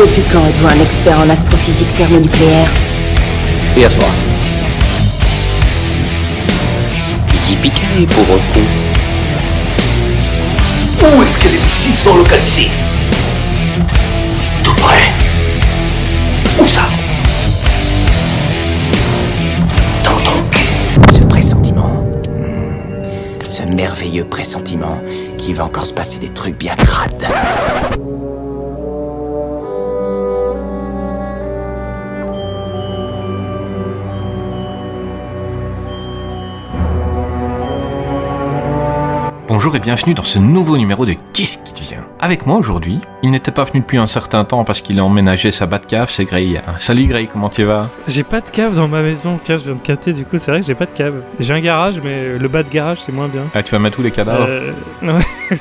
Depuis quand êtes-vous un expert en astrophysique thermonucléaire Et à soir. Yippee pauvre con. Où est-ce que les missiles sont localisés? Tout près. Où ça? Dans ton cul. Ce pressentiment. Hmm. Ce merveilleux pressentiment qu'il va encore se passer des trucs bien crades. Bonjour et bienvenue dans ce nouveau numéro de Qu'est-ce Avec moi aujourd'hui, il n'était pas venu depuis un certain temps parce qu'il a emménagé sa cave, c'est Gray. Salut Gray, comment tu vas? J'ai pas de cave dans ma maison, tiens je viens de capter du coup, c'est vrai que j'ai pas de cave. J'ai un garage mais le bas de garage c'est moins bien. Ah tu vas mettre tous les cadavres? Euh, ouais.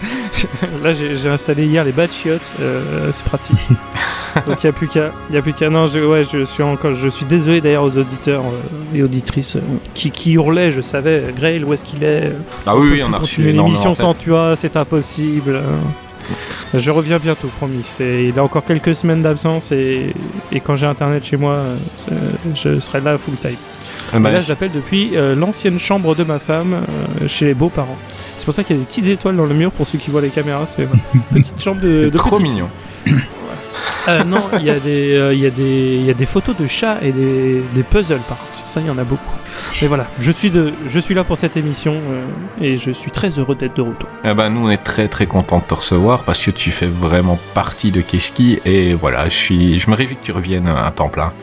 Là j'ai installé hier les bad chiottes, euh, c'est pratique. Donc il y a plus qu'à, y a plus qu'à. Non, je, ouais, je suis encore, je suis désolé d'ailleurs aux auditeurs euh, et auditrices euh, qui, qui hurlaient, je savais, Grail où est-ce qu'il est? Ah oui, oui, on a reçu l'émission sans toi, c'est impossible. Je reviens bientôt, promis. Il a encore quelques semaines d'absence et, et quand j'ai internet chez moi, euh, je serai là full time. Ah bah, Et là, je l'appelle depuis euh, l'ancienne chambre de ma femme, euh, chez les beaux-parents. C'est pour ça qu'il y a des petites étoiles dans le mur pour ceux qui voient les caméras. C'est une petite chambre de, de trop mignon. Euh, non, il y, a des, euh, y, y a des photos de chats et des, des puzzles par contre. Ça, il y en a beaucoup. Mais voilà, je suis, de, je suis là pour cette émission euh, et je suis très heureux d'être de retour. Eh ben, nous, on est très très contents de te recevoir parce que tu fais vraiment partie de Keski et voilà, je suis, je me réjouis que tu reviennes à temps plein.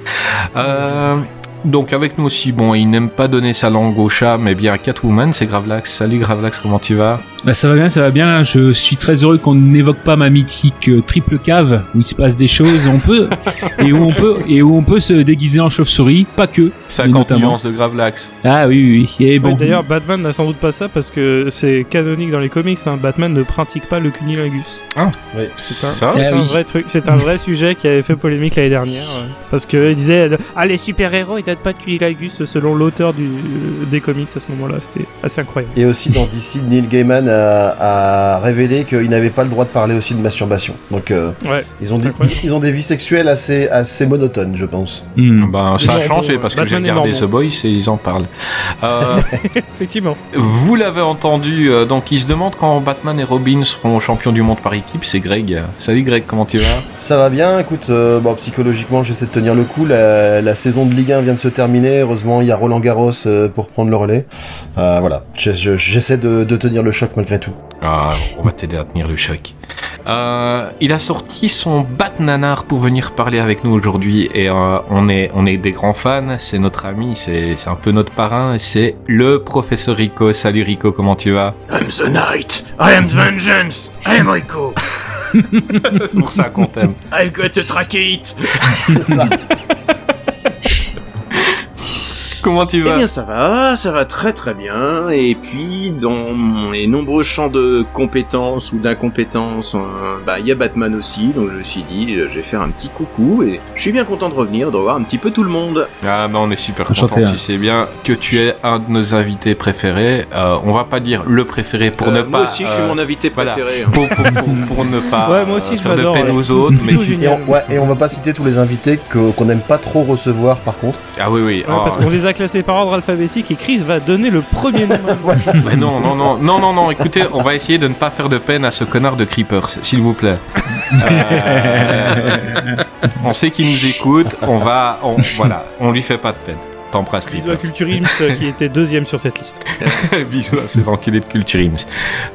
Donc avec nous aussi, bon, il n'aime pas donner sa langue au chat, mais bien Catwoman, c'est Gravelax. Salut Gravelax, comment tu vas? Bah ça va bien, ça va bien. Je suis très heureux qu'on n'évoque pas ma mythique euh, triple cave où il se passe des choses. On peut et où on peut et où on peut se déguiser en chauve-souris, pas que. 50 notamment. nuances de Gravelax. Ah oui oui. Ouais. D'ailleurs, Batman n'a sans doute pas ça parce que c'est canonique dans les comics. hein. Batman ne pratique pas le cunilingus. Oui. C'est un, Ça c'est Ah un oui. vrai truc, c'est un vrai sujet qui avait fait polémique l'année dernière euh, parce que il disait ah les super héros ils donnent pas selon l'auteur du des comics à ce moment-là. C'était assez incroyable. Et aussi dans DC, Neil Gaiman a, a révélé qu'il n'avait pas le droit de parler aussi de masturbation. Donc euh, Ouais. ils, ont des, Incroyable. ils ont des vies sexuelles assez, assez monotones, je pense. Hmm. Ben, ça a changé parce que j'ai regardé. The Boys et ils en parlent. Euh, Effectivement. Vous l'avez entendu, euh, donc il se demande quand Batman et Robin seront champions du monde par équipe, c'est Greg. Salut Greg, comment tu vas? Ça va bien, écoute, euh, bon, psychologiquement j'essaie de tenir le coup. La, la saison de Ligue 1 vient de se terminer. Heureusement, il y a Roland Garros euh, pour prendre le relais. Euh, voilà, Je- je- j'essaie de, de tenir le choc malgré tout. Ah, on va t'aider à tenir le choc. Euh, il a sorti son Bat Nanar pour venir parler avec nous aujourd'hui et euh, on, est, on est des grands fans, c'est notre ami, c'est c'est un peu notre parrain, c'est le professeur Rico. Salut Rico, comment tu vas? I'm the knight. I am the vengeance. I am Rico. C'est pour ça qu'on t'aime. I've got to track it. C'est ça. Comment tu Eh vas bien ça va, ça va très très bien. Et puis dans les nombreux champs de compétences ou d'incompétences, euh, bah il y a Batman aussi, donc je me suis dit euh, je vais faire un petit coucou et je suis bien content de revenir, de voir un petit peu tout le monde. Ah bah on est super content, hein. tu sais bien que tu es un de nos invités préférés. Euh, on va pas dire le préféré pour Euh, ne pas... moi aussi je suis mon invité voilà. préféré. hein. pour, pour- pour- pour ne pas Ouais, moi aussi, euh, je faire de peine aux autres. Mais tu- Et on, ouais, et on va pas citer tous les invités que- qu'on n'aime pas trop recevoir par contre. Ah oui, oui. Ouais, parce qu'on les a classés par ordre alphabétique et Chris va donner le premier nom. Mais non, non, non, non, non, non, écoutez, on va essayer de ne pas faire de peine à ce connard de Creepers, s'il vous plaît. Euh, on sait qu'il nous écoute, on va, on, voilà, on lui fait pas de peine. T'embrasses Bisous à. Culture Ims euh, qui était deuxième sur cette liste. Bisous à ces enculés de Culture Ims.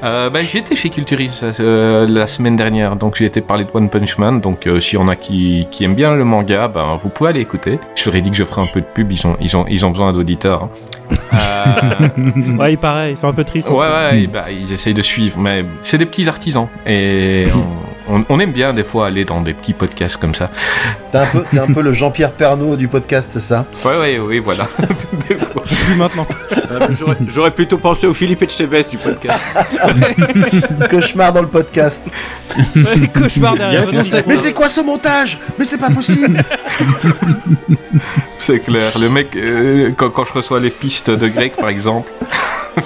Euh, bah, j'étais chez Culture Ims euh, la semaine dernière, donc j'ai été parler de One Punch Man. Donc, euh, s'il y en a qui, qui aiment bien le manga, ben, vous pouvez aller écouter. Je leur ai dit que je ferais un peu de pub, ils ont, ils ont, ils ont besoin d'auditeurs. hein. Euh, Ouais, il paraît, ils sont un peu tristes. Ouais, ouais, bah, ils essayent de suivre, mais c'est des petits artisans. Et On, on aime bien des fois aller dans des petits podcasts comme ça. T'es un peu, t'es un peu le Jean-Pierre Pernaud du podcast, c'est ça? Ouais, ouais, oui, voilà. Plus maintenant. Ah, J'aurais- J'aurais plutôt pensé au Philippe Etchebest du podcast. Cauchemar dans le podcast. Ouais, cauchemar derrière. Mais c'est quoi ce montage? Mais c'est pas possible C'est clair. Le mec, euh, quand, quand je reçois les pistes de grec, par exemple,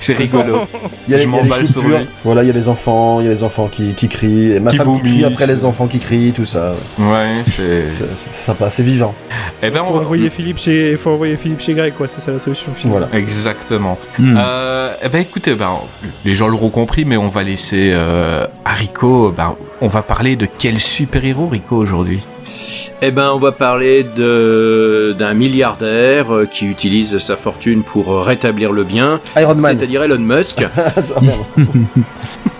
c'est- rigolo. Il y a, Je m'emballe sur lui. Voilà, il y a les enfants, il y a les enfants qui, qui crient, et ma Qui femme qui crie après les enfants qui crient, tout ça. Ouais, c'est. Sympa, c'est vivant. Eh ben, faut on envoyer Philippe chez, faut envoyer Philippe chez Greg, quoi. C'est ça la solution. finalement. Voilà. Exactement. Hmm. Euh, eh ben écoutez, ben, les gens l'auront compris, mais on va laisser euh, à Rico. Ben, on va parler de quel super-héros Rico aujourd'hui? Eh ben, on va parler de d'un milliardaire euh, qui utilise sa fortune pour rétablir le bien, Iron Man. c'est-à-dire Elon Musk.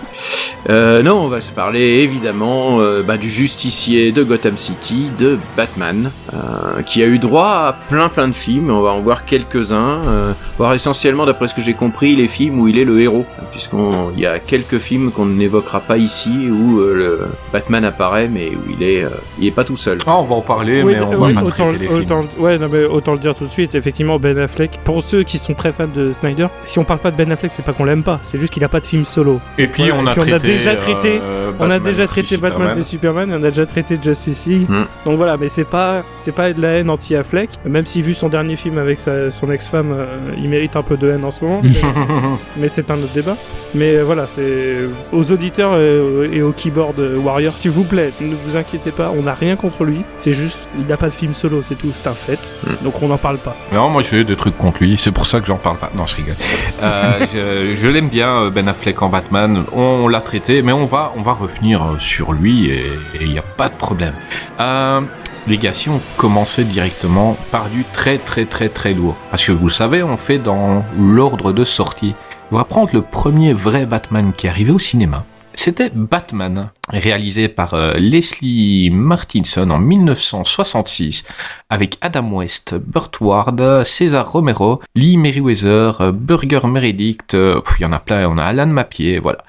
Euh, non, on va se parler évidemment euh, bah, du justicier de Gotham City, de Batman, euh, qui a eu droit à plein plein de films. On va en voir quelques-uns, euh, voir essentiellement, d'après ce que j'ai compris, les films où il est le héros, puisqu'il y a quelques films qu'on n'évoquera pas ici où euh, le Batman apparaît, mais où il est, euh, il est pas tout seul. Ah, on va en parler, Oui, mais on oui, va pas autant, traiter les films. autant- ouais, non, mais autant le dire tout de suite. Effectivement, Ben Affleck. Pour ceux qui sont très fans de Snyder, si on parle pas de Ben Affleck, c'est pas qu'on l'aime pas. C'est juste qu'il a pas de film solo. Et puis on a on a traité. déjà traité- euh, on a Batman déjà traité Superman. Batman et Superman, et on a déjà traité Justice League. Mm. Donc voilà, mais c'est pas, c'est pas de la haine anti-Affleck. Même si vu son dernier film avec sa- son ex-femme, euh, il mérite un peu de haine en ce moment. mais- mais c'est un autre débat. Mais euh, voilà, c'est aux auditeurs et aux keyboard warriors, s'il vous plaît, ne vous inquiétez pas, on n'a rien contre lui. C'est juste, il n'a pas de film solo, c'est tout, c'est un fait. Donc on n'en parle pas. Non, moi j'ai des trucs contre lui, c'est pour ça que j'en parle pas. Non, je rigole. Euh, je je l'aime bien, Ben Affleck en Batman. On, l'a traité, mais on va, on va revenir euh, sur lui et il n'y a pas de problème. Euh, les gars, on commençait directement par du très très très très lourd, parce que vous le savez, on fait dans l'ordre de sortie. On va prendre le premier vrai Batman qui est arrivé au cinéma. C'était Batman, réalisé par euh, Leslie Martinson en 1966, avec Adam West, Burt Ward, César Romero, Lee Meriwether, euh, Burger Meredith, euh, il y en a plein, on a Alan Mapier, voilà.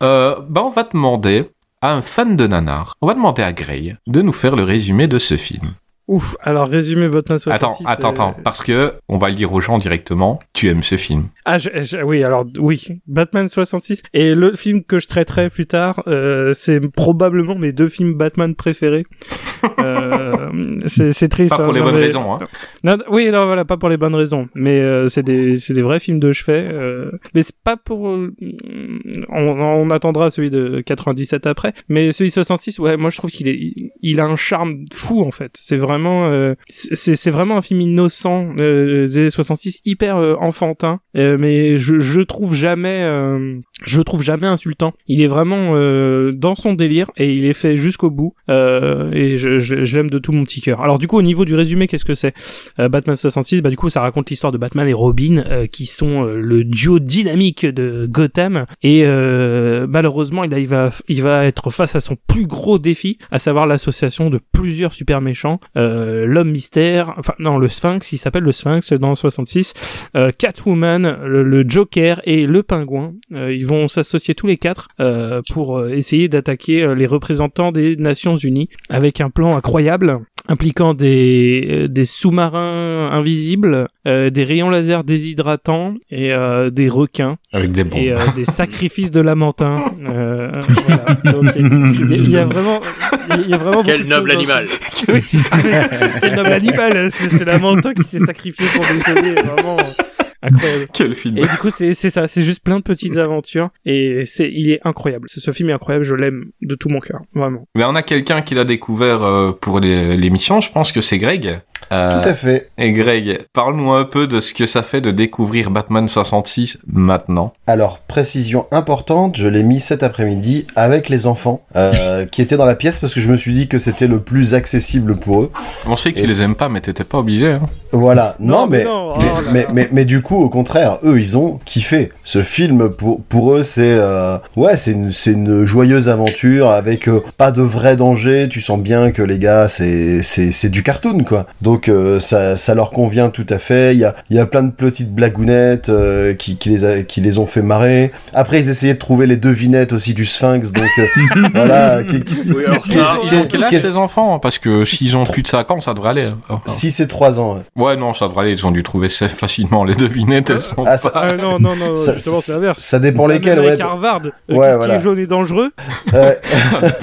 Bah on va demander à un fan de nanar, on va demander à Gray de nous faire le résumé de ce film. Ouf, alors résumé Batman 66. Attends, attends, attends, parce que on va le dire aux gens directement, tu aimes ce film. Ah, je- je- oui, alors oui, Batman 66. Et le film que je traiterai plus tard, euh, c'est probablement mes deux films Batman préférés. Euh, c'est triste. Pas pour hein, les bonnes mais- raisons, hein. Non, oui, non, voilà, pas pour les bonnes raisons. Mais euh, c'est des, c'est des vrais films de chevet. Euh, mais c'est pas pour. on, on attendra celui de 97 après. Mais celui de 66, ouais, moi je trouve qu'il est, il a un charme fou en fait. C'est vraiment, euh, c'est, c'est vraiment un film innocent euh, des années 66, hyper euh, enfantin. Euh, mais je, je trouve jamais, je trouve jamais insultant. Il est vraiment euh, dans son délire et il est fait jusqu'au bout. Euh, et je, je, je l'aime de tout mon petit cœur. Alors du coup, au niveau du résumé, qu'est-ce que c'est? Euh, Batman 66, bah du coup ça raconte l'histoire de Batman et Robin euh, qui sont euh, le duo dynamique de Gotham et euh, malheureusement il, il va il va être face à son plus gros défi, à savoir l'association de plusieurs super méchants, l'homme mystère, enfin non le Sphinx, il s'appelle le Sphinx dans 66, euh, Catwoman, le, le Joker et le Pingouin. Ils vont s'associer tous les quatre euh, pour euh, essayer d'attaquer euh, les représentants des Nations Unies avec un plan incroyable impliquant des, des sous-marins invisibles, euh, des rayons laser déshydratants et euh, des requins Avec des bombes. et euh, des sacrifices de lamentins. Euh, voilà. Donc, il y a- vraiment, il y a vraiment Quel noble animal quel noble animal C'est c'est Lamentin qui s'est sacrifié pour nous sauver, vraiment incroyable. Quel film Et du coup, c'est c'est ça, c'est juste plein de petites aventures et c'est il est incroyable. Ce, ce film est incroyable, je l'aime de tout mon cœur, vraiment. Mais on a quelqu'un qui l'a découvert euh, pour l'émission, je pense que c'est Greg. Euh, Tout à fait. Et Greg, parle-nous un peu de ce que ça fait de découvrir Batman 66 maintenant. Alors, précision importante, je l'ai mis cet après-midi avec les enfants euh, qui étaient dans la pièce parce que je me suis dit que c'était le plus accessible pour eux. On sait que tu Et- les aimes pas, mais t'étais pas obligé. Hein. Voilà, non, Non, mais mais, non, oh mais, mais du coup, coup, au contraire, eux, ils ont kiffé. Ce film, pour, pour eux, c'est euh, ouais, c'est une, c'est une joyeuse aventure avec euh, pas de vrai danger. Tu sens bien que les gars, c'est c'est c'est du cartoon quoi. Donc euh, ça ça leur convient tout à fait. Il y a il y a plein de petites blagounettes euh, qui qui les a- qui les ont fait marrer. Après, ils essayaient de trouver les devinettes aussi du Sphinx. Donc euh, voilà. qui- qui- Oui, alors Ils ça, ont- ils ont quel âge ces enfants? Parce que s'ils ont plus de 5 ans, ça devrait aller. Enfin, Si c'est 3 ans. ouais. Ouais, non, ça devrait aller. Ils ont dû trouver facilement. Les devinettes, elles sont Ah, ça- pas... Ah, non, non, non, Ça- justement, c'est l'inverse. Ça dépend Même lesquels, avec ouais. Harvard, euh, Ouais, qu'est-ce voilà. qui est jaune et dangereux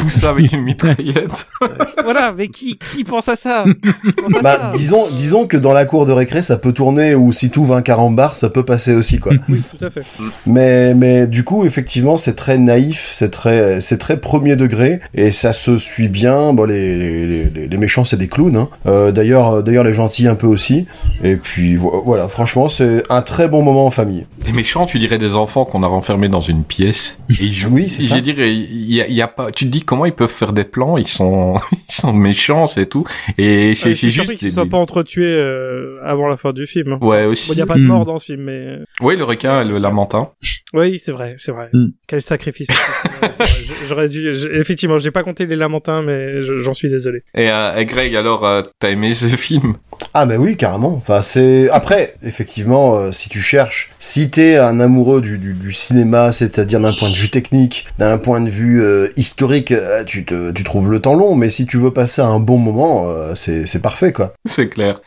ça avec une mitraillette. Voilà, mais qui, qui pense à ça Qui pense à Bah, ça disons, disons que dans la cour de récré, ça peut tourner, ou si tout va un carambar, ça peut passer aussi, quoi. Oui, tout à fait. mais, mais du coup, effectivement, c'est très naïf, c'est très, c'est très premier degré, et ça se suit bien. Bon, les, les, les, les méchants, c'est des clowns, hein. Euh, d'ailleurs, euh, d'ailleurs, les gentils un peu aussi. Et puis, vo- voilà, franchement, c'est un très bon moment en famille. Les méchants, tu dirais des enfants qu'on a renfermés dans une pièce et ils jouent. Oui, c'est ça. Je dirais, il y a, il y a pas. Tu te dis comment ils peuvent faire des plans Ils sont, ils sont méchants, c'est tout. Et c'est Euh, je c'est juste. qu'ils des- soient pas entretués euh, avant la fin du film. hein. Ouais aussi. il n'y a pas de mort dans ce film, mais... Oui, le requin, et le lamentin. Oui, c'est vrai, c'est vrai. Hmm. Quel sacrifice. J'aurais dû... Effectivement, j'ai pas compté les lamentins, mais je- j'en suis désolé. Et, euh, et Greg, alors, euh, t'as aimé ce film? Ah mais oui, carrément. Enfin, c'est après, effectivement, euh, si tu cherches, si t'es un amoureux du, du, du cinéma, c'est-à-dire d'un point de vue technique, d'un point de vue euh, historique, euh, tu te, tu trouves le temps long. Mais si tu veux passer un bon moment, euh, c'est parfait quoi. C'est clair.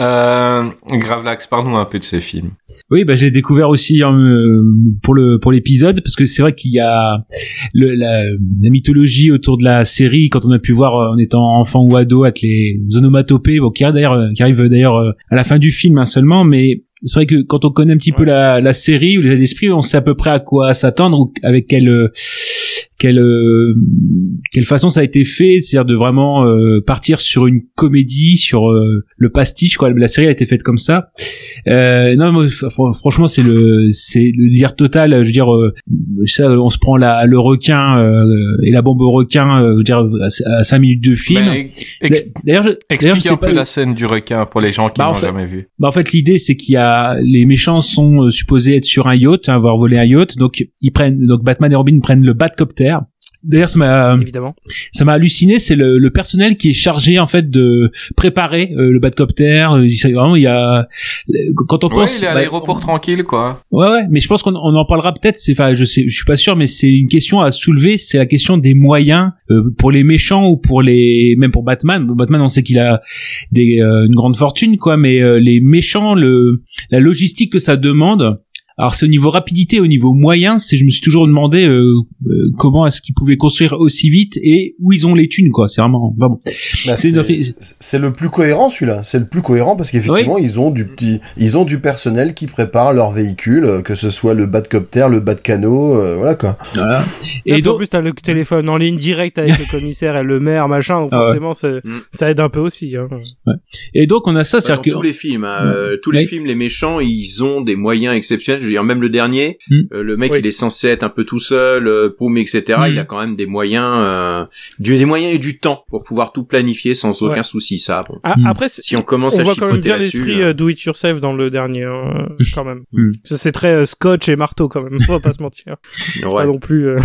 Euh, Gravelax, parle-nous un peu de ces films. Oui, bah j'ai découvert aussi euh, pour le pour l'épisode parce que c'est vrai qu'il y a le, la, la mythologie autour de la série quand on a pu voir en étant enfant ou ado avec les onomatopées, bon, qui arrivent d'ailleurs qui arrivent d'ailleurs à la fin du film hein, seulement, mais c'est vrai que quand on connaît un petit peu la, la série ou l'état d'esprit, on sait à peu près à quoi s'attendre ou avec quelle euh, quelle euh, quelle façon ça a été fait, c'est-à-dire de vraiment euh, partir sur une comédie, sur euh, le pastiche quoi. La série a été faite comme ça. Euh, non, moi, franchement, c'est le c'est le lire total. Je veux dire, euh, ça, on se prend la, le requin euh, et la bombe au requin. euh, je veux dire, à, 5 minutes de film. D'ailleurs, explique un pas. peu la scène du requin pour les gens qui Bah, n'ont jamais vu. Bah en fait l'idée c'est qu'il y a les méchants sont supposés être sur un yacht, hein, avoir volé un yacht, donc ils prennent donc Batman et Robin prennent le Batcopter. D'ailleurs ça m'a Évidemment. ça m'a halluciné, c'est le, le personnel qui est chargé en fait de préparer euh, le Batcopter. Euh, il- Vraiment il y a quand on Ouais, pense il est à bah, l'aéroport tranquille, quoi. Ouais, ouais, mais je pense qu'on on en parlera peut-être. C'est, enfin, je sais, je suis pas sûr, mais c'est une question à soulever. C'est la question des moyens euh, pour les méchants ou pour les, même pour Batman. Batman, on sait qu'il a des, euh, une grande fortune, quoi, mais euh, les méchants, le, la logistique que ça demande. Alors c'est au niveau rapidité, au niveau moyen, c'est je me suis toujours demandé euh, euh, comment est-ce qu'ils pouvaient construire aussi vite et où ils ont les thunes quoi. C'est vraiment bah bon. Bah, C'est c'est une- c'est- c'est le plus cohérent celui-là. C'est le plus cohérent parce qu'effectivement ils ont du petit, ils ont du personnel qui prépare leur véhicule, euh, que ce soit le Batcopter, le Batcano, euh, voilà quoi. Et Et en donc plus, t'as le téléphone en ligne direct avec le commissaire et le maire, machin. donc Ah ouais. forcément, Mm. ça aide un peu aussi. Hein. et donc on a ça, Ouais, c'est-à-dire dans que tous les films, hein, euh, tous les Oui. films, les méchants, ils ont des moyens exceptionnels. Veux dire, même le dernier, Hmm. euh, le mec, Oui. il est censé être un peu tout seul, euh, paumé, etc. Hmm. Il a quand même des moyens, euh, du, des moyens et du temps pour pouvoir tout planifier sans aucun Ouais. souci. Ça, bon. Ah, Mm. Après, Si on commence on à voit quand même bien l'esprit euh, euh, do it yourself dans le dernier, hein, quand même. Mm. Que C'est très euh, scotch et marteau quand même. On va pas se mentir. Ouais. Pas non plus. euh,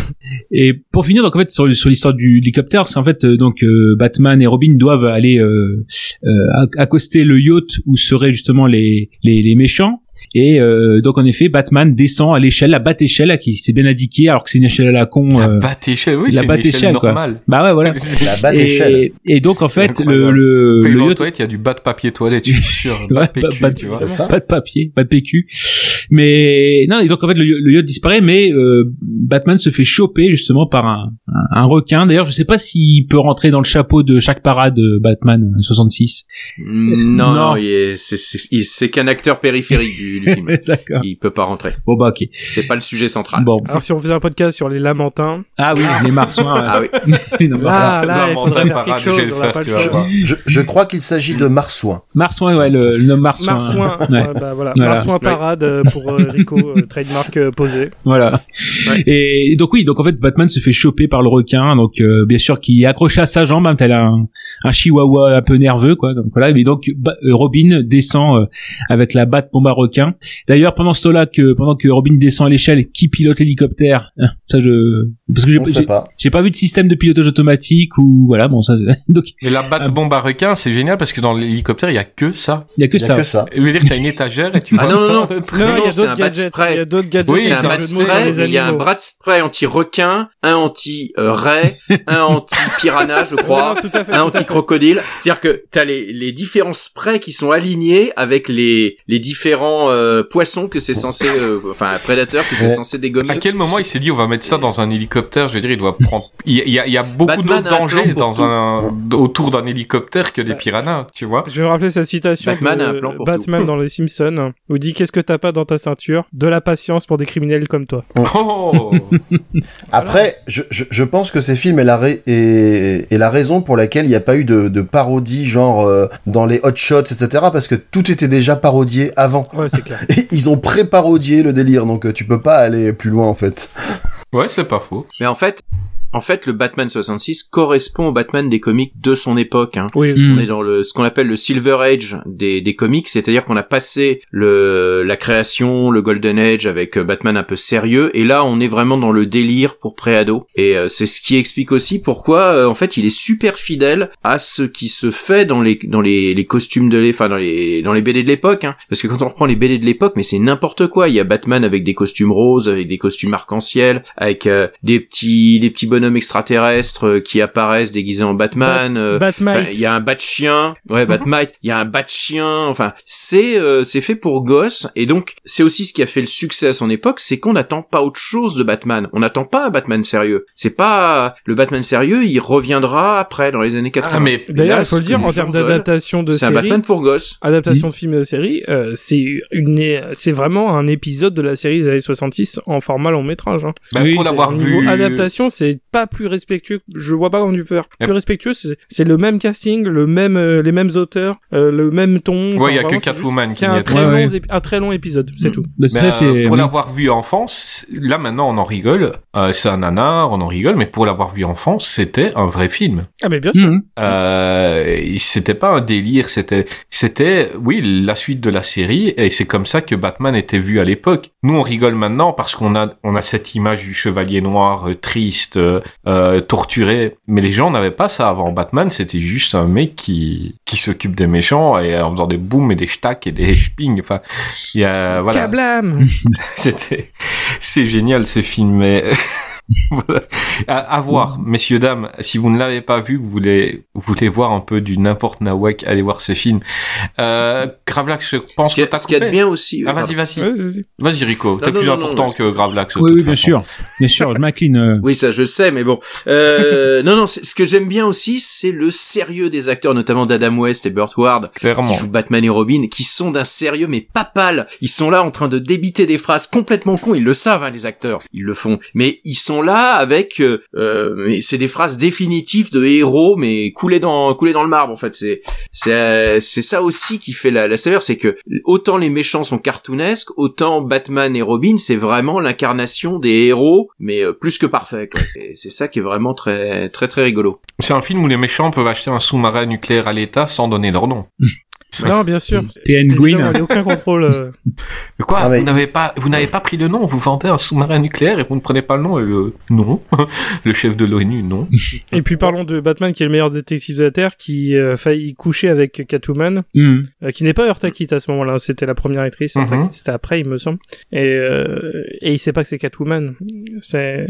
Et pour finir, donc en fait sur, sur l'histoire du hélicoptère, c'est en fait euh, donc euh, Batman et Robin doivent aller euh, euh, acc- accoster le yacht où seraient justement les les, les méchants. Et euh, donc en effet, Batman descend à l'échelle, la bat échelle qui s'est bien indiqué, alors que c'est une échelle à la con. La euh, batte-échelle, oui, la c'est une batte-échelle, échelle normale. bah ouais, voilà. La bat échelle. Et, et donc en fait, le le, le yacht, toilettes, il y a du bas de papier toilette, je suis sûr. De PQ, pas, tu vois. C'est ça. pas de papier, pas de PQ. Mais non, et donc en fait le, le yacht disparaît, mais euh, Batman se fait choper justement par un, un, un requin. D'ailleurs, je sais pas s'il peut rentrer dans le chapeau de chaque parade de Batman euh, 66. Mm, Non, Non. non, il est- c'est c'est- il- c'est qu'un acteur périphérique du, du film. D'accord. Il peut pas rentrer. Bon bah ok. C'est pas le sujet central. Bon. Alors si on faisait un podcast sur les lamentins, Ah oui, les marsouins. Ah oui. non, ça- là, il faudrait faire quelque chose. On pas le choix. Je, je crois qu'il s'agit de Marsouin. Marsouin, ouais, le, le nom Marsouin. Marsouin, Ouais. ouais, bah voilà, Voilà. Marsouin parade euh, pour euh, Rico, euh, trademark euh, posé. Voilà. Et donc oui, donc en fait Batman se fait choper par le requin, donc euh, bien sûr qui est accroché à sa jambe, hein, tel un, un chihuahua un peu nerveux quoi. Donc voilà, mais donc Robin descend euh, avec la batte bombe à requin. D'ailleurs pendant ce temps-là que pendant que Robin descend à l'échelle, qui pilote l'hélicoptère? Hein, Ça je parce que j'ai pas. j'ai pas vu de système de pilotage automatique ou voilà bon ça c'est- donc Et la batte bombe à requin, c'est génial parce que dans l'hélicoptère, il y a que ça. il y a que Il y a ça. que ça. Ça veut dire que t'as une étagère et tu Ah vois. non, non, non. Non, Non, il y a non, c'est un d'autres bat gadgets. spray. Il y a d'autres gadgets. Oui, c'est un bat de spray, il y a un bras spray anti-requin, un anti-ray, un anti-piranha, je crois, Ouais, non, tout à fait, un anti-crocodile. C'est-à-dire que t'as les, les différents sprays qui sont alignés avec les, les différents euh, poissons que c'est censé, euh, enfin prédateurs que c'est censé dégommer. À quel moment il s'est dit on va mettre ça dans un hélicoptère Je veux dire, il doit prendre. Il y a, il y beaucoup Batman d'autres dangers dans un autour d'un hélicoptère que des Ouais. piranhas, tu vois. Je vais rappeler cette citation Batman de a un plan pour Batman tout. dans Les Simpsons, où il dit qu'est-ce que t'as pas dans ta ceinture? De la patience pour des criminels comme toi. Oh Après, je, je, je pense que ces films est la, ra- est, est la raison pour laquelle il n'y a pas eu de, de parodie genre euh, dans les hot shots, etc. Parce que tout était déjà parodié avant. Ouais, c'est clair. Et ils ont pré-parodié le délire, donc euh, tu peux pas aller plus loin en fait. Ouais, c'est pas faux. Mais en fait, en fait, le Batman 66 correspond au Batman des comics de son époque. Hein. Oui. On est dans le ce qu'on appelle le Silver Age des, des comics, c'est-à-dire qu'on a passé le la création, le Golden Age avec euh, Batman un peu sérieux, et là on est vraiment dans le délire pour préado. Et euh, c'est ce qui explique aussi pourquoi euh, en fait il est super fidèle à ce qui se fait dans les dans les, les costumes de les, enfin dans les dans les BD de l'époque. Hein. Parce que quand on reprend les BD de l'époque, mais c'est n'importe quoi. Il y a Batman avec des costumes roses, avec des costumes arc-en-ciel, avec euh, des petits des petits bonhommes extraterrestres euh, qui apparaissent déguisés en Batman. euh, Batman. Enfin, Il y a un bat chien, ouais, Batmite. Il y a un bat chien. Enfin, c'est euh, c'est fait pour gosses et donc c'est aussi ce qui a fait le succès à son époque, c'est qu'on n'attend pas autre chose de Batman. On n'attend pas un Batman sérieux. C'est pas le Batman sérieux, il reviendra après dans les années 80. Ah, mais D'ailleurs, il faut le dire, en termes d'adaptation de c'est un série, Batman pour gosses. adaptation de film et de série, euh, c'est une, c'est vraiment un épisode de la série des années 66 en format long métrage. Hein. bah, Oui, pour l'avoir Au niveau vu. adaptation, c'est pas plus respectueux. Je vois pas comment tu faire. Plus Yep. respectueux, c'est c'est le même casting, le même, euh, les mêmes auteurs, euh, le même ton. Ouais, il y a vraiment, que Catwoman qui C'est un est très long, Ouais, un très long épisode, c'est tout. Bah, Mais, ça euh, c'est pour oui. l'avoir vu enfance, là maintenant on en rigole, euh, c'est un nanar, on en rigole, mais pour l'avoir vu enfance, c'était un vrai film. Ah mais bien sûr. Euh, c'était pas un délire, c'était, c'était, oui, la suite de la série, et c'est comme ça que Batman était vu à l'époque. Nous, on rigole maintenant parce qu'on a, on a cette image du chevalier noir euh, triste, euh, euh, torturé, mais les gens n'avaient pas ça avant. Batman, c'était juste un mec qui, qui s'occupe des méchants et en faisant des booms et des stacks et des spings. Enfin, il y a, voilà. Kablam C'était, c'est génial ce film. Mais voilà. à, à voir, messieurs dames. Si vous ne l'avez pas vu, vous voulez, vous voulez voir un peu du n'importe nawak, allez voir ce film. Euh, Gravelax, je pense que t'as ce qu'il y a de bien aussi. Ah vas-y, vas-y, vas-y. vas-y Rico. T'es plus non, important non, que Gravelax. Oui, bien façon. sûr, bien sûr, je m'incline. euh, Oui, ça je sais, mais bon. Euh, non, non, c'est- ce que j'aime bien aussi, c'est le sérieux des acteurs, notamment d'Adam West et Burt Ward, Clairement. qui jouent Batman et Robin, qui sont d'un sérieux mais pas pâle. Ils sont là en train de débiter des phrases complètement cons. Ils le savent, hein, les acteurs. Ils le font. Mais ils sont là avec, euh, euh, c'est des phrases définitives de héros, mais coulées dans, coulées dans le marbre. En fait, c'est, c'est, euh, c'est ça aussi qui fait la, la saveur, c'est que autant les méchants sont cartoonesques, autant Batman et Robin, c'est vraiment l'incarnation des héros, mais euh, plus que parfait. quoi. C'est, c'est ça qui est vraiment très, très, très rigolo. C'est un film où les méchants peuvent acheter un sous-marin nucléaire à l'État sans donner leur nom. Non, bien sûr. Évidemment, Green. Il n'y a aucun contrôle. euh. Quoi Ah, mais Vous n'avez pas, vous n'avez pas pris le nom. Vous vendez un sous-marin nucléaire et vous ne prenez pas le nom. Et le non, le chef de l'ONU, non. Et puis parlons de Batman qui est le meilleur détective de la Terre, qui a failli coucher avec Catwoman, Mhm. euh, qui n'est pas Urtakit à ce moment-là, c'était la première actrice. Urtakit c'était après il me semble, et, euh, et il sait pas que c'est Catwoman. C'est...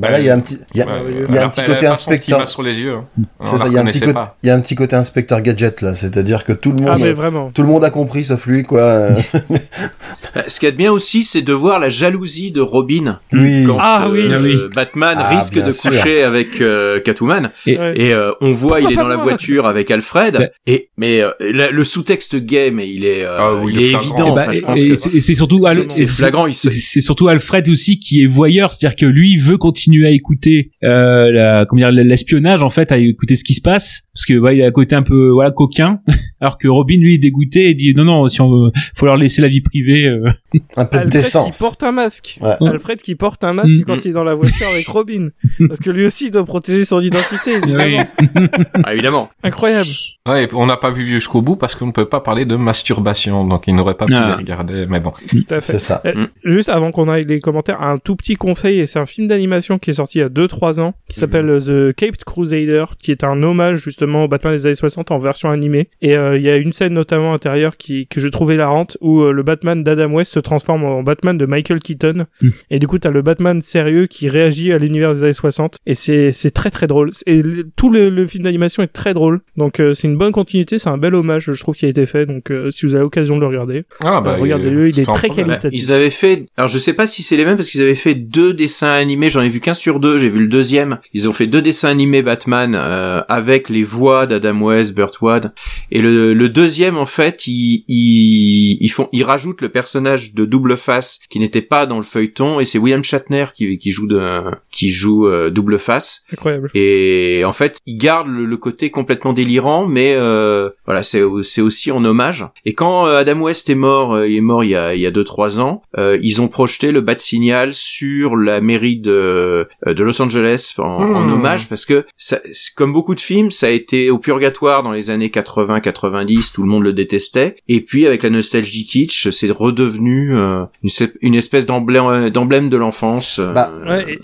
Bah là, il y a un petit, il y a, Ouais, il y a elle un petit côté inspecteur. masque sur les yeux. hein. On C'est la ça, il y a un petit côté, pas. il y a un petit côté inspecteur gadget là, c'est-à-dire que tout le Ah monde, mais vraiment. tout le monde a compris sauf lui quoi. Euh, Ce qu'il y a de bien aussi, c'est de voir la jalousie de Robin oui. quand Ah oui. euh, Ah oui. Batman Ah, risque de sûr. coucher avec euh, Catwoman Et- Ouais. et euh, on voit Pourquoi il est dans la voiture avec Alfred Ouais. et mais euh, la- le sous-texte gay mais il est euh, Ah oui, il évident Et bah, enfin, je et- pense et que c'est surtout c'est flagrant c'est surtout Alfred aussi qui est voyeur, c'est-à-dire que lui veut continuer à écouter euh, la, comment dire l'espionnage en fait, à écouter ce qui se passe, parce que ouais, il a un côté un peu voilà coquin, alors que Robin Robin lui est dégoûté et dit non non si on veut, faut leur laisser la vie privée. euh. Un peu de Alfred qui décence. porte un masque. Ouais. Alfred qui porte un masque Mm. quand il est dans la voiture avec Robin. Parce que lui aussi il doit protéger son identité, évidemment. Ah, évidemment. Incroyable. Ouais, on n'a pas vu jusqu'au bout parce qu'on ne peut pas parler de masturbation, donc il n'aurait pas pu Ah. les regarder, mais bon. Tout à fait. C'est ça. Euh, Mm. Juste avant qu'on aille les commentaires, un tout petit conseil, et c'est un film d'animation qui est sorti il y a 2-3 ans, qui s'appelle euh, The Caped Crusader, qui est un hommage justement au Batman des années 60 en version animée. Et euh, il y a une scène notamment intérieure qui, que je trouvais larante, où euh, le Batman d'Adam West se transforme en Batman de Michael Keaton. Mm. Et du coup, t'as le Batman sérieux qui réagit à l'univers des années 60. Et c'est c'est très très drôle. Et tout le, le film d'animation est très drôle. Donc euh, c'est une bonne continuité, c'est un bel hommage, je trouve, qui a été fait. Donc euh, si vous avez l'occasion de le regarder, Ah bah, regardez-le, il est très problème. qualitatif. Ils avaient fait, alors je sais pas si c'est les mêmes parce qu'ils avaient fait deux dessins animés, j'en ai vu qu'un sur deux, j'ai vu le deuxième. Ils ont fait deux dessins animés Batman euh, avec les voix d'Adam West, Burt Ward. Et le, le deuxième en fait, ils, ils, ils font, ils rajoutent le personnage de double face qui n'était pas dans le feuilleton et c'est William Shatner qui, qui joue de, qui joue euh, double face. Incroyable. Et en fait, il garde le, le côté complètement délirant, mais euh, voilà, c'est c'est aussi en hommage. Et quand euh, Adam West est mort, il est mort il y a il y a deux trois ans, euh, ils ont projeté le bat signal sur la mairie de de Los Angeles en, en Mmh. hommage parce que ça, comme beaucoup de films, ça a été au purgatoire dans les années 80-90, tout le monde le détestait. Et puis avec la nostalgie kitsch, c'est redevenu euh, une, espèce d'emblème de l'enfance. euh, Bah, Ouais,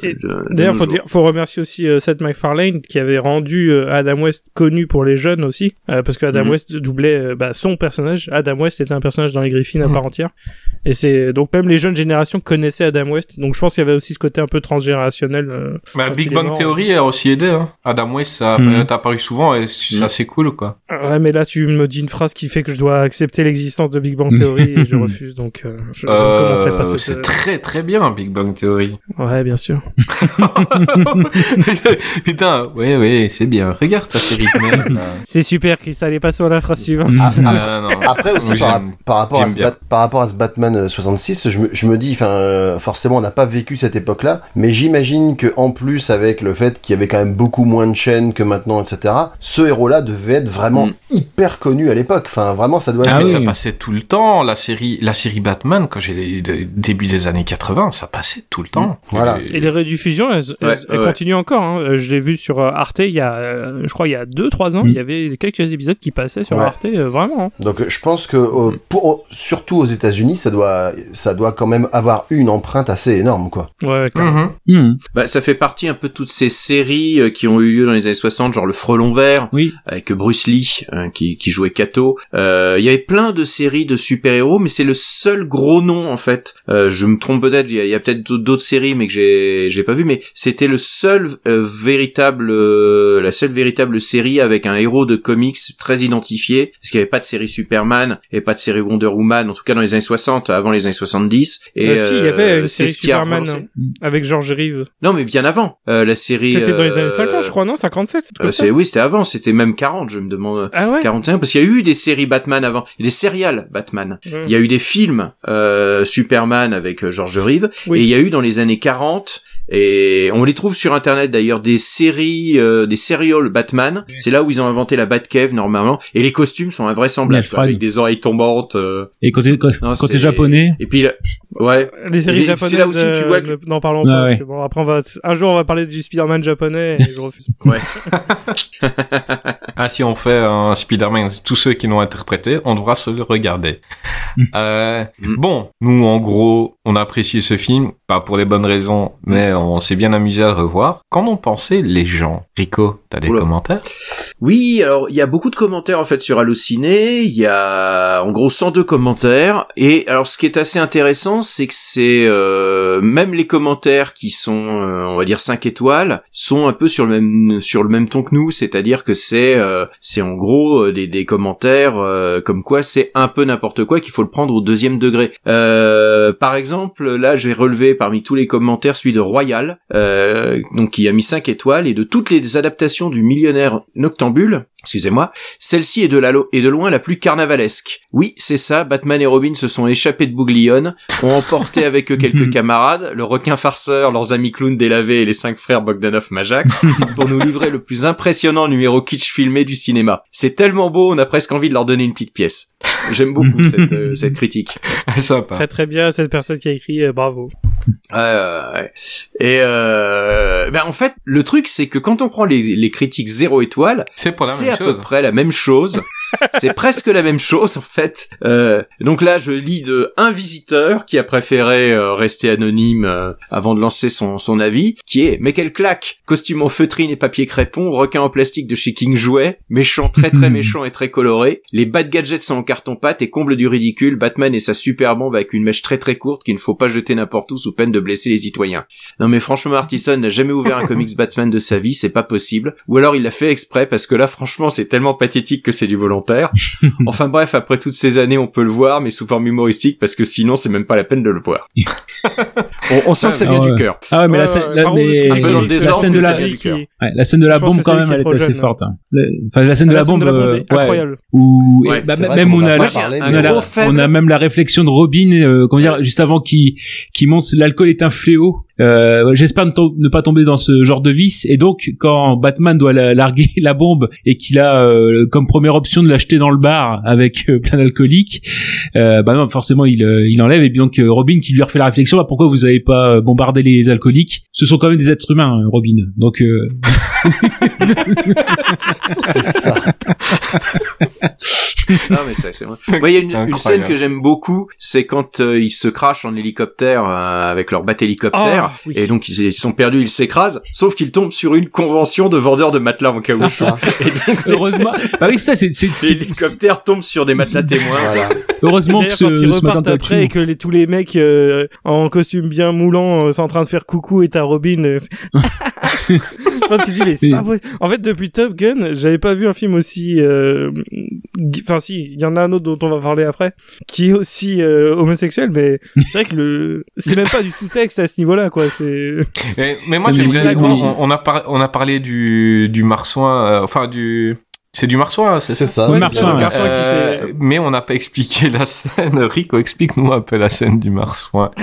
D'ailleurs, faut dire, faut remercier aussi euh, Seth MacFarlane qui avait rendu euh, Adam West connu pour les jeunes aussi, euh, parce que Adam Mhm. West doublait euh, bah, son personnage. Adam West était un personnage dans les Griffins à Mhm. part entière, et c'est donc même les jeunes générations connaissaient Adam West. Donc je pense qu'il y avait aussi ce côté un peu transgénérationnel. euh, Bah, Big Bang mort. Theory a aussi aidé, hein. Adam West, ça Mm. t'as apparu souvent et ça Mm. c'est cool, quoi. Ouais, mais là tu me dis une phrase qui fait que je dois accepter l'existence de Big Bang Theory et je refuse. Donc euh, je, je ne commenterai pas Euh, cette. c'est très très bien, Big Bang Theory. Ouais, bien sûr. Putain, ouais, ouais, c'est bien. Regarde ta série là. C'est super, Chris. Allez, passons à la phrase suivante. Ah, Ah, non. Après aussi par, rapport à ce. Bat- par rapport à ce Batman euh, 66, je me, je me dis, enfin, euh, forcément, on n'a pas vécu cette époque-là, mais j'imagine que en plus avec le fait qu'il y avait quand même beaucoup moins de chaînes que maintenant, etc. Ce héros-là devait être vraiment Mm. hyper connu à l'époque. Enfin, vraiment, ça doit être. Ah oui. ça passait tout le temps. La série, la série Batman, quand j'ai début des années 80, ça passait tout le temps. Voilà. Et les rediffusions, elles, elles- Ouais, elles ouais. continuent encore. Hein. Euh, Je l'ai vu sur euh, Arte il y a, euh, je crois, il y a 2-3 ans, Mm. il y avait quelques épisodes qui passaient sur Ouais. Arte, vraiment. hein. Donc, je pense que euh, pour, surtout aux États-Unis, ça doit, ça doit quand même avoir eu une empreinte assez énorme, quoi. Ouais. Hmm. Bah, ça fait partie un peu de toutes ces séries qui ont eu lieu dans les années 60, genre le Frelon Vert, Oui. avec Bruce Lee qui, qui jouait Kato. Euh, Il y avait plein de séries de super-héros, mais c'est le seul gros nom en fait. Euh, je me trompe peut-être, il y a, peut-être d'autres- séries, mais que j'ai j'ai pas vu. Mais c'était le seul euh, véritable, euh, la seule véritable série avec un héros de comics très identifié, parce qu'il y avait pas de série Superman et pas de série Wonder Woman, en tout cas dans les années 60, avant les années 70. Et Euh, si, il y avait une série Superman relancé. avec George Reeves. Non, mais bien avant. Euh, la série. C'était dans les années 50, je crois, non 57 c'est oui, c'était avant. C'était même 40. Je me demande. Ah ouais 45 parce qu'il y a eu des séries Batman avant, des sérials Batman. Ouais. Il y a eu des films euh, Superman avec euh, George Reeves Oui. et il y a eu dans les années 40 et on les trouve sur internet d'ailleurs des séries euh, des sérioles Batman. C'est là où ils ont inventé la Batcave normalement et les costumes sont invraisemblables quoi, avec des oreilles tombantes. euh. Et Non, c'est- japonais, Et puis là- ouais. Les séries Et c'est japonaises, là aussi que tu vois euh, que- ne- n'en parlons Ah pas, ouais. parce que bon, après on va, un jour on va parler du Spider-Man japonais et je refuse. Ah, si on fait un Spider-Man, tous ceux qui l'ont interprété, on devra se le regarder. Euh, Mm. Bon, nous, en gros, on a apprécié ce film, pas pour les bonnes raisons, mais on s'est bien amusé à le revoir. Qu'en ont pensé les gens? Rico, t'as des Oula. commentaires? Oui, alors il y a beaucoup de commentaires en fait sur Allociné, il y a en gros 102 commentaires et alors ce qui est assez intéressant c'est que c'est euh, même les commentaires qui sont euh, on va dire 5 étoiles sont un peu sur le même sur le même ton que nous, c'est-à-dire que c'est euh, c'est en gros euh, des, des commentaires euh, comme quoi c'est un peu n'importe quoi qu'il faut le prendre au deuxième degré. Euh, par exemple, là je vais relever parmi tous les commentaires celui de Roy Royal, euh, donc qui a mis 5 étoiles, et de toutes les adaptations du millionnaire Noctambule, excusez-moi, celle-ci est de, la lo- est de loin la plus carnavalesque. Oui, c'est ça, Batman et Robin se sont échappés de Bouglione, ont emporté avec eux quelques camarades, le requin farceur, leurs amis clowns délavés et les cinq frères Bogdanov Majax, pour nous livrer le plus impressionnant numéro kitsch filmé du cinéma. C'est tellement beau, on a presque envie de leur donner une petite pièce. J'aime beaucoup cette, euh, cette critique. Sympa. Très très bien cette personne qui a écrit euh, bravo. Ouais, ouais, ouais. Et euh, ben en fait, le truc c'est que quand on prend les, les critiques zéro étoile, C'est à peu près la même chose. C'est presque la même chose en fait. Euh, donc là, je lis de un visiteur qui a préféré euh, rester anonyme euh, avant de lancer son, son avis, qui est mais quelle claque Costume en feutrine et papier crépon, requin en plastique de chez King Jouet, méchant très très méchant et très coloré. Les bad gadgets sont en carton pâte et comble du ridicule. Batman et sa super bombe avec une mèche très très courte qu'il ne faut pas jeter n'importe où sous peine de blesser les citoyens. Non mais franchement, Artisan n'a jamais ouvert un comics Batman de sa vie, c'est pas possible. Ou alors il l'a fait exprès parce que là, franchement, c'est tellement pathétique que c'est du volontaire. enfin bref, après toutes ces années, on peut le voir, mais sous forme humoristique parce que sinon, c'est même pas la peine de le voir. on, on sent que ça Ah vient ouais. du cœur. Ah ouais, mais Ouais, la scène, la, de la, scène de bombe quand même, elle est assez jeune. forte. hein. Le- Enfin, la scène de La bombe, incroyable. même on a on a même la réflexion de Robin, euh, comment dire, juste avant qui qui montre l'alcool est un fléau. Euh, J'espère ne, ne pas tomber dans ce genre de vice. Et donc, quand Batman doit la- larguer la bombe et qu'il a euh, comme première option de l'acheter dans le bar avec euh, plein d'alcooliques, euh, bah non, forcément il euh, il enlève. Et puis donc euh, Robin qui lui refait la réflexion, bah, pourquoi vous avez pas bombardé les alcooliques? Ce sont quand même des êtres humains, hein, Robin. Donc euh, C'est ça. Non mais c'est c'est vrai. Moi, il y a une, scène que j'aime beaucoup, c'est quand euh, ils se crachent en hélicoptère euh, avec leur bat hélicoptère. Ah, oui. Et donc ils, ils sont perdus, ils s'écrasent, sauf qu'ils tombent sur une convention de vendeurs de matelas en caoutchouc. ça. Et donc les- heureusement, bah oui, ça c'est c'est- c'est- l'hélicoptère tombe sur des matelas témoins. Voilà. heureusement que ce, quand ils ce repartent après et que les, tous les mecs euh, en costume bien moulant euh, sont en train de faire coucou et t'as Robin. euh, Enfin, tu dis mais c'est pas possible. En fait, depuis Top Gun, j'avais pas vu un film aussi. Enfin, si, il y en a un autre dont on va parler après, qui est aussi euh, homosexuel, mais c'est vrai que le, c'est même pas du sous-texte à ce niveau-là, quoi. C'est. Mais, mais moi, dit- On, on- on a par- on a parlé du du marsouin, euh, enfin du. C'est du marsouin, hein, c'est ça. ça. Ouais, Marsouin, bien. ouais. Marsouin qui Euh, mais on n'a pas expliqué la scène. Rico, explique-nous un peu la scène du marsouin.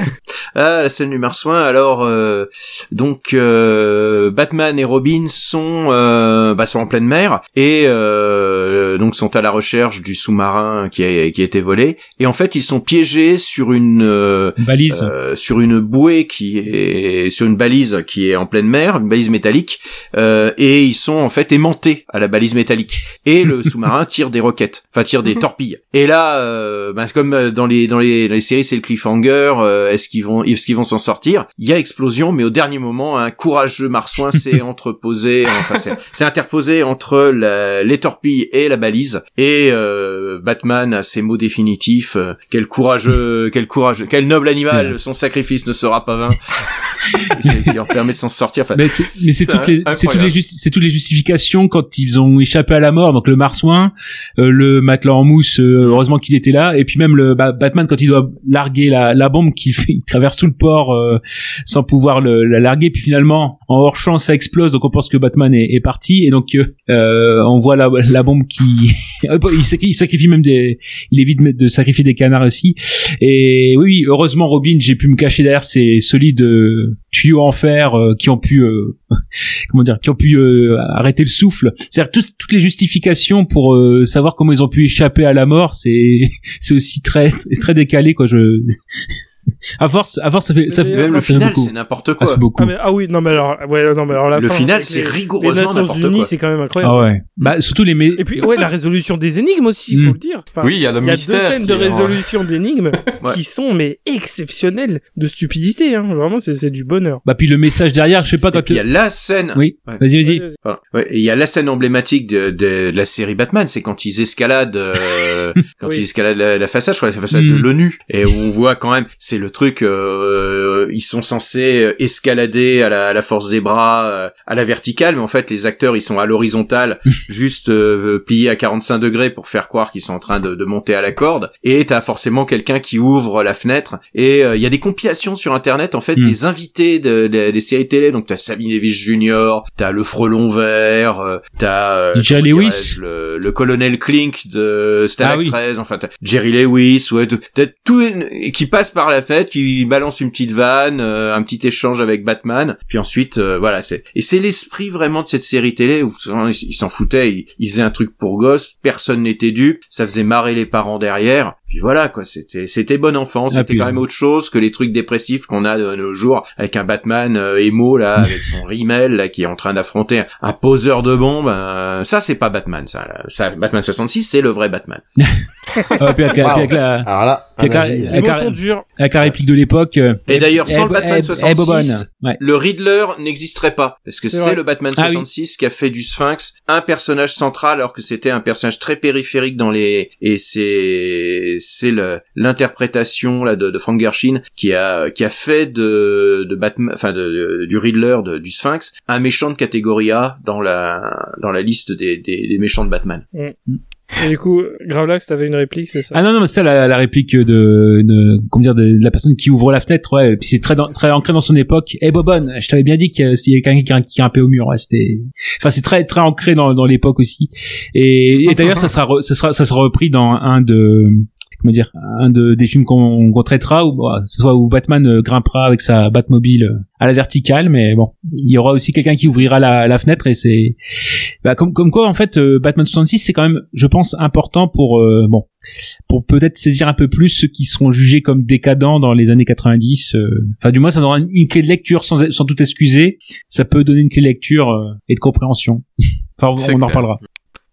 Ah, la scène du marsouin. Alors, euh, donc euh, Batman et Robin sont euh, bah, sont en pleine mer et euh, donc sont à la recherche du sous-marin qui a qui a été volé. Et en fait, ils sont piégés sur une euh, balise. euh, sur une bouée qui est sur une balise qui est en pleine mer, une balise métallique, euh, et ils sont en fait aimantés à la balise métallique. Et le sous-marin tire des roquettes, enfin tire des torpilles. Et là, euh, ben, c'est comme euh, dans les dans les, dans les séries, c'est le cliffhanger. euh, est-ce qu'ils vont est-ce qu'ils vont s'en sortir? Il y a explosion, mais au dernier moment, un courageux marsouin s'est entreposé, enfin s'est interposé entre la- les torpilles et la balise. Et euh, Batman a ses mots définitifs. euh, quel courageux, quel courageux, quel noble animal. Son sacrifice ne sera pas vain. Qui leur permet de s'en sortir. Enfin, Mais c'est, mais c'est toutes les, c'est toutes les justifications quand ils ont échappé à la mort. Donc le marsouin, euh, le matelas en mousse, euh, heureusement qu'il était là. Et puis même le bah, Batman quand il doit larguer la, la bombe qui il traverse tout le port euh, sans pouvoir la larguer. Puis finalement, en hors champ, ça explose. Donc on pense que Batman est, parti. Et donc on voit la, la bombe qui, il, sacrifie, même des, il évite de sacrifier des canards aussi. Et oui, heureusement Robin, j'ai pu me cacher derrière ces solides tuyaux en fer qui ont pu comment dire, qui ont pu arrêter le souffle. C'est-à-dire toutes, toutes les justifications pour euh, savoir comment ils ont pu échapper à la mort, c'est c'est aussi très très décalé quoi. Je à force à force ça fait ça fait, même le final, c'est n'importe Ah, quoi. c'est beaucoup. Ah, mais, ah oui, non mais alors, ouais, non mais alors la Le fin, final, c'est rigoureusement les Nations n'importe Unies, quoi. c'est quand même incroyable. Ah ouais. Bah surtout les Et puis ouais, la résolution des énigmes aussi, il faut Mm. le dire. Enfin, Oui, il y a le il y a mystère. deux scènes qui de est en- résolution d'énigmes Ouais. qui sont mais exceptionnelles de stupidité. Hein. Vraiment, c'est c'est du bonheur. bah puis le message derrière, je sais pas quand puis il y a la scène. Oui. Vas-y vas-y. Il y a la scène emblématique de, de la série Batman, c'est quand ils escaladent, euh, quand Oui. ils escaladent la, la façade, je crois, la façade de Mm. l'ONU, et où on voit quand même, c'est le truc, euh, ils sont censés escalader à la, à la force des bras, euh, à la verticale, mais en fait les acteurs ils sont à l'horizontale, juste euh, pliés à 45 degrés pour faire croire qu'ils sont en train de, de monter à la corde, et t'as forcément quelqu'un qui ouvre la fenêtre, et euh, il y a des compilations sur internet en fait Mm. des invités de, de- des séries télé, donc t'as Sabine Davis Jr., t'as le frelon vert, euh, t'as euh, Lewis. le, le colonel Clink de Ah oui. 13, enfin t'as Jerry Lewis, ouais, tout- t'as tout et qui passe par la fenêtre, qui balance une petite vanne, euh, un petit échange avec Batman, puis ensuite euh, voilà c'est et c'est l'esprit vraiment de cette série télé où souvent, ils s'en foutaient, ils, ils faisaient un truc pour gosses, personne n'était dupe, ça faisait marrer les parents derrière, puis voilà quoi, c'était c'était bon enfant, c'était Ah, puis- quand même autre chose que les trucs dépressifs qu'on a de nos jours avec un Batman euh, émo là, avec son rimel là qui est en train d'affronter un poseur de bombes, euh, ça c'est pas Batman ça, là. ça Batman 66 c'est le vrai Batman. Ah, puis avec, la- Wow. puis avec la, Alors là, un Avec la- avis, Les avec mots la- sont durs. avec la réplique de l'époque. euh, Et d'ailleurs, sans le Batman eh, eh, 66, Bobonne. Ouais. le Riddler n'existerait pas parce que C'est le Batman Ah oui. 66 qui a fait du Sphinx un personnage central alors que c'était un personnage très périphérique dans les et c'est c'est le l'interprétation là de, de Frank Gershin qui a qui a fait de de Batman enfin de, de- du Riddler de- du Sphinx un méchant de catégorie A dans la dans la liste des des, des méchants de Batman. Et du coup, Gravelax, t'avais une réplique, c'est ça? Ah non non mais c'est la, la réplique de, de comment dire de, de la personne qui ouvre la fenêtre ouais. Et puis c'est très dans- très ancré dans son époque. Eh Bobonne je t'avais bien dit qu'il y a s'il y a quelqu'un qui, qui grimpait au mur ouais, c'était enfin c'est très très ancré dans, dans l'époque aussi. Et, et d'ailleurs ça sera ça sera ça sera repris dans un de comment dire un de des films qu'on traitera où bah, ce soit où Batman euh, grimpera avec sa Batmobile euh, à la verticale mais bon il y aura aussi quelqu'un qui ouvrira la, la fenêtre et c'est bah, comme comme quoi en fait euh, Batman 66 c'est quand même je pense important pour euh, bon pour peut-être saisir un peu plus ceux qui seront jugés comme décadents dans les années 90 euh, enfin du moins ça donnera une, une clé de lecture sans sans tout excuser. Ça peut donner une clé de lecture et de compréhension. Enfin on, on en reparlera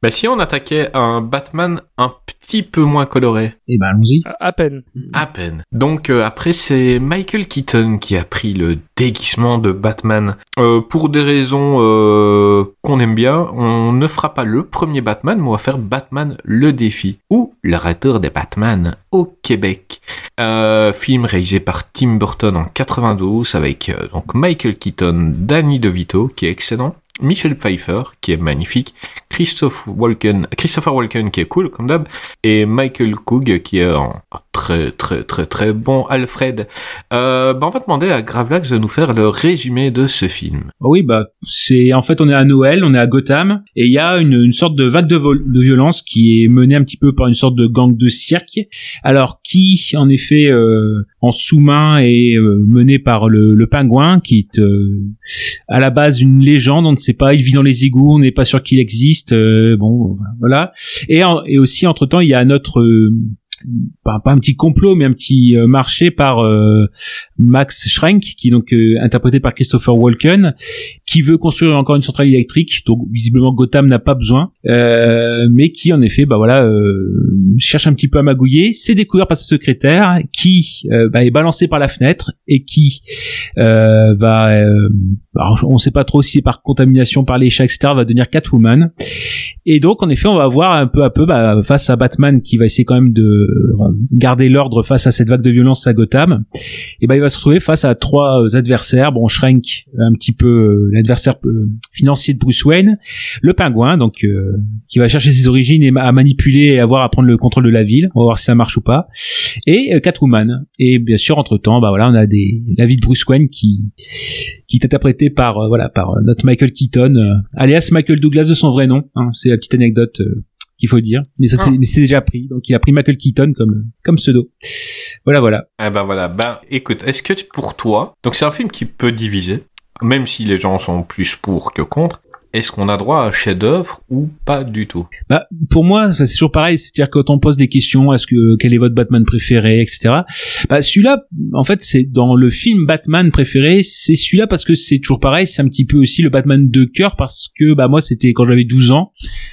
Bah si on attaquait un Batman un petit peu moins coloré, et ben allons-y À- À peine. à peine. Donc euh, après c'est Michael Keaton qui a pris le déguisement de Batman. Euh, pour des raisons euh, qu'on aime bien, on ne fera pas le premier Batman, mais on va faire Batman le défi ou le retour des Batman au Québec. Euh, film réalisé par Tim Burton en 92 avec euh, donc Michael Keaton, Danny DeVito qui est excellent. Michel Pfeiffer, qui est magnifique, Christophe Walken, Christopher Walken, qui est cool, comme d'hab, et Michael Coog, qui est un très très très très bon Alfred. Euh, bah on va demander à Gravelax de nous faire le résumé de ce film. Oui, bah c'est en fait on est à Noël, on est à Gotham et il y a une, sorte de vague de, violence qui est menée un petit peu par une sorte de gang de cirque. Alors qui en effet euh, en sous-main est euh, mené par le, le pingouin qui est euh, à la base une légende, on ne sait pas, il vit dans les égouts, on n'est pas sûr qu'il existe. euh, bon, voilà. Et, en- et aussi entre temps il y a notre pas, pas un petit complot mais un petit euh, marché par euh, Max Schrenk qui est donc euh, interprété par Christopher Walken qui veut construire encore une centrale électrique. Donc visiblement Gotham n'a pas besoin mais qui en effet bah voilà cherche un petit peu à magouiller. C'est découvert par sa secrétaire qui bah, est balancé par la fenêtre et qui va euh, alors, on sait pas trop si c'est par contamination par les chats etc va devenir Catwoman. Et donc en effet on va voir un peu à peu bah, face à Batman qui va essayer quand même de garder l'ordre face à cette vague de violence à Gotham. Et ben il va se retrouver face à trois euh, adversaires. Bon un petit peu euh, l'adversaire euh, financier de Bruce Wayne. Le pingouin donc euh, qui va chercher ses origines et à manipuler et avoir à prendre le contrôle de la ville. On va voir si ça marche ou pas. Et Catwoman. Et bien sûr entre temps bah voilà on a des la vie de Bruce Wayne qui qui est interprété par voilà par notre Michael Keaton alias Michael Douglas de son vrai nom hein, c'est la petite anecdote qu'il faut dire. Mais ça c'est Ah. mais c'est déjà pris. Donc il a pris Michael Keaton comme comme pseudo. Voilà voilà. Eh ben voilà, ben écoute, est-ce que pour toi, donc c'est un film qui peut diviser, même si les gens sont plus pour que contre, est-ce qu'on a droit à un chef-d'œuvre ou pas du tout? Bah, pour moi, c'est toujours pareil. C'est-à-dire quand on pose des questions, est-ce que quel est votre Batman préféré, etc. Bah, celui-là, en fait, c'est dans le film Batman préféré, c'est celui-là parce que c'est toujours pareil. C'est un petit peu aussi le Batman de cœur parce que bah moi, c'était quand j'avais 12 ans,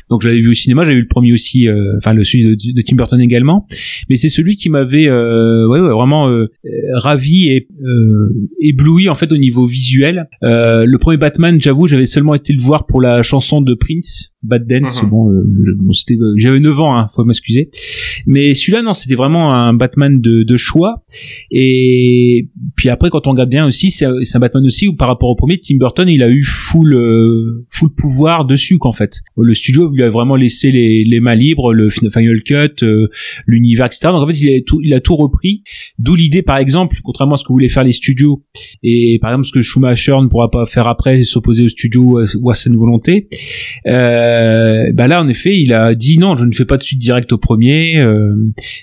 donc j'avais vu au cinéma. J'avais vu le premier aussi, euh, enfin le celui de, Tim Burton également. Mais c'est celui qui m'avait, euh, ouais, ouais, vraiment euh, ravi et euh, ébloui en fait au niveau visuel. Euh, le premier Batman, j'avoue, j'avais seulement été le voir pour la chanson de Prince, Bad Dance. Mhm. Bon, euh, je- bon, c'était, euh, j'avais 9 ans, hein, faut m'excuser. Mais celui-là, non, c'était vraiment un Batman de, de choix. Et puis après, quand on regarde bien aussi, c'est c'est un Batman aussi où par rapport au premier, Tim Burton, il a eu full, euh, full pouvoir dessus, qu'en fait. Le studio lui a vraiment laissé les, les mains libres, le fin- Final Cut, euh, l'univers, etc. Donc en fait, il a tout, il a tout repris. D'où l'idée, par exemple, contrairement à ce que voulaient faire les studios, et par exemple ce que Schumacher ne pourra pas faire après, s'opposer au studio sa volonté. Euh, bah là, en effet, il a dit non, je ne fais pas de suite direct au premier, euh,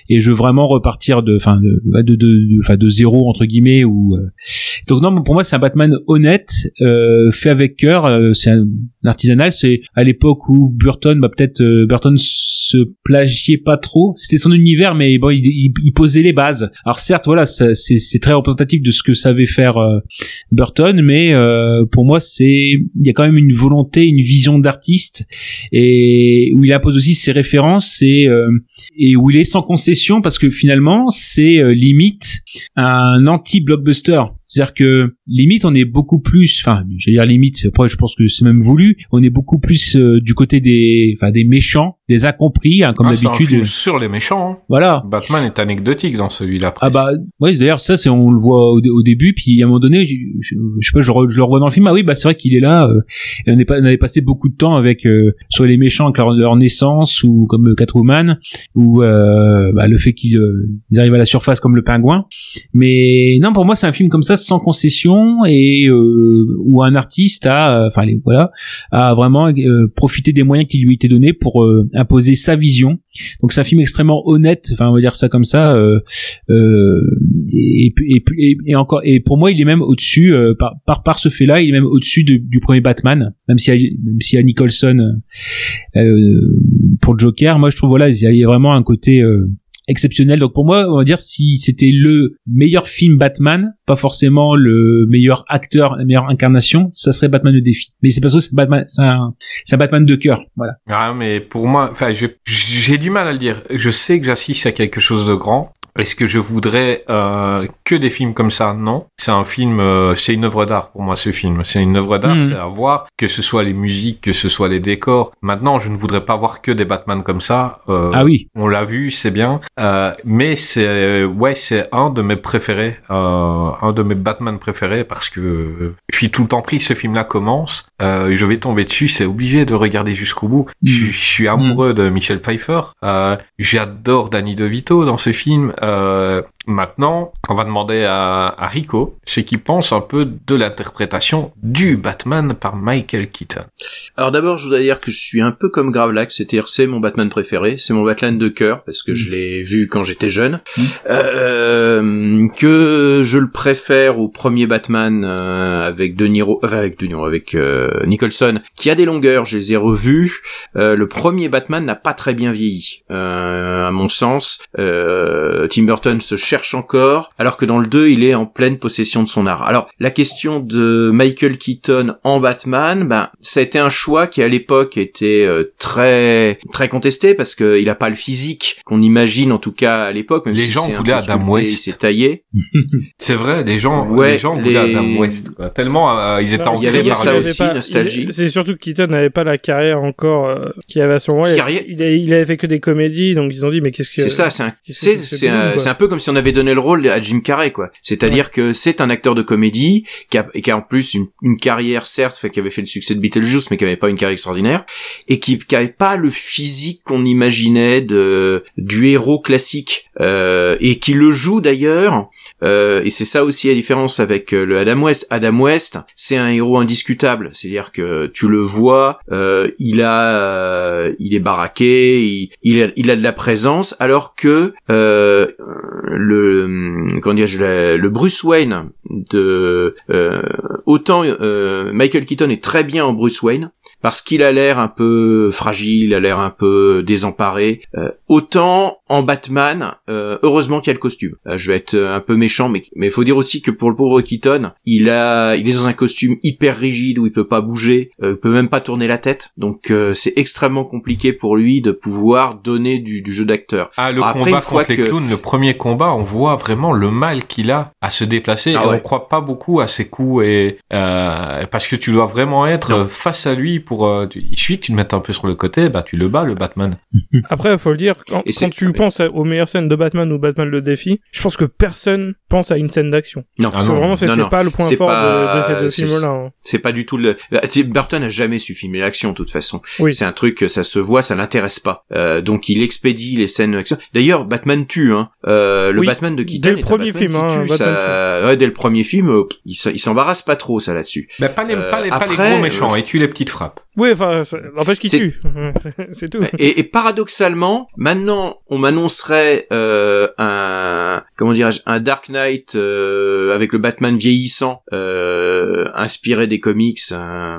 et je veux vraiment repartir de, enfin, de, de, de, de, de zéro entre guillemets. Ou euh. Donc non, pour moi, c'est un Batman honnête, euh, fait avec cœur. euh, c'est un, artisanal. C'est à l'époque où Burton, bah peut-être euh, Burton se plagiait pas trop. C'était son univers, mais bon, il, il, posait les bases. Alors certes, voilà, c'est c'est très représentatif de ce que savait faire euh, Burton, mais euh, pour moi, c'est il y a quand même une volonté, une vision d'artiste et où il impose aussi ses références et euh, et où il est sans concession parce que finalement, c'est limite un anti-blockbuster. C'est-à-dire que limite on est beaucoup plus, enfin j'allais dire limite, après je pense que c'est même voulu, on est beaucoup plus euh, du côté des, enfin des méchants, des incompris, hein, comme Ah, d'habitude. sur les méchants. hein. Voilà. Batman est anecdotique dans celui-là. Ah bah ouais d'ailleurs ça c'est on le voit au, au début puis à un moment donné je, je, je sais pas je, re- je le revois dans le film ah oui bah c'est vrai qu'il est là euh, et on, est pas, on avait passé beaucoup de temps avec euh, soit les méchants avec leur, leur naissance ou comme Catwoman ou euh, bah, le fait qu'ils euh, arrivent à la surface comme le pingouin mais non pour moi c'est un film comme ça sans concession et euh, où un artiste a euh, enfin les- voilà a vraiment euh, profité des moyens qui lui étaient donnés pour euh, imposer sa vision. Donc c'est un film extrêmement honnête enfin on va dire ça comme ça euh, euh, et, et, et, et encore et pour moi il est même au-dessus par, par par ce fait-là il est même au-dessus de- du premier Batman même si même y a Nicholson pour Joker. Moi je trouve voilà il y a, vraiment un côté exceptionnel donc pour moi on va dire si c'était le meilleur film Batman pas forcément le meilleur acteur la meilleure incarnation ça serait Batman le défi mais c'est parce que c'est Batman c'est un un Batman de cœur voilà Ah, mais pour moi, enfin, j'ai du mal à le dire. Je sais que j'assiste à quelque chose de grand. Est-ce que je voudrais euh, que des films comme ça? Non. C'est un film, euh, c'est une œuvre d'art pour moi. Ce film, c'est une œuvre d'art. Mhm. C'est à voir, que ce soit les musiques, que ce soit les décors. Maintenant, je ne voudrais pas voir que des Batman comme ça. Euh, ah oui On l'a vu, c'est bien. Euh, mais c'est ouais, c'est un de mes préférés, euh, un de mes Batman préférés parce que euh, je suis tout le temps pris. Ce film-là commence, euh, je vais tomber dessus, c'est obligé de regarder jusqu'au bout. Je, suis- je suis amoureux de Michel Pfeiffer. Euh, J'adore Danny DeVito dans ce film. Euh, uh, maintenant, on va demander à, à Rico ce qu'il pense un peu de l'interprétation du Batman par Michael Keaton. Alors d'abord, je voudrais dire que je suis un peu comme Gravelax, c'est-à-dire c'est mon Batman préféré, c'est mon Batman de cœur parce que je l'ai vu quand j'étais jeune, euh, que je le préfère au premier Batman euh, avec De Niro, enfin, avec De Niro, avec euh, Nicholson, qui a des longueurs, je les ai revus. Euh, le premier Batman n'a pas très bien vieilli, euh, à mon sens. Euh, Tim Burton se cherche encore, alors que dans le 2, il est en pleine possession de son art. Alors la question de Michael Keaton en Batman, ben ça a été un choix qui à l'époque était euh, très très contesté parce que il a pas le physique qu'on imagine en tout cas à l'époque. Les si gens voulaient Adam West. Il s'est taillé. C'est vrai, les gens, Ouais, les gens les- voulaient Adam West. quoi. Tellement euh, ils étaient Non, il y avait- a ça aussi, pas- nostalgie. il- C'est surtout que Keaton n'avait pas la carrière encore euh, qu'il avait à ce moment-là. Il, avait fait que des comédies, donc ils ont dit mais qu'est-ce que C'est ça, un, un, c'est un peu comme si on avait donné le rôle à Jim Carrey, quoi. C'est-à-dire que c'est un acteur de comédie qui a, et qui a en plus une, une carrière, certes, fait, qui avait fait le succès de Beetlejuice, mais qui avait pas une carrière extraordinaire, et qui, qui avait pas le physique qu'on imaginait de, du héros classique, euh, et qui le joue d'ailleurs, euh, et c'est ça aussi la différence avec euh, le Adam West. Adam West, c'est un héros indiscutable, c'est-à-dire que tu le vois, euh, il a, euh, il est baraqué, il, il, a, il a de la présence, alors que euh, le, comment dirais-je, le, Bruce Wayne de euh, autant Michael Keaton est très bien en Bruce Wayne parce qu'il a l'air un peu fragile, il a l'air un peu désemparé. Euh, autant en Batman, euh, heureusement qu'il y a le costume. Euh, je vais être euh, un peu méchant, mais mais faut dire aussi que pour le pauvre Keaton, il a, il est dans un costume hyper rigide où il peut pas bouger, euh, il peut même pas tourner la tête. Donc euh, c'est extrêmement compliqué pour lui de pouvoir donner du, du jeu d'acteur. Ah, le Après, combat une fois contre les que- clowns, le premier combat, on voit vraiment le mal qu'il a à se déplacer Ah et ouais. on croit pas beaucoup à ses coups et euh, parce que tu dois vraiment être Non. face à lui pour. euh, tu- il suffit que tu le mettes un peu sur le côté, bah tu le bats le Batman. Après, faut le dire, quand, Et c'est- quand tu penses à- aux meilleures scènes de Batman ou Batman le défi, je pense que personne pense à une scène d'action. Non, Parce Ah que non, vraiment, c'était non, non. pas le point C'est fort pas- de, de ces deux films-là. hein. c'est pas du tout le. Bah, Burton a jamais su filmer l'action de toute façon. Oui. C'est un truc, ça se voit, ça l'intéresse pas. Euh, donc il expédie les scènes d'action. D'ailleurs, Batman tue. Hein. Euh, le Oui, Batman de Keaton dès le premier film, qui hein, tue, Batman ça- Ouais, dès le premier film, euh, il s'en- il s'embarrasse pas trop ça là-dessus. Bah, pas les, Euh, pas les, pas les après, gros méchants, euh, et tue les petites frappes. Oui, enfin, n'empêche qu'il C'est- tue. c'est tout. Et, et paradoxalement, maintenant, on m'annoncerait euh, un comment dirais-je, un Dark Knight euh, avec le Batman vieillissant, euh, inspiré des comics euh,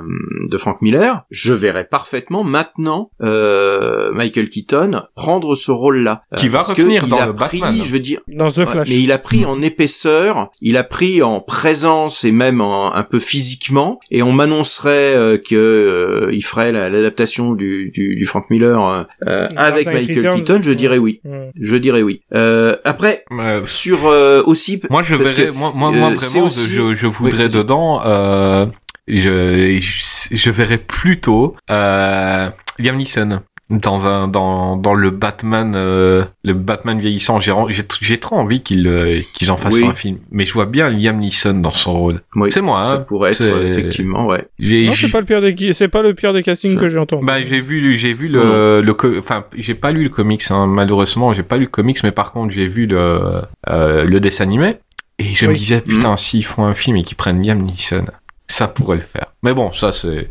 de Frank Miller. Je verrais parfaitement maintenant euh, Michael Keaton prendre ce rôle-là, Qui va revenir dans le pris, Batman. Je veux dire, Dans The Ouais, Flash. mais il a pris en épaisseur, il a pris en présence et même en, un peu physiquement. Et on m'annoncerait euh, que euh, il ferait la- l'adaptation du, du, du Frank Miller euh, euh, avec Michael. Keaton. Je dirais oui. Ouais. Je dirais oui. Euh, après, Euh, sur euh, aussi. moi je verrais, que, moi, moi, euh, moi vraiment, aussi- je, je voudrais dedans. Euh, je, je, je verrais plutôt euh, Liam Neeson dans un dans dans le Batman euh, le Batman vieillissant j'ai j'ai j'ai trop envie qu'ils euh, qu'ils en fassent Oui. un film mais je vois bien Liam Neeson dans son rôle Oui, c'est moi ça hein. pourrait être C'est- effectivement, ouais. Non, c'est pas le pire des, c'est pas le pire des castings que j'ai entendu. bah j'ai vu j'ai vu le le co- enfin j'ai pas lu le comics hein, malheureusement j'ai pas lu le comics mais par contre j'ai vu le euh, le dessin animé et je me disais putain s'ils font un film et qu'ils prennent Liam Neeson ça pourrait le faire mais bon ça c'est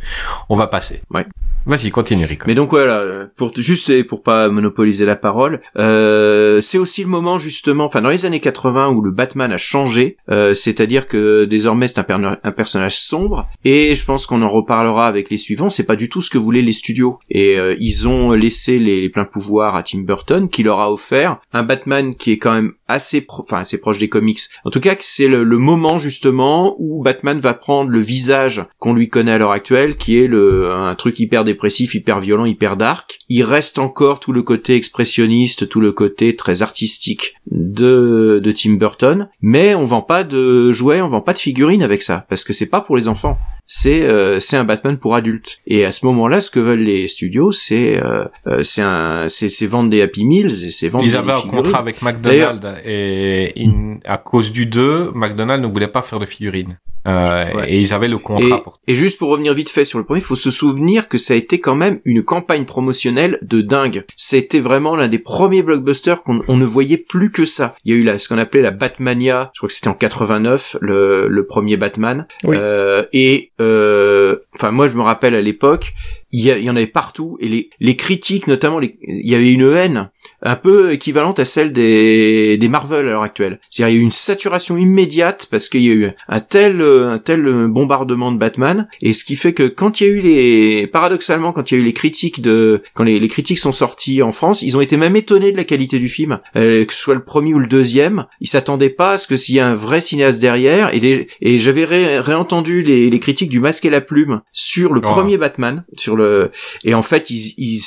on va passer Ouais. Vas-y continue Mais donc voilà, pour juste et pour pas monopoliser la parole, euh, c'est aussi le moment justement, enfin dans les années 80 où le Batman a changé, euh, c'est-à-dire que désormais c'est un personnage sombre et je pense qu'on en reparlera avec les suivants. C'est pas du tout ce que voulaient les studios et euh, ils ont laissé les, pleins pouvoirs à Tim Burton qui leur a offert un Batman qui est quand même assez, pro- enfin assez proche des comics. En tout cas, c'est le, le moment justement où Batman va prendre le visage qu'on lui connaît à l'heure actuelle, qui est le un truc hyper dépressif, hyper violent, hyper dark. Il reste encore tout le côté expressionniste, tout le côté très artistique de de Tim Burton, mais on vend pas de jouets, on vend pas de figurines avec ça parce que c'est pas pour les enfants. C'est euh, c'est un Batman pour adultes. Et à ce moment-là, ce que veulent les studios, c'est euh, euh, c'est un c'est c'est vendre des Happy Meals et c'est vendre ils avaient un contrat avec McDonald's et in- à cause du 2 McDonald's ne voulait pas faire de figurines euh, Ouais. et ils avaient le Et, contrat pour et juste pour revenir vite fait sur le premier, il faut se souvenir que ça a été quand même une campagne promotionnelle de dingue. C'était vraiment l'un des premiers blockbusters qu'on on ne voyait plus que ça. Il y a eu la, ce qu'on appelait la Batmania, je crois que c'était en 89, le, le premier Batman. Oui. Euh, et euh, enfin moi je me rappelle à l'époque, il y, en avait partout et les, les critiques notamment, il y avait une haine un peu équivalente à celle des, des Marvel à l'heure actuelle. C'est-à-dire il y a eu une saturation immédiate parce qu'il y a eu un tel euh, un tel euh, bombardement de Batman et ce qui fait que quand il y a eu les paradoxalement quand il y a eu les critiques de quand les, les critiques sont sortis en France, ils ont été même étonnés de la qualité du film, euh, que ce soit le premier ou le deuxième, ils s'attendaient pas à ce que s'il y a un vrai cinéaste derrière et des, et j'avais ré- réentendu les, les critiques du Masque et la Plume sur le Oh. premier Batman, sur le et en fait ils, ils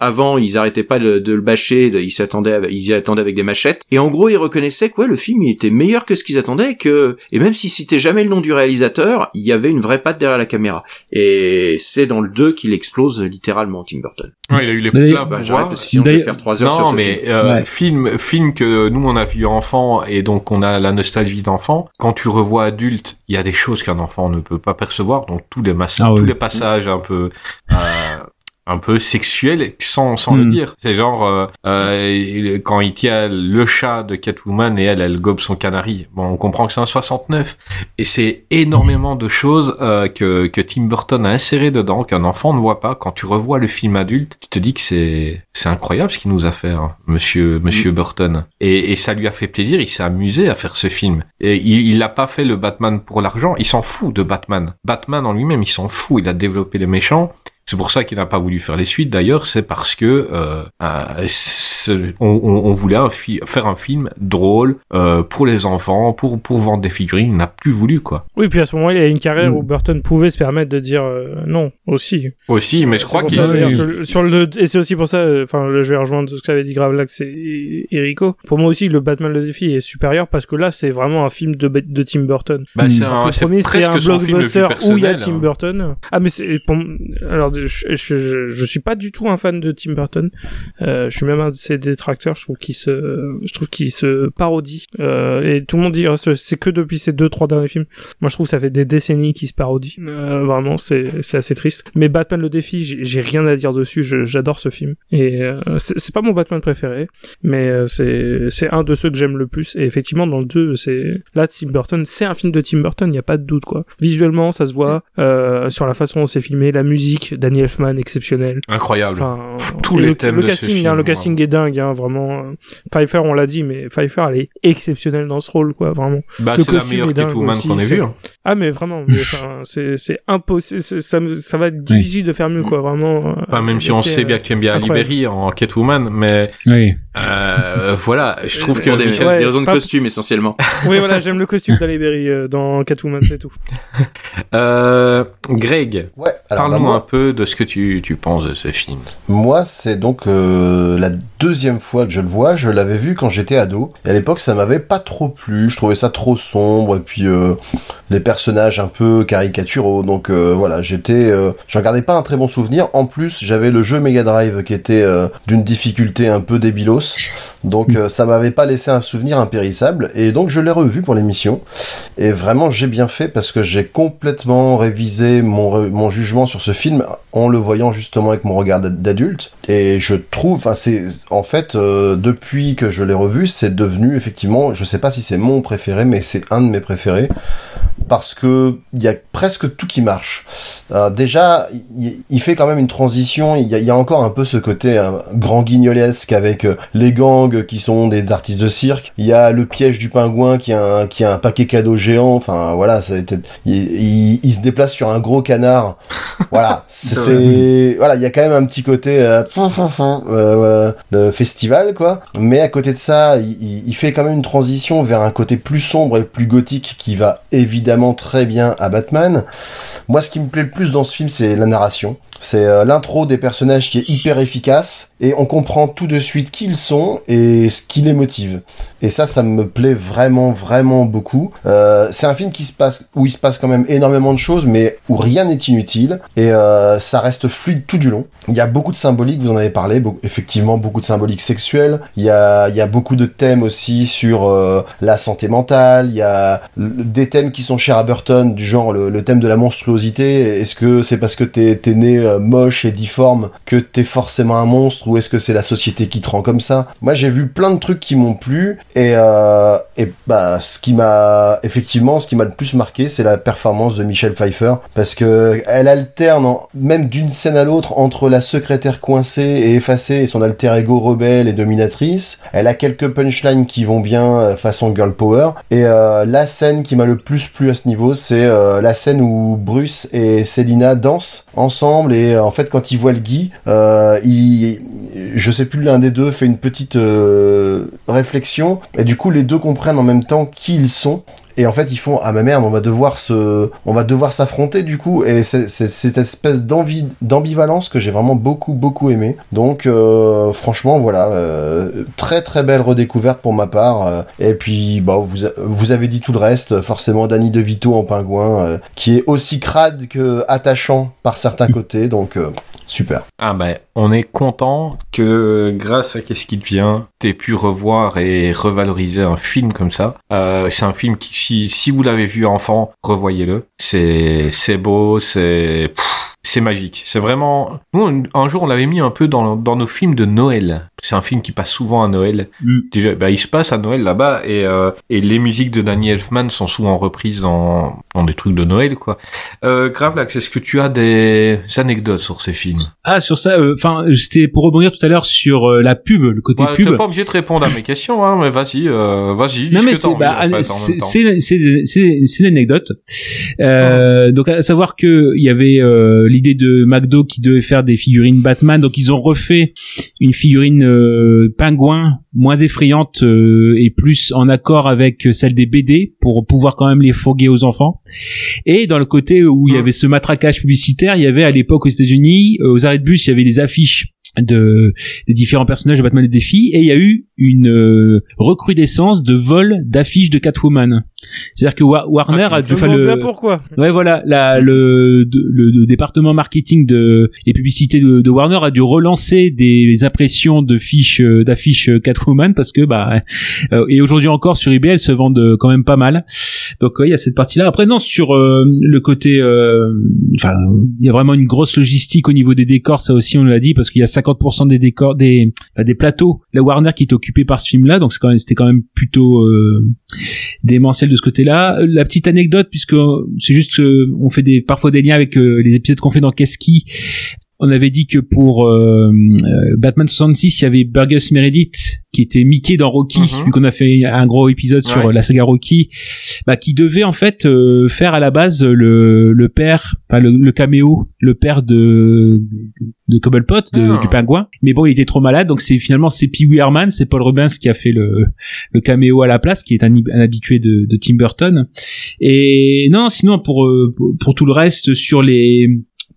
avant ils arrêtaient pas de, de le bâcher, ils s'attendaient ils y attendaient avec des machettes et en gros ils reconnaissaient que ouais, le film il était meilleur que ce qu'ils attendaient et que et même s'ils citaient jamais le nom du réalisateur, il y avait une vraie patte derrière la caméra. Et c'est dans le 2 qu'il explose littéralement Tim Burton. Ouais, il a eu les pleins Bah, j'arrête parce que sinon je vais faire 3 heures sur Non, ce mais film. euh, Ouais. film, film que nous on a vu enfant et donc on a la nostalgie d'enfant. Quand tu le revois adulte, il y a des choses qu'un enfant ne peut pas percevoir. Donc tous les massages, Ah oui. tous les passages un peu, euh, un peu sexuels sans sans le Hmm. dire. C'est genre euh, euh, quand il tient le chat de Catwoman et elle elle gobe son canari. Bon, on comprend que c'est un 69 et c'est énormément de choses euh, que que Tim Burton a inséré dedans qu'un enfant ne voit pas. Quand tu revois le film adulte, tu te dis que c'est c'est incroyable ce qu'il nous a fait, hein, Monsieur Monsieur Burton. Et, et ça lui a fait plaisir. Il s'est amusé à faire ce film. Et il il a pas fait le Batman pour l'argent. Il s'en fout de Batman. Batman en lui-même, il s'en fout. Il a développé les méchants. C'est pour ça qu'il n'a pas voulu faire les suites. D'ailleurs, c'est parce que euh, on, voulait un faire un film drôle euh, pour les enfants, pour pour vendre des figurines. Il n'a plus voulu quoi. Oui, puis à ce moment-là, il y a une carrière Mm. où Burton pouvait se permettre de dire euh, non aussi. Aussi, mais je crois qu'il oui. que sur le et c'est aussi pour ça. Enfin, je vais rejoindre ce qu'avait dit Gravelax et Erico. Pour moi aussi, le Batman le défi est supérieur parce que là, c'est vraiment un film de, de Tim Burton. bah, c'est Mm. un, le premier, c'est un blockbuster où il y a. Tim hein. Burton. Ah, mais c'est alors je, je, suis pas du tout un fan de Tim Burton. Euh, je suis même un de ses détracteurs. Je trouve qu'il se, je trouve qu'il se parodie. Euh, et tout le monde dit, oh, c'est- que depuis ces deux trois derniers films. Moi, je trouve que ça fait des décennies qu'il se parodie. Euh, vraiment, c'est c'est assez triste. Mais Batman le défi, j'ai rien à dire dessus. J'adore ce film. Et c'est pas mon Batman préféré, mais c'est c'est un de ceux que j'aime le plus. Et effectivement, dans le 2, c'est là Tim Burton, c'est un film de Tim Burton, il y a pas de doute quoi. Visuellement, ça se voit sur la façon dont c'est filmé, la musique, Danny Elfman exceptionnel. Incroyable. Enfin, Tous les le, thèmes le de ce casting, film, hein, le casting est dingue, hein, vraiment. Pfeiffer, on l'a dit, mais Pfeiffer, elle est exceptionnelle dans ce rôle, quoi, vraiment. bah, le c'est la costume meilleure Catwoman aussi, qu'on ait vue. hein. Ah, mais vraiment, mais, c'est c'est impossible, c'est- ça, va être difficile de faire mieux, quoi, vraiment. euh, Enfin, même si on sait euh, bien que tu aimes bien. Libéry en Catwoman, mais Oui. euh, voilà, je trouve que des, Michel- Ouais, des raisons de pas- costume essentiellement. Oui, voilà, j'aime le costume d'Halle Berry euh, dans Catwoman, c'est tout. Euh, Greg, Ouais, alors bah, parle-nous un peu de ce que tu, penses de ce film. moi c'est donc euh, la deuxième fois que je le vois. Je l'avais vu quand j'étais ado. Et à l'époque, ça m'avait pas trop plu. Je trouvais ça trop sombre. Et puis euh, les personnages un peu caricaturaux. Donc euh, voilà, j'étais, j'en gardais pas un très bon souvenir. En plus, j'avais le jeu Mega Drive qui était d'une difficulté un peu débilos. Donc ça m'avait pas laissé un souvenir impérissable. Et donc je l'ai revu pour l'émission. Et vraiment, j'ai bien fait parce que j'ai complètement révisé mon, mon jugement sur ce film en le voyant justement avec mon regard d'ad- d'adulte. Et je trouve, enfin, c'est, en fait, euh, depuis que je l'ai revu, c'est devenu effectivement, je sais pas si c'est mon préféré, mais c'est un de mes préférés. Parce que il y a presque tout qui marche. Euh, déjà, il, fait quand même une transition. Il y a, il y a encore un peu ce côté euh, grand guignolesque avec euh, les gangs qui sont des artistes de cirque. Il y a le piège du pingouin qui a un, qui a un paquet cadeau géant. Enfin, voilà, ça a été- il, il- il se déplace sur un gros canard. Voilà, c'est, c'est- voilà, il y a quand même un petit côté euh, euh, festival, quoi. Mais à côté de ça, il- il fait quand même une transition vers un côté plus sombre et plus gothique qui va évidemment très bien à Batman. Moi, ce qui me plaît le plus dans ce film, c'est la narration. C'est euh, l'intro des personnages qui est hyper efficace et on comprend tout de suite qui ils sont et ce qui les motive. Et ça, ça me plaît vraiment, vraiment beaucoup. Euh, c'est un film qui se passe où il se passe quand même énormément de choses, mais où rien n'est inutile et euh, ça reste fluide tout du long. Il y a beaucoup de symboliques, vous en avez parlé, effectivement beaucoup de symboliques sexuelles. Il y a, beaucoup de thèmes aussi sur la santé mentale. Il y a des thèmes qui sont chers à Burton, du genre le, thème de la monstruosité. Est-ce que c'est parce que t'es es né euh, moche et difforme que t'es forcément un monstre ou est-ce que c'est la société qui te rend comme ça Moi, j'ai vu plein de trucs qui m'ont plu et, euh, et bah ce qui m'a effectivement ce qui m'a le plus marqué, c'est la performance de Michelle Pfeiffer parce que elle alterne même d'une scène à l'autre entre la secrétaire coincée et effacée et son alter ego rebelle et dominatrice. Elle a quelques punchlines qui vont bien euh, façon girl power et la scène qui m'a le plus plu à ce niveau, c'est la scène où Bruce et Selina dansent ensemble euh, en fait quand ils voient le Guy, euh, il, je sais plus l'un des deux fait une petite euh, réflexion. Et du coup les deux comprennent en même temps qui ils sont et en fait ils font ah ma merde on va devoir se on va devoir s'affronter du coup. Et c'est cette espèce d'envie d'ambivalence que j'ai vraiment beaucoup beaucoup aimé. Donc euh, franchement voilà euh, très très belle redécouverte pour ma part. Euh, et puis bah vous vous avez dit tout le reste. Forcément Danny DeVito en pingouin euh, qui est aussi crade que attachant par certains côtés. Donc euh, super. Ah ben, on est content que grâce à Qu'est-ce qui devient, t'aies pu revoir et revaloriser un film comme ça. Euh, c'est un film qui, si, si vous l'avez vu enfant, revoyez-le. C'est, beau, c'est, c'est magique. C'est vraiment. Nous, un- jour, on l'avait mis un peu dans, dans nos films de Noël. C'est un film qui passe souvent à Noël. Mm. Déjà, bah, il se passe à Noël là-bas et, euh, et les musiques de Danny Elfman sont souvent reprises dans, dans des trucs de Noël, quoi. Euh, Gravelax, est-ce que tu as des anecdotes sur ces films? Ah, sur ça, enfin, c'était pour rebondir tout à l'heure sur euh, la pub, le côté Ouais, pub. T'es pas obligé de répondre à mes questions, hein, mais vas-y, euh, vas-y. Non mais c'est bah, en fait, c'est une anecdote. Euh, Donc à savoir que il y avait euh, l'idée de McDo qui devait faire des figurines Batman. Donc ils ont refait une figurine euh, pingouin moins effrayante euh, et plus en accord avec celle des BD pour pouvoir quand même les fourguer aux enfants. Et dans le côté où il y avait ce matraquage publicitaire, il y avait à l'époque aux États-Unis, euh, aux arrêts de bus, il y avait des affiches de des différents personnages de Batman et défi et il y a eu une euh, recrudescence de vol d'affiches de Catwoman. C'est-à-dire que Wa- Warner a Je dû faire le bien pourquoi. Ouais voilà, la, le, de- le, le département marketing de et publicité de, de Warner a dû relancer des impressions de fiches euh, d'affiches Catwoman parce que bah euh, et aujourd'hui encore sur eBay elles se vendent euh, quand même pas mal. Donc ouais, il y a cette partie-là. Après non sur euh, le côté euh, enfin il y a vraiment une grosse logistique au niveau des décors, ça aussi on l'a dit parce qu'il y a 50% des décors des des plateaux la Warner qui est par ce film-là donc c'est quand c'était quand même plutôt euh, démentiel de ce côté-là. Euh, La petite anecdote, puisque euh, c'est juste euh, on fait des parfois des liens avec euh, les épisodes qu'on fait dans Qu'est-ce qui? On avait dit que pour euh, euh, Batman 66, il y avait Burgess Meredith qui était Mickey dans Rocky, Mhm. vu qu'on a fait un gros épisode sur Ouais. euh, la saga Rocky, bah, qui devait en fait euh, faire à la base le, le père, enfin le, le caméo, le père de de Cobblepot, de, Ah. du pingouin. Mais bon, il était trop malade, donc c'est finalement c'est Pee Wee Herman, c'est Paul Rubens qui a fait le le caméo à la place, qui est un, un habitué de, de Tim Burton. Et non, sinon pour euh, pour, pour tout le reste sur les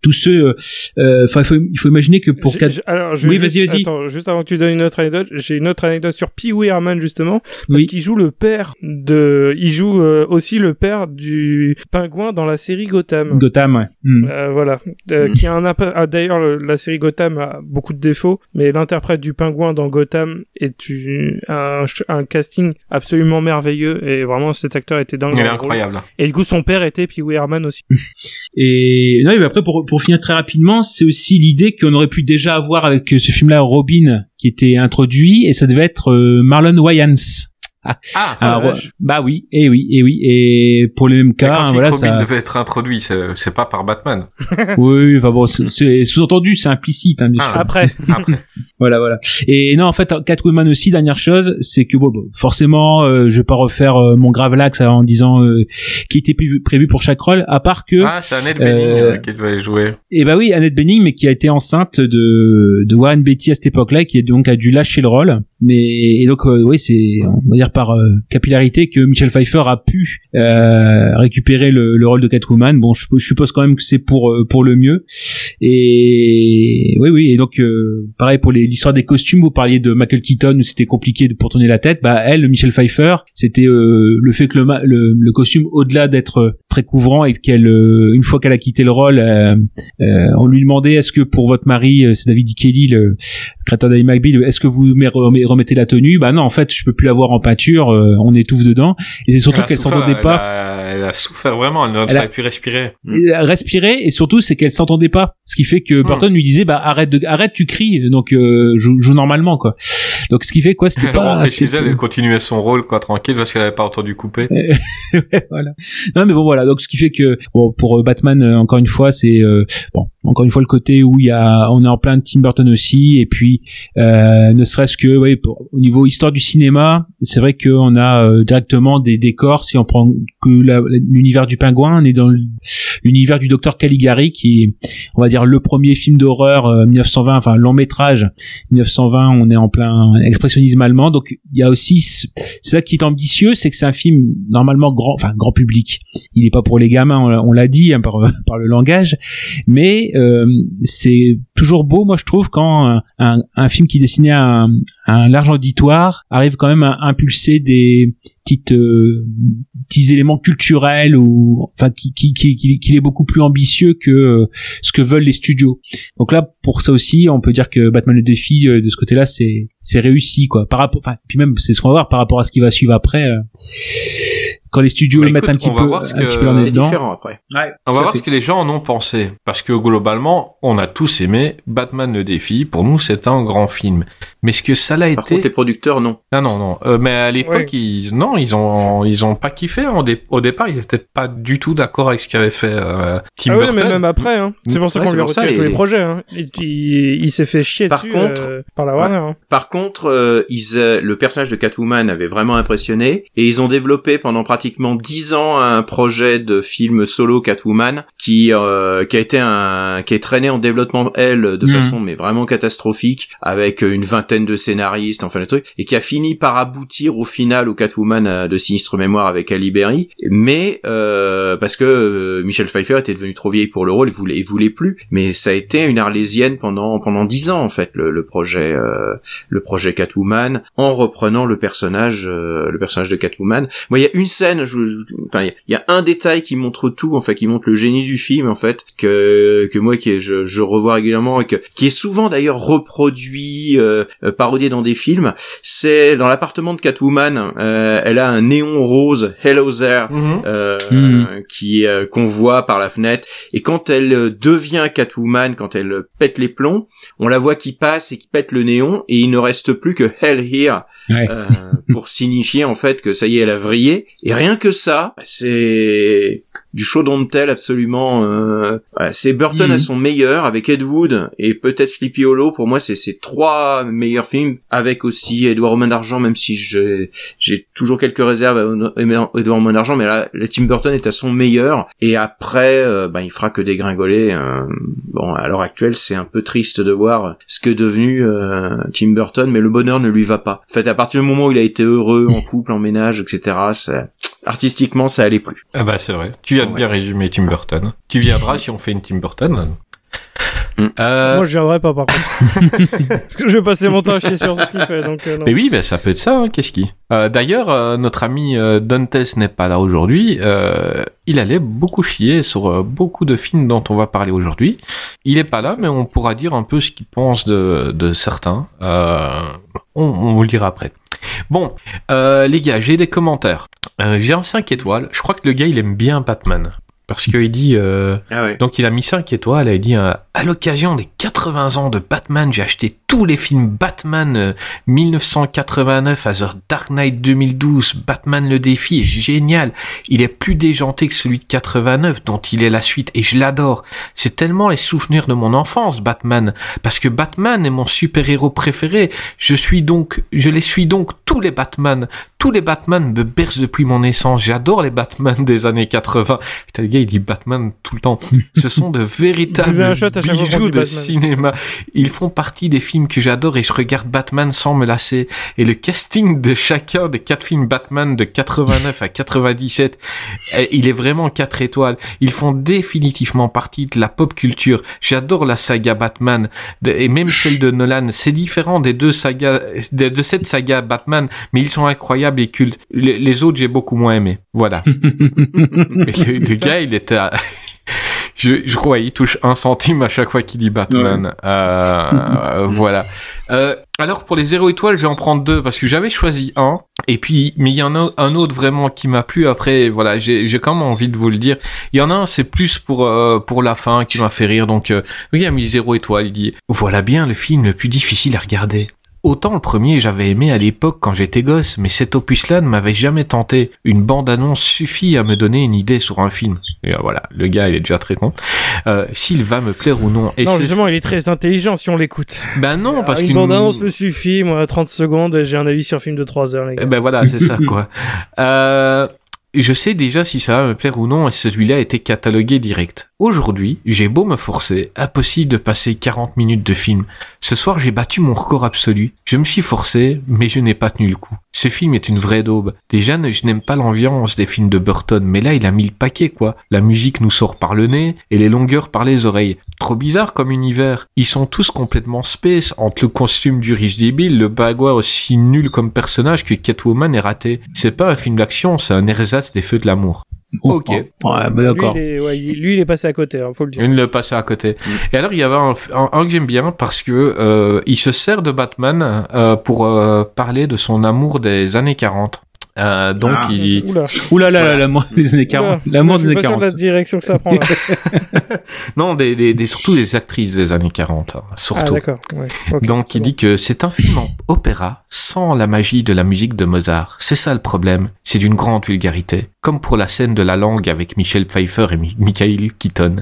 tous ceux, euh, enfin il faut il faut imaginer que pour quatre- alors, je Oui, vas-y, vas-y. Attends, juste avant que tu donnes une autre anecdote, j'ai une autre anecdote sur Pee Wee Herman justement, parce Oui. qu'il joue le père de, il joue euh, aussi le père du pingouin dans la série Gotham. Gotham, ouais. Hmm. Euh, voilà, Euh, Mm. qui a un ah, d'ailleurs le- la série Gotham a beaucoup de défauts, mais l'interprète du pingouin dans Gotham est une- un, casting absolument merveilleux et vraiment cet acteur était dingue. Il est rôle. incroyable. Et du coup son père était Pee Wee Herman aussi. Et non, et après pour pour finir très rapidement, c'est aussi l'idée qu'on aurait pu déjà avoir avec ce film-là Robin qui était introduit et ça devait être euh, Marlon Wayans. Ah, Alors, vache. bah oui, et oui, et oui, et pour le même mais cas, quand hein, il voilà ça. devait être introduit, c'est pas par Batman. Oui, enfin bon, c'est- sous-entendu, c'est implicite, hein, bien sûr. Ah. Après, Après. Voilà, voilà. Et non, en fait, Catwoman aussi, dernière chose, c'est que bon, bon, forcément, euh, je vais pas refaire euh, mon grave lax en disant euh, qui était prévu, prévu pour chaque rôle, à part que, Ah, c'est Annette Bening Euh, euh, qui devait jouer. et bah oui, Annette Bening, mais qui a été enceinte de de Warren Beatty à cette époque-là, qui donc a dû lâcher le rôle. Mais et donc euh, oui, c'est on va dire par euh, capillarité que Michelle Pfeiffer a pu euh, récupérer le, le rôle de Catwoman. Bon, je, suppose quand même que c'est pour euh, pour le mieux. Et oui, oui. Et donc euh, pareil pour l'histoire des costumes. Vous parliez de Michael Keaton où c'était compliqué de, pour tourner la tête. Bah elle, Michelle Pfeiffer, c'était euh, le fait que le, le, le costume, au-delà d'être très couvrant et qu'elle, euh, une fois qu'elle a quitté le rôle, euh, euh, on lui demandait est-ce que pour votre mari, c'est David E. Kelly, le créateur d'Ali McBeal, est-ce que vous me remet- remettez la tenue? Bah non, en fait, je peux plus l'avoir en peinture. euh, on étouffe dedans. Et c'est surtout qu'elle s'entendait elle pas a- Elle a souffert vraiment, elle ne savait plus respirer. respirer et surtout c'est qu'elle s'entendait pas ce qui fait que Burton lui disait bah arrête de arrête tu cries donc euh, joue, joue normalement quoi donc ce qui fait quoi c'était pas c'était- elle, continuait son rôle, quoi, tranquille, parce qu'elle avait pas entendu couper. Ouais, voilà. Non mais bon voilà donc ce qui fait que bon pour euh, Batman euh, encore une fois c'est euh, bon encore une fois le côté où il y a on est en plein de Tim Burton aussi et puis euh, ne serait-ce que ouais, pour- au niveau histoire du cinéma c'est vrai qu'on a euh, directement des décors si on prend que l'univers du pingouin on est dans l'univers du docteur Caligari qui est on va dire le premier film d'horreur euh, 1920 enfin long métrage 1920 on est en plein expressionnisme allemand. Donc il y a aussi ce- c'est ça qui est ambitieux c'est que c'est un film normalement grand enfin grand public. Il est pas pour les gamins on l'a- dit hein, par par le langage. Mais euh, c'est toujours beau moi je trouve quand un, un, un film qui est destiné à un, à un large auditoire arrive quand même à impulser des petites euh, petits éléments culturels ou enfin qui qui qui qui, qui est beaucoup plus ambitieux que euh, ce que veulent les studios. Donc là pour ça aussi on peut dire que Batman le défi euh, de ce côté là c'est c'est réussi quoi. Par rapport enfin puis même c'est ce qu'on va voir par rapport à ce qui va suivre après quand les studios Bah, le mettent un écoute, petit on va peu voir ce un que- petit peu leur C'est nez C'est dedans différent après. Ouais. On va voir fait. ce que les gens en ont pensé. Parce que globalement, on a tous aimé Batman le défi. Pour nous, c'est un grand film. Mais ce que ça l'a Par été... contre, les producteurs, non. Ah non, non. Euh, mais à l'époque, Ouais. ils... non, ils ont, ils ont pas kiffé. Au, dé- au départ, ils étaient pas du tout d'accord avec ce qu'avait fait euh, Tim ah ouais, Burton. mais même après, hein. c'est pour ça Ouais, qu'on lui a retiré tous les- les projets. Hein. Il, il- il s'est fait chier Par dessus contre- euh, par la Warner. hein. Par contre, euh, ils, euh, le personnage de Catwoman avait vraiment impressionné et ils ont développé pendant pratiquement pratiquement dix ans un projet de film solo Catwoman qui euh, qui a été un qui est traîné en développement elle de Mhm. façon mais vraiment catastrophique avec une vingtaine de scénaristes enfin le truc et qui a fini par aboutir au final au Catwoman euh, de sinistre mémoire avec Ali Berry. Mais euh, parce que euh, Michel Pfeiffer était devenu trop vieille pour le rôle il voulait il voulait plus. Mais ça a été une arlésienne pendant pendant dix ans en fait le, le projet euh, le projet Catwoman en reprenant le personnage euh, le personnage de Catwoman. Moi il y a une scène je, je- enfin il y a- un détail qui montre tout en fait qui montre le génie du film en fait que que moi qui je, je revois régulièrement et que qui est souvent d'ailleurs reproduit euh, euh, parodié dans des films c'est dans l'appartement de Catwoman euh, elle a un néon rose Hello there euh, Mhm. qui euh, qu'on voit par la fenêtre et quand elle devient Catwoman quand elle pète les plombs on la voit qui passe et qui pète le néon et il ne reste plus que Hell Here Ouais. euh, pour signifier en fait que ça y est elle a vrillé et rien que ça c'est du show don't tell absolument euh, voilà, c'est Burton Mhm. à son meilleur avec Ed Wood et peut-être Sleepy Hollow. Pour moi c'est ces trois meilleurs films avec aussi Edward Roman d'argent même si j'ai toujours quelques réserves à Edward Roman d'argent mais là le Tim Burton est à son meilleur. Et après euh, ben il fera que dégringoler euh, bon à l'heure actuelle c'est un peu triste de voir ce que est devenu euh, Tim Burton mais le bonheur ne lui va pas. En fait à partir du moment où il a été heureux en couple en ménage etc ça artistiquement ça allait plus Ah bah c'est vrai. Tu viens de Ouais. bien résumer Tim Burton. Tu viendras si on fait une Tim Burton. Mm. Euh, Moi, je viendrai pas par contre. Parce que je vais passer mon temps à chier sur ce qu'il fait. Donc, euh, non. Mais oui, ben ça peut être ça, hein, qu'est-ce qui? Euh, D'ailleurs, euh, notre ami euh, Dantes n'est pas là aujourd'hui. Euh, il allait beaucoup chier sur euh, beaucoup de films dont on va parler aujourd'hui. Il est pas là, mais on pourra dire un peu ce qu'il pense de, de certains. Euh, on, on vous le dira après. Bon, euh, les gars, j'ai des commentaires. Euh, j'ai un 5 étoiles. Je crois que le gars, il aime bien Batman. Parce qu'il dit... Euh, ah ouais donc il a mis 5 étoiles et il dit euh, à l'occasion des 80 ans de Batman, j'ai acheté tous les films Batman euh, 1989 à The Dark Knight 2012, Batman le défi est génial. Il est plus déjanté que celui de 89 dont il est la suite et je l'adore. C'est tellement les souvenirs de mon enfance Batman parce que Batman est mon super-héros préféré. Je suis donc je les suis donc tous les Batman. Tous les Batman me bercent depuis mon naissance. J'adore les Batman des années 80. Putain, le gars, il dit Batman tout le temps. Ce sont de véritables bijoux de cinéma. Ils font partie des films que j'adore et je regarde Batman sans me lasser. Et le casting de chacun des quatre films Batman de 89 à 97, eh, il est vraiment quatre étoiles. Ils font définitivement partie de la pop culture. J'adore la saga Batman et même celle de Nolan. C'est différent des deux sagas, de, de cette saga Batman, mais ils sont incroyables et cultes. Les, les autres, j'ai beaucoup moins aimé. Voilà. Le gars, il était à... Je, je crois il touche un centime à chaque fois qu'il dit Batman. Euh, euh, voilà. Euh, alors pour les 0 étoiles, je vais en prendre deux parce que j'avais choisi un. Et puis, mais il y en a un autre vraiment qui m'a plu. Après, voilà, j'ai quand même envie de vous le dire. Il y en a un, c'est plus pour euh, pour la fin qui m'a fait rire. Donc, euh, il a mis 0 étoile. Il dit voilà bien le film le plus difficile à regarder. Autant le premier j'avais aimé à l'époque quand j'étais gosse, mais cet opus-là ne m'avait jamais tenté. Une bande-annonce suffit à me donner une idée sur un film. Et euh, voilà, le gars il est déjà très con. Euh, S'il va me plaire ou non. Et non, justement, il est très intelligent si on l'écoute. Ben non, parce Une qu'une bande-annonce me suffit, moi, 30 secondes, j'ai un avis sur un film de 3 heures, les gars. Ben voilà, c'est ça quoi. Euh, je sais déjà si ça va me plaire ou non et celui-là a été catalogué direct. Aujourd'hui, j'ai beau me forcer, impossible de passer 40 minutes de film. Ce soir, j'ai battu mon record absolu. Je me suis forcé, mais je n'ai pas tenu le coup. Ce film est une vraie daube. Déjà, je n'aime pas l'ambiance des films de Burton, mais là, il a mis le paquet, quoi. La musique nous sort par le nez et les longueurs par les oreilles. Trop bizarre comme univers. Ils sont tous complètement space, entre le costume du riche débile, le bagua aussi nul comme personnage que Catwoman est raté. C'est pas un film d'action, c'est un ersatz des feux de l'amour. Ok. Ouais, bah d'accord. Lui, il est, ouais, lui, il est passé à côté, hein, faut le dire. Il le passait à côté. Et alors, il y avait un, un- un que j'aime bien parce que euh, il se sert de Batman euh, pour euh, parler de son amour des années 40. Euh, donc, Ah. il... Oula. Ouh là là, Voilà. l'amour des années 40. L'amour des années pas sûr de 40. la direction que ça prend, là. Non, des, des, des- surtout des actrices des années 40, hein, ah, surtout. d'accord. Ouais. ok, Donc il bon. dit que c'est un film en opéra sans la magie de la musique de Mozart. C'est ça le problème, c'est d'une grande vulgarité. Comme pour la scène de la langue avec Michel Pfeiffer et Mi- Michael Keaton.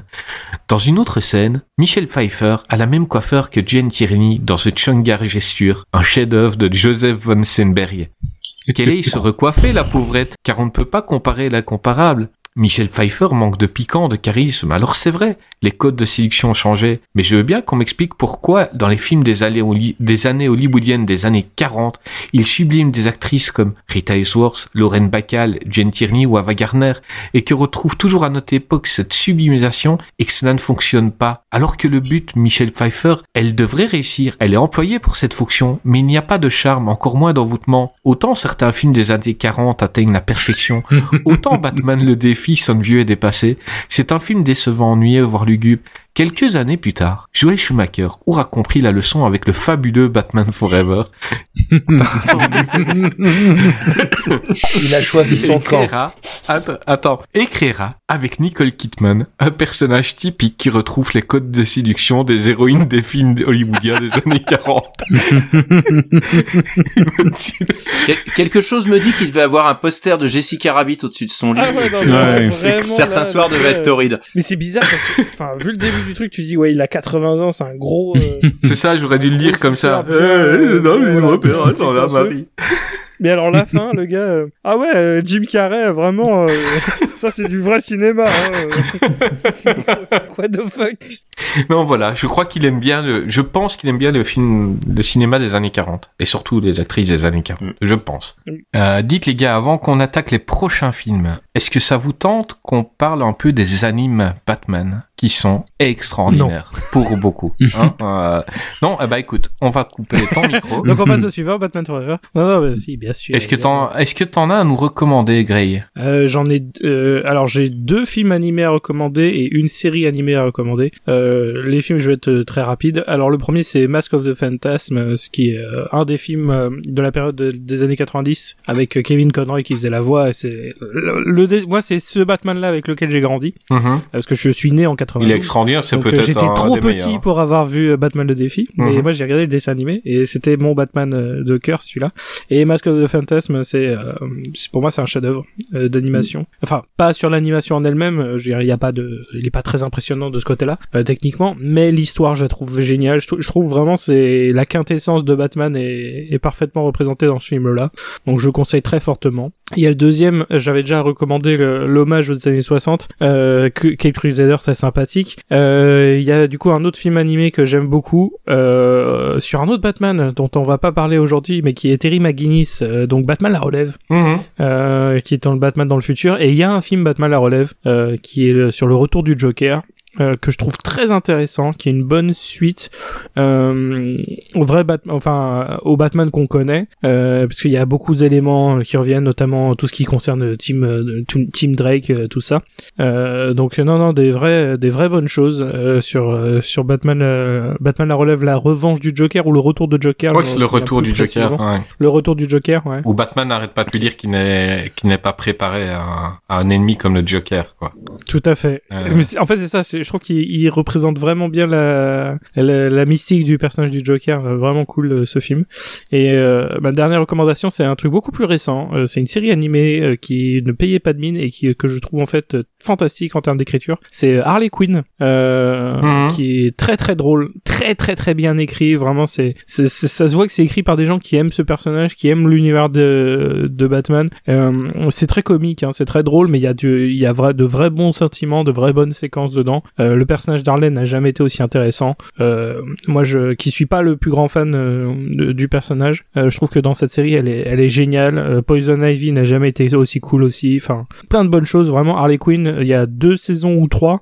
Dans une autre scène, Michel Pfeiffer a la même coiffeur que Jane Tierney dans The Chungar Gesture, un chef-d'œuvre de Joseph von Senberg. Qu'elle ait se recoiffer, la pauvrette, car on ne peut pas comparer l'incomparable. Michel Pfeiffer manque de piquant, de charisme. Alors c'est vrai, les codes de séduction ont changé. Mais je veux bien qu'on m'explique pourquoi, dans les films des, années holly- des années hollywoodiennes des années 40, il sublime des actrices comme Rita Hayworth, Lorraine Bacall, Jane Tierney ou Ava Gardner, et que retrouve toujours à notre époque cette sublimisation et que cela ne fonctionne pas. Alors que le but, Michel Pfeiffer, elle devrait réussir. Elle est employée pour cette fonction, mais il n'y a pas de charme, encore moins d'envoûtement. Autant certains films des années 40 atteignent la perfection, autant Batman le défi sonne vieux et dépassé. C'est un film décevant, ennuyeux, voire lugubre. Quelques années plus tard, Joel Schumacher aura compris la leçon avec le fabuleux Batman Forever. Il a choisi son camp. écrira, attends, attends, écrira avec Nicole Kidman un personnage typique qui retrouve les codes de séduction des héroïnes des films hollywoodiens des années 40. Quel- quelque chose me dit qu'il devait avoir un poster de Jessica Rabbit au-dessus de son lit. Ah ouais, non, Ouais, non, c'est- vraiment, Certains là, soirs devaient être torrides. Mais c'est bizarre parce que, enfin, vu le début du truc, tu dis, ouais, il a 80 ans, c'est un gros. euh, C'est ça, j'aurais dû le lire comme ça. Bien, euh, non, mais voilà, repère, attends, là, ma vie. Mais alors la fin, le gars, euh, ah ouais, euh, Jim Carrey, vraiment, euh, ça c'est du vrai cinéma. Hein, euh. What the fuck? Non, voilà, je crois qu'il aime bien le, je pense qu'il aime bien le film, le cinéma des années 40. Et surtout les actrices des années 40. Je pense. Mm. Euh, dites les gars, avant qu'on attaque les prochains films, est-ce que ça vous tente qu'on parle un peu des animes Batman qui sont extraordinaires pour beaucoup hein Euh, Non, eh ben écoute, on va couper ton micro. Donc on passe au suivant, Batman Forever. Non, non, bah, si, bien sûr. Est-ce que t'en, est-ce que t'en as à nous recommander, Gray Euh, J'en ai. Euh, alors j'ai deux films animés à recommander et une série animée à recommander. Euh, les films, je vais être euh, très rapide. Alors le premier c'est Mask of the Phantasm, euh, ce qui est euh, un des films euh, de la période de- des années 90 avec euh, Kevin Conroy qui faisait la voix. C'est le, le moi c'est ce Batman là avec lequel j'ai grandi parce que je suis né en 90. Il est extraordinaire, c'est euh, peut-être J'étais trop des petit meilleurs. pour avoir vu euh, Batman le défi, mais Mhm. moi j'ai regardé le dessin animé et c'était mon Batman euh, de cœur celui-là. Et Mask of the Phantasm, c'est euh, pour moi c'est un chef-d'œuvre euh, d'animation. Enfin, pas sur l'animation en elle-même, euh, il y a pas de, il est pas très impressionnant de ce côté-là euh, techniquement, mais l'histoire je la trouve géniale. Je trouve vraiment c'est la quintessence de Batman est, est parfaitement représentée dans ce film-là. Donc je conseille très fortement. Il y a le deuxième, j'avais déjà recommandé l'hommage aux années 60, euh, Cape Crusader très sympathique. Euh, Il y a du coup un autre film animé que j'aime beaucoup euh, sur un autre Batman dont on va pas parler aujourd'hui, mais qui est Terry McGuinness, euh, donc Batman la relève, euh, qui est dans le Batman dans le futur. Et il y a un film Batman la relève euh, qui est le- sur le retour du Joker. Euh, que je trouve très intéressant, qui est une bonne suite euh, au vrai Batman, enfin au Batman qu'on connaît, euh, parce qu'il y a beaucoup d'éléments qui reviennent, notamment tout ce qui concerne Team euh, Team Drake, euh, tout ça. Euh, donc non non des vrais des vraies bonnes choses euh, sur euh, sur Batman euh, Batman la relève la revanche du Joker ou le retour de Joker. Ouais, c'est le retour du Joker. ouais. Le retour du Joker, ouais. Où Batman n'arrête pas de lui dire qu'il n'est qu'il n'est pas préparé à, un- à un ennemi comme le Joker, quoi. Tout à fait. Euh. En fait, c'est ça. c'est- Je trouve qu'il il représente vraiment bien la, la, la mystique du personnage du Joker. Euh, Vraiment cool euh, ce film. Et euh, ma dernière recommandation, c'est un truc beaucoup plus récent. Euh, c'est une série animée qui ne payait pas de mine et qui que je trouve en fait fantastique en termes d'écriture. C'est Harley Quinn, euh, Mhm. qui est très très drôle, très très très bien écrit. Vraiment, c'est ça se voit que c'est écrit par des gens qui aiment ce personnage, qui aiment l'univers de de Batman. Euh, c'est très comique, hein, c'est très drôle, mais il y a du, il y a vrai, de vrais bons sentiments, de vraies bonnes séquences dedans. Euh, le personnage d'Arlene n'a jamais été aussi intéressant. Euh, moi, je, qui suis pas le plus grand fan euh, de- du personnage, je trouve que dans cette série, elle est, elle est géniale. Poison Ivy n'a jamais été aussi cool aussi. Enfin, plein de bonnes choses. Vraiment, Harley Quinn, il y a deux saisons ou trois.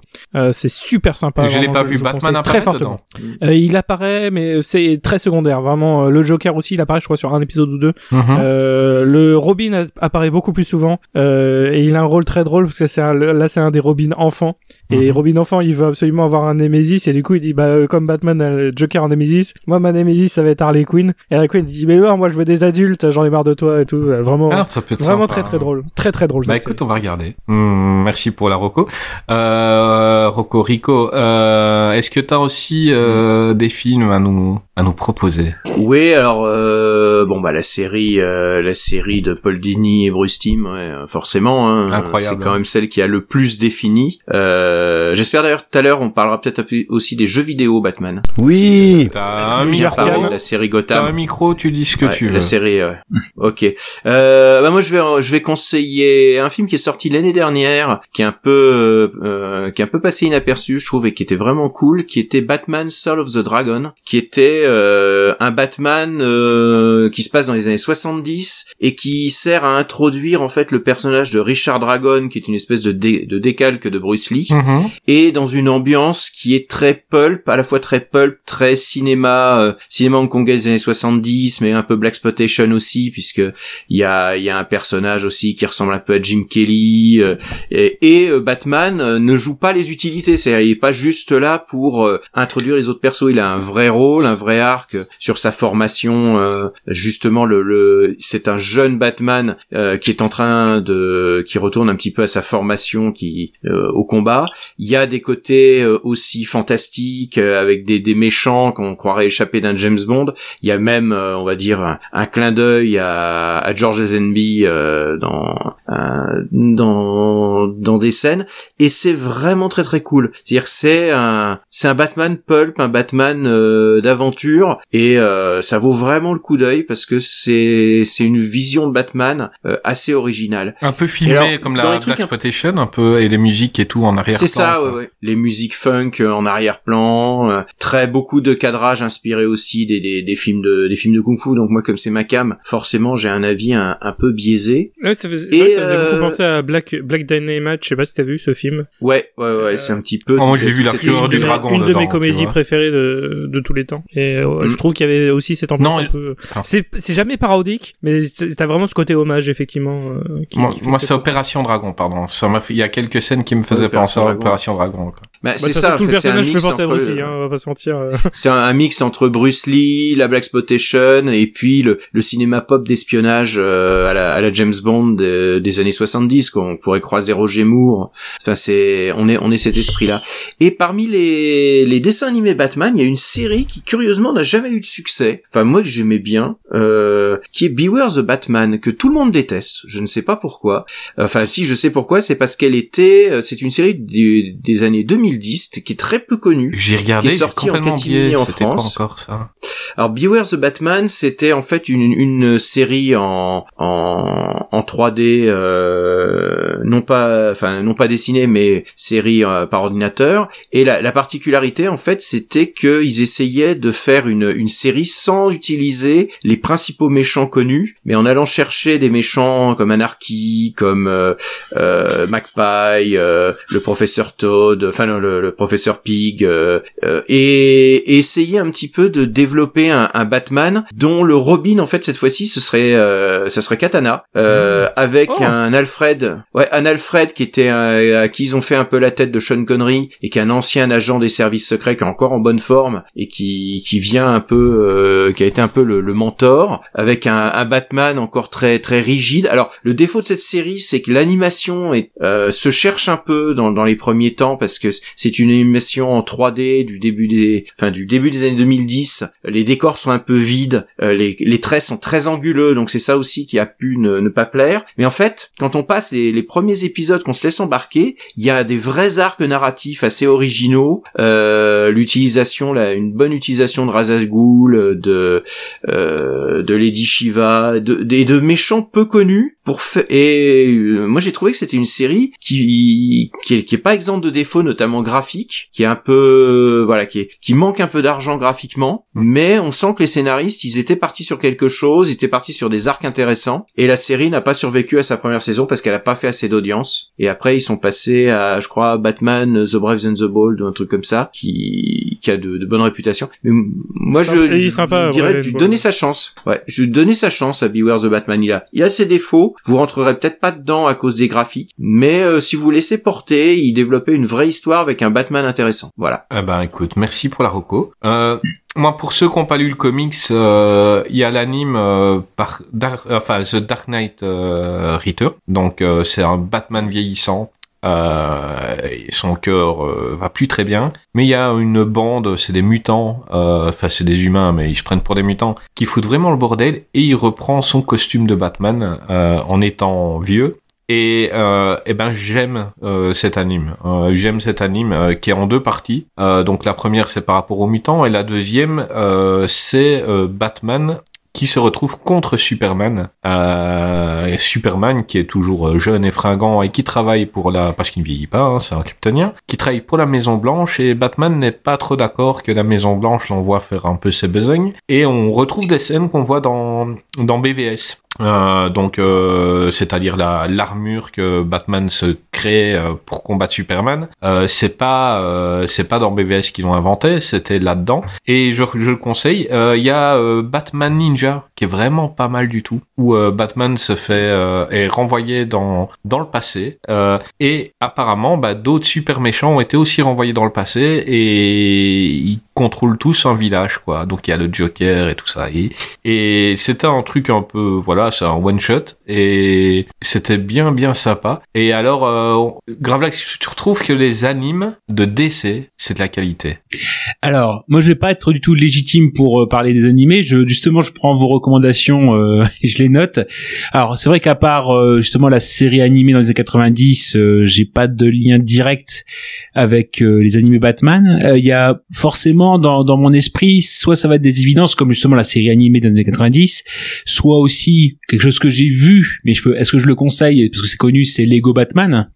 C'est super sympa. je l'ai pas vu. Batman très fortement. il apparaît, mais c'est très secondaire. Vraiment, le Joker aussi, il apparaît, je crois, sur un épisode ou deux. Mhm. Le Robin apparaît beaucoup plus souvent et il a un rôle très drôle parce que c'est là c'est un des Robin enfants et Mhm. Robin enfant il veut absolument avoir un Némésis et du coup il dit bah euh, comme Batman a le Joker en Némésis moi ma Némésis ça va être Harley Quinn et Harley Quinn dit mais non moi je veux des adultes j'en ai marre de toi et tout Euh, vraiment ça peut être vraiment sympa, très très hein. drôle très très drôle Bah écoute, on va regarder. Hmm, merci pour la Rocco. Euh, Rocco Rico, euh, est-ce que t'as aussi euh, des films à nous à nous proposer? Oui, alors euh, bon bah la série, euh, la série de Paul Dini et Bruce Timm, ouais, euh, forcément, hein, Incroyable. c'est quand même celle qui a le plus défini. Euh, J'espère d'ailleurs tout à l'heure, on parlera peut-être aussi des jeux vidéo Batman. Oui. T'as un micro, la série t'as un Gotham. micro, tu dis ce que Ouais, tu veux. La série, ouais. ok. Euh, bah moi je vais je vais conseiller un film qui est sorti l'année dernière, qui est un peu euh, qui est un peu passé inaperçu, je trouve, et qui était vraiment cool, qui était Batman Soul of the Dragon, qui était euh, un Batman euh, qui se passe dans les années 70 et qui sert à introduire en fait le personnage de Richard Dragon, qui est une espèce de, dé- de décalque de Bruce Lee Mhm. et dans une ambiance qui est très pulp, à la fois très pulp, très cinéma, euh, cinéma hongkongais des années 70, mais un peu black exploitation aussi, puisque il y a y a un personnage aussi qui ressemble un peu à Jim Kelly, euh, et, et, euh, Batman euh, ne joue pas les utilités, c'est-à-dire il est pas juste là pour euh, introduire les autres persos, il a un vrai rôle, un vrai arc sur sa formation, euh, justement le, le c'est un jeune Batman qui est en train de qui retourne un petit peu à sa formation qui au combat. Il y a des côtés euh, aussi fantastiques euh, avec des, des méchants qu'on croirait échapper d'un James Bond. Il y a même, euh, on va dire, un, un clin d'œil à, à George Lazenby euh, dans euh, dans dans des scènes et c'est vraiment très très cool. C'est-à-dire c'est un c'est un Batman pulp, un Batman euh, d'aventure et euh, ça vaut vraiment le coup d'œil parce que c'est c'est une vision de Batman euh, assez originale. Un peu filmé alors, comme la Black un- un peu, et les musiques et tout en arrière. C'est ça, ouais, ouais. Les musiques funk euh, en arrière-plan, euh, très beaucoup de cadrage inspiré aussi des, des, des films de des films de kung-fu. Donc moi, comme c'est ma cam, forcément, j'ai un avis un, un peu biaisé. Ouais, ça faisait, Et, ouais, ça faisait euh, beaucoup penser à Black, Black Dynamite, je sais pas si t'as vu ce film. Ouais, ouais, ouais, c'est un petit peu. Oh, moi, j'ai vu La Fureur une du de mes- dragon Une de mes comédies préférées de, de tous les temps. Et euh, Mm. je trouve qu'il y avait aussi cette ambiance Non, un peu... ah. C'est, c'est jamais parodique, mais t'as vraiment ce côté hommage, effectivement. euh, qui, Moi, moi c'est Opération Dragon, pardon. Ça m'a fait, il y a quelques scènes qui me faisaient penser à. Opération Dragon. Quoi. Bah, Bah, c'est ça. façon, tout le c'est un personnage fait mix penser à entre Bruce le- Lee, hein, on va pas se mentir. C'est un, un mix entre Bruce Lee, la Black Exploitation et puis le, le cinéma pop d'espionnage euh, à, la, à la James Bond de- des années 70 qu'on pourrait croiser Roger Moore. Enfin c'est on est on est cet esprit là. Et parmi les, les dessins animés Batman, il y a une série qui curieusement n'a jamais eu de succès. Enfin moi que j'aimais bien, euh, qui est Beware the Batman que tout le monde déteste. Je ne sais pas pourquoi. Enfin si je sais pourquoi, c'est parce qu'elle était euh, c'est une série des, des années 2010 qui est très peu connue. J'ai regardé, Qui est sorti en catimini en quoi France. encore ça Alors Beware the Batman, c'était en fait une, une série en, en, en 3D, euh, non pas, enfin non pas dessinée, mais série euh, par ordinateur. Et la, la particularité en fait, c'était qu'ils essayaient de faire une, une série sans utiliser les principaux méchants connus, mais en allant chercher des méchants comme Anarchy, comme euh, euh, Magpie, le professeur Toad, enfin le, le professeur Pig, euh, euh, et, et essayer un petit peu de développer un, un Batman dont le Robin en fait cette fois-ci ce serait euh, ça serait Katana euh, avec Oh. un Alfred ouais un Alfred qui était un- à qui ils ont fait un peu la tête de Sean Connery et qui est un ancien agent des services secrets qui est encore en bonne forme et qui qui vient un peu euh, qui a été un peu le, le mentor avec un, un Batman encore très très rigide alors le défaut de cette série c'est que l'animation euh, se cherche un peu dans, dans les premiers temps parce que c'est une animation en 3D du début des enfin du début des années 2010 les décors sont un peu vides euh, les, les traits sont très anguleux donc c'est ça aussi qui a pu ne, ne pas plaire. Mais en fait quand on passe les, les premiers épisodes qu'on se laisse embarquer il y a des vrais arcs narratifs assez originaux. Euh, l'utilisation une bonne utilisation de Razaz Ghul de euh, de Lady Shiva de, des de méchants peu connus pour et euh, moi j'ai trouvé que c'était une série qui qui est, qui est pas exempte de défauts notamment graphiques qui est un peu voilà qui est qui manque un peu d'argent graphiquement mais on sent que les scénaristes ils étaient partis sur quelque chose ils étaient partis sur des arcs intéressants et la série n'a pas survécu à sa première saison parce qu'elle a pas fait assez d'audience. Et après ils sont passés à je crois Batman The Brave and the Bold ou un truc comme ça qui qui a de, de bonne réputation mais moi je, je sympa, dirais ouais, de donner sa chance. Ouais je lui donner sa chance à Beware the Batman. Il a il a ses défauts. Vous rentrerez peut-être pas dedans à cause des graphiques mais euh, si vous laissez porter il développait une vraie histoire avec un Batman intéressant voilà Eh ben, écoute, merci pour la reco. Euh, moi, pour ceux qui n'ont pas lu le comics, euh, il y a l'anime euh, par Dark- enfin The Dark Knight euh, Return. Donc, euh, c'est un Batman vieillissant. Euh, son cœur euh, va plus très bien, mais il y a une bande, c'est des mutants, euh, enfin c'est des humains, mais ils se prennent pour des mutants, qui foutent vraiment le bordel, et il reprend son costume de Batman euh, en étant vieux, Et, euh, et ben j'aime euh, cet anime. Euh, j'aime cet anime euh, qui est en deux parties. Euh, donc la première c'est par rapport aux mutants et la deuxième euh, c'est Batman qui se retrouve contre Superman. Euh, Superman qui est toujours jeune et fringant et qui travaille pour la parce qu'il ne vieillit pas, hein, c'est un kryptonien, qui travaille pour la Maison Blanche et Batman n'est pas trop d'accord que la Maison Blanche l'envoie faire un peu ses besognes. Et on retrouve des scènes qu'on voit dans dans BVS. Euh, donc, euh, c'est-à-dire la l'armure que Batman se crée euh, pour combattre Superman. Euh, c'est pas euh, c'est pas dans BVS qu'ils l'ont inventé, c'était là-dedans. Et je, je le conseille. Il y a Batman Ninja qui est vraiment pas mal du tout, où euh, Batman se fait euh, est renvoyé dans dans le passé. Euh, et apparemment, bah, d'autres super méchants ont été aussi renvoyés dans le passé et ils contrôlent tous un village, quoi. Donc il y a le Joker et tout ça. Et, c'était un truc un peu, voilà, c'est un one shot et c'était bien bien sympa. Et alors, euh, Gravelax, tu retrouves que les animes de DC, c'est de la qualité. Alors, moi, je vais pas être du tout légitime pour parler des animés. Je, justement, je prends vos recommandations euh, et je les note. Alors, c'est vrai qu'à part euh, justement la série animée dans les années 90, euh, j'ai pas de lien direct avec euh, les animés Batman. Euh, Il y a forcément dans, dans mon esprit, soit ça va être des évidences comme justement la série animée des années 90, soit aussi quelque chose que j'ai vu, mais je peux, est-ce que je le conseille? Parce que c'est connu, c'est Lego Batman.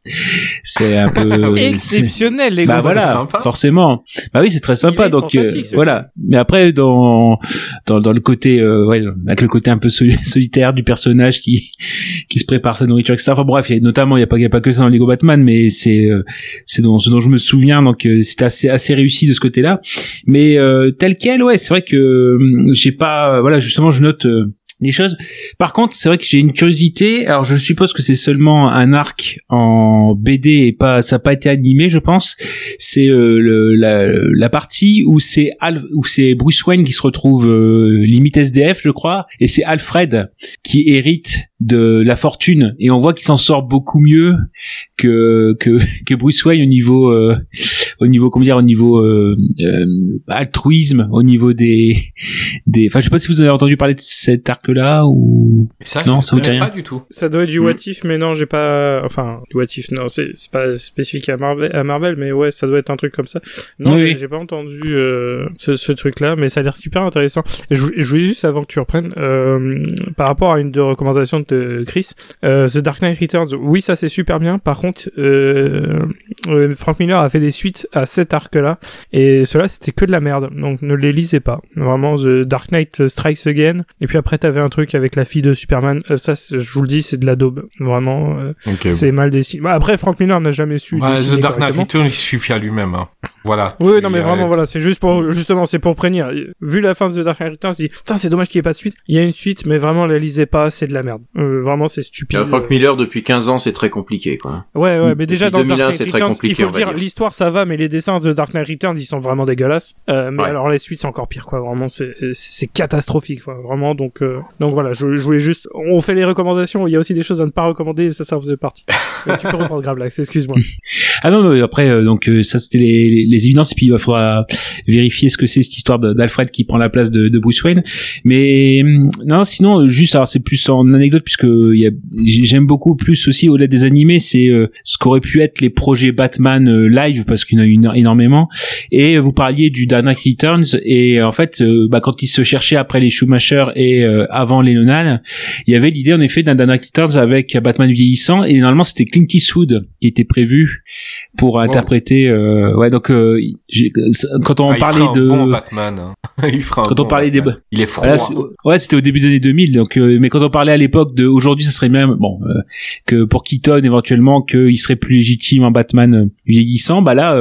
C'est un peu Exceptionnel, les bah voilà, sympa. forcément. Bah oui, c'est très sympa. Donc euh, voilà. Mais après, dans dans, dans le côté, euh, ouais, avec le côté un peu soli- solitaire du personnage qui qui se prépare sa nourriture, etc. Enfin bref, y a, notamment, il y a pas y a pas que ça dans Lego Batman, mais c'est euh, c'est dans ce dont je me souviens. Donc euh, c'est assez assez réussi de ce côté-là. Mais euh, tel quel, ouais, c'est vrai que hum, j'ai pas, voilà, justement, je note. Les choses. Par contre, c'est vrai que j'ai une curiosité. Alors, je suppose que c'est seulement un arc en BD et pas, ça n'a pas été animé, je pense. C'est euh, la, la partie où c'est où c'est Bruce Wayne qui se retrouve euh, limite SDF, je crois, et c'est Alfred qui hérite de la fortune et on voit qu'il s'en sort beaucoup mieux que que que Bruce Wayne au niveau euh, au niveau comment dire au niveau euh, euh, altruisme au niveau des des enfin je sais pas si vous avez entendu parler de cet arc là ou ça, Non, ça vous dit rien. pas du tout. Ça doit être du Mm. what if, mais non, j'ai pas. Enfin, du what if, non, c'est c'est pas spécifique à Marvel, à Marvel, mais ouais, ça doit être un truc comme ça. Non, Oui, j'ai pas entendu euh, ce, ce truc-là, mais ça a l'air super intéressant. Et je, vou- je voulais juste, avant que tu reprennes, euh, par rapport à une de recommandations de Chris, euh, The Dark Knight Returns, oui, ça c'est super bien. Par contre, euh, euh, Frank Miller a fait des suites à cet arc-là, et cela c'était que de la merde. Donc ne les lisez pas. Vraiment, The Dark Knight Strikes Again. Et puis après, t'avais un truc avec la fille de Superman. Euh, ça, je vous le dis, c'est de la daube. Vraiment, euh, Ok. c'est mal dessiné. Bah, après, Frank Miller n'a jamais su. Ouais, The Dark Knight. Returns, il suffit à lui-même. Hein. Voilà. Oui, non, mais vraiment, voilà, c'est juste pour, justement, c'est pour prévenir. Vu la fin de The Dark Knight Returns, je dis, putain, c'est dommage qu'il n'y ait pas de suite. Il y a une suite, mais vraiment, la lisez pas, c'est de la merde. Euh, vraiment, c'est stupide. Euh, Frank Miller, depuis 15 ans, c'est très compliqué, quoi. Ouais, ouais, mais déjà Depuis dans Dark 2001, Knight c'est très compliqué, il faut dire, dire. l'histoire ça va, mais les dessins de Dark Knight Returns, ils sont vraiment dégueulasses. Euh, mais Ouais. alors les suites, c'est encore pire, quoi. Vraiment, c'est c'est catastrophique, quoi. Vraiment, donc euh, donc voilà, je, je voulais juste, on fait les recommandations. Il y a aussi des choses à ne pas recommander, et ça, ça faisait partie. Tu peux reprendre Gravelax, excuse-moi. Ah non, mais après, euh, donc euh, ça c'était les, les, les évidences, et puis il faudra vérifier ce que c'est cette histoire d'Alfred qui prend la place de, de Bruce Wayne. Mais hum, non, sinon, euh, juste, alors c'est plus en anecdote, puisque j'aime beaucoup plus aussi, au-delà des animés, c'est ce qu'auraient pu être les projets Batman live, parce qu'il y en a eu éno- énormément. Et vous parliez du Dark Knight Returns, et en fait, bah, quand il se cherchait après les Schumacher et avant les Nolan, il y avait l'idée en effet d'un Dark Knight Returns avec Batman vieillissant, et normalement c'était Clint Eastwood qui était prévu pour interpréter. euh, ouais, donc euh, quand on Ah, parlait de bon Batman. hein. il fera quand on parlait des Batman. Il est froid. ouais, c'était au début des années 2000. Donc, euh, mais quand on parlait à l'époque de aujourd'hui, ça serait même bon euh, que pour Keaton éventuellement qu'il serait plus légitime en Batman vieillissant. Bah là,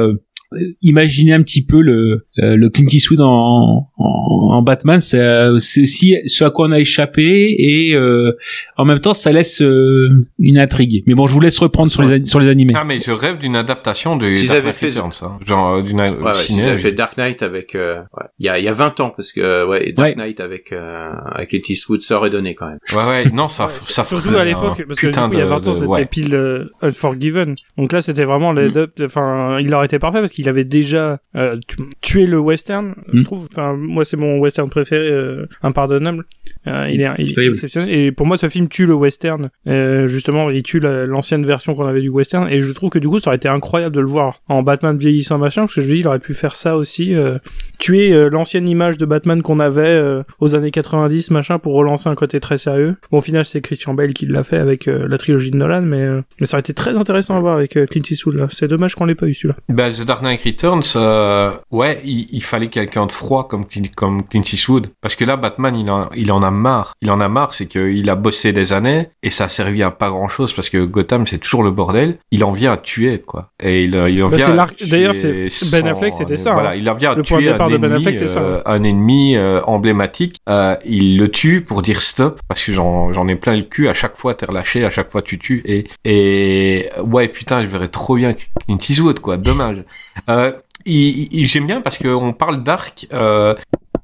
euh, imaginez un petit peu le euh, le Clint Eastwood en, en, en Batman. C'est euh, c'est aussi ce à quoi on a échappé et euh, en même temps, ça laisse euh, une intrigue. Mais bon, je vous laisse reprendre sur les sur les animés. Ah mais je rêve d'une adaptation de S'ils Dark avaient Knight fait- Returns, hein. genre d'une Ouais, ouais, avaient fait Dark Knight avec, euh, ouais. il y a, il y a 20 ans, parce que, ouais, Dark Ouais. Knight avec, euh, avec Clint Eastwood, ça aurait donné, quand même. Ouais ouais, non ça Ouais, ça Surtout à l'époque, parce que du coup, putain il y a de- 20 ans, c'était ouais. pile euh, Unforgiven. Donc là, c'était vraiment Mm. les deux, enfin, il aurait été parfait parce qu'il avait déjà euh, tu- tué le western. Je Mm. trouve. Enfin, moi, c'est mon western préféré, euh, impardonnable. Euh, il est, il est Incroyable. exceptionnel. Et pour moi, ce film tue le western. Euh, justement, il tue la- l'ancienne version qu'on avait du western. Et je trouve que du coup, ça aurait été incroyable de le voir en Batman vieillissant machin, parce que je me dis, il aurait pu faire ça aussi, euh, tuer euh, l'ancienne image de Batman qu'on avait euh, aux années 90 machin pour relancer un côté très sérieux. Bon, au final, c'est Christian Bale qui l'a fait avec euh, la trilogie de Nolan, mais euh, mais ça aurait été très intéressant à voir avec euh, Clint Eastwood là. C'est dommage qu'on l'ait pas eu celui-là. Bah, The Dark Knight Returns, euh, ouais, il, il fallait quelqu'un de froid comme, Clint- comme Clint Eastwood. Parce que là, Batman, il en, il en a marre. Il en a marre, c'est qu'il a bossé des années et ça a servi à pas grand chose parce que Gotham, c'est toujours le bordel. Il en vient à tuer, quoi. Et il, il en Bah, vient d'ailleurs, c'est- son- Ben Affleck, c'était ça, Voilà, hein. il en vient à Le tuer un de Ben ennemi, Affleck, c'est ça, euh, un ennemi euh, emblématique. Euh, il le tue pour dire stop parce que j'en, j'en ai plein le cul. À chaque fois, t'es relâché, à chaque fois, tu tues. Et, et ouais, putain, je verrais trop bien Clint Eastwood, quoi. Dommage. Euh, j'aime bien parce qu'on parle d'arc. Euh,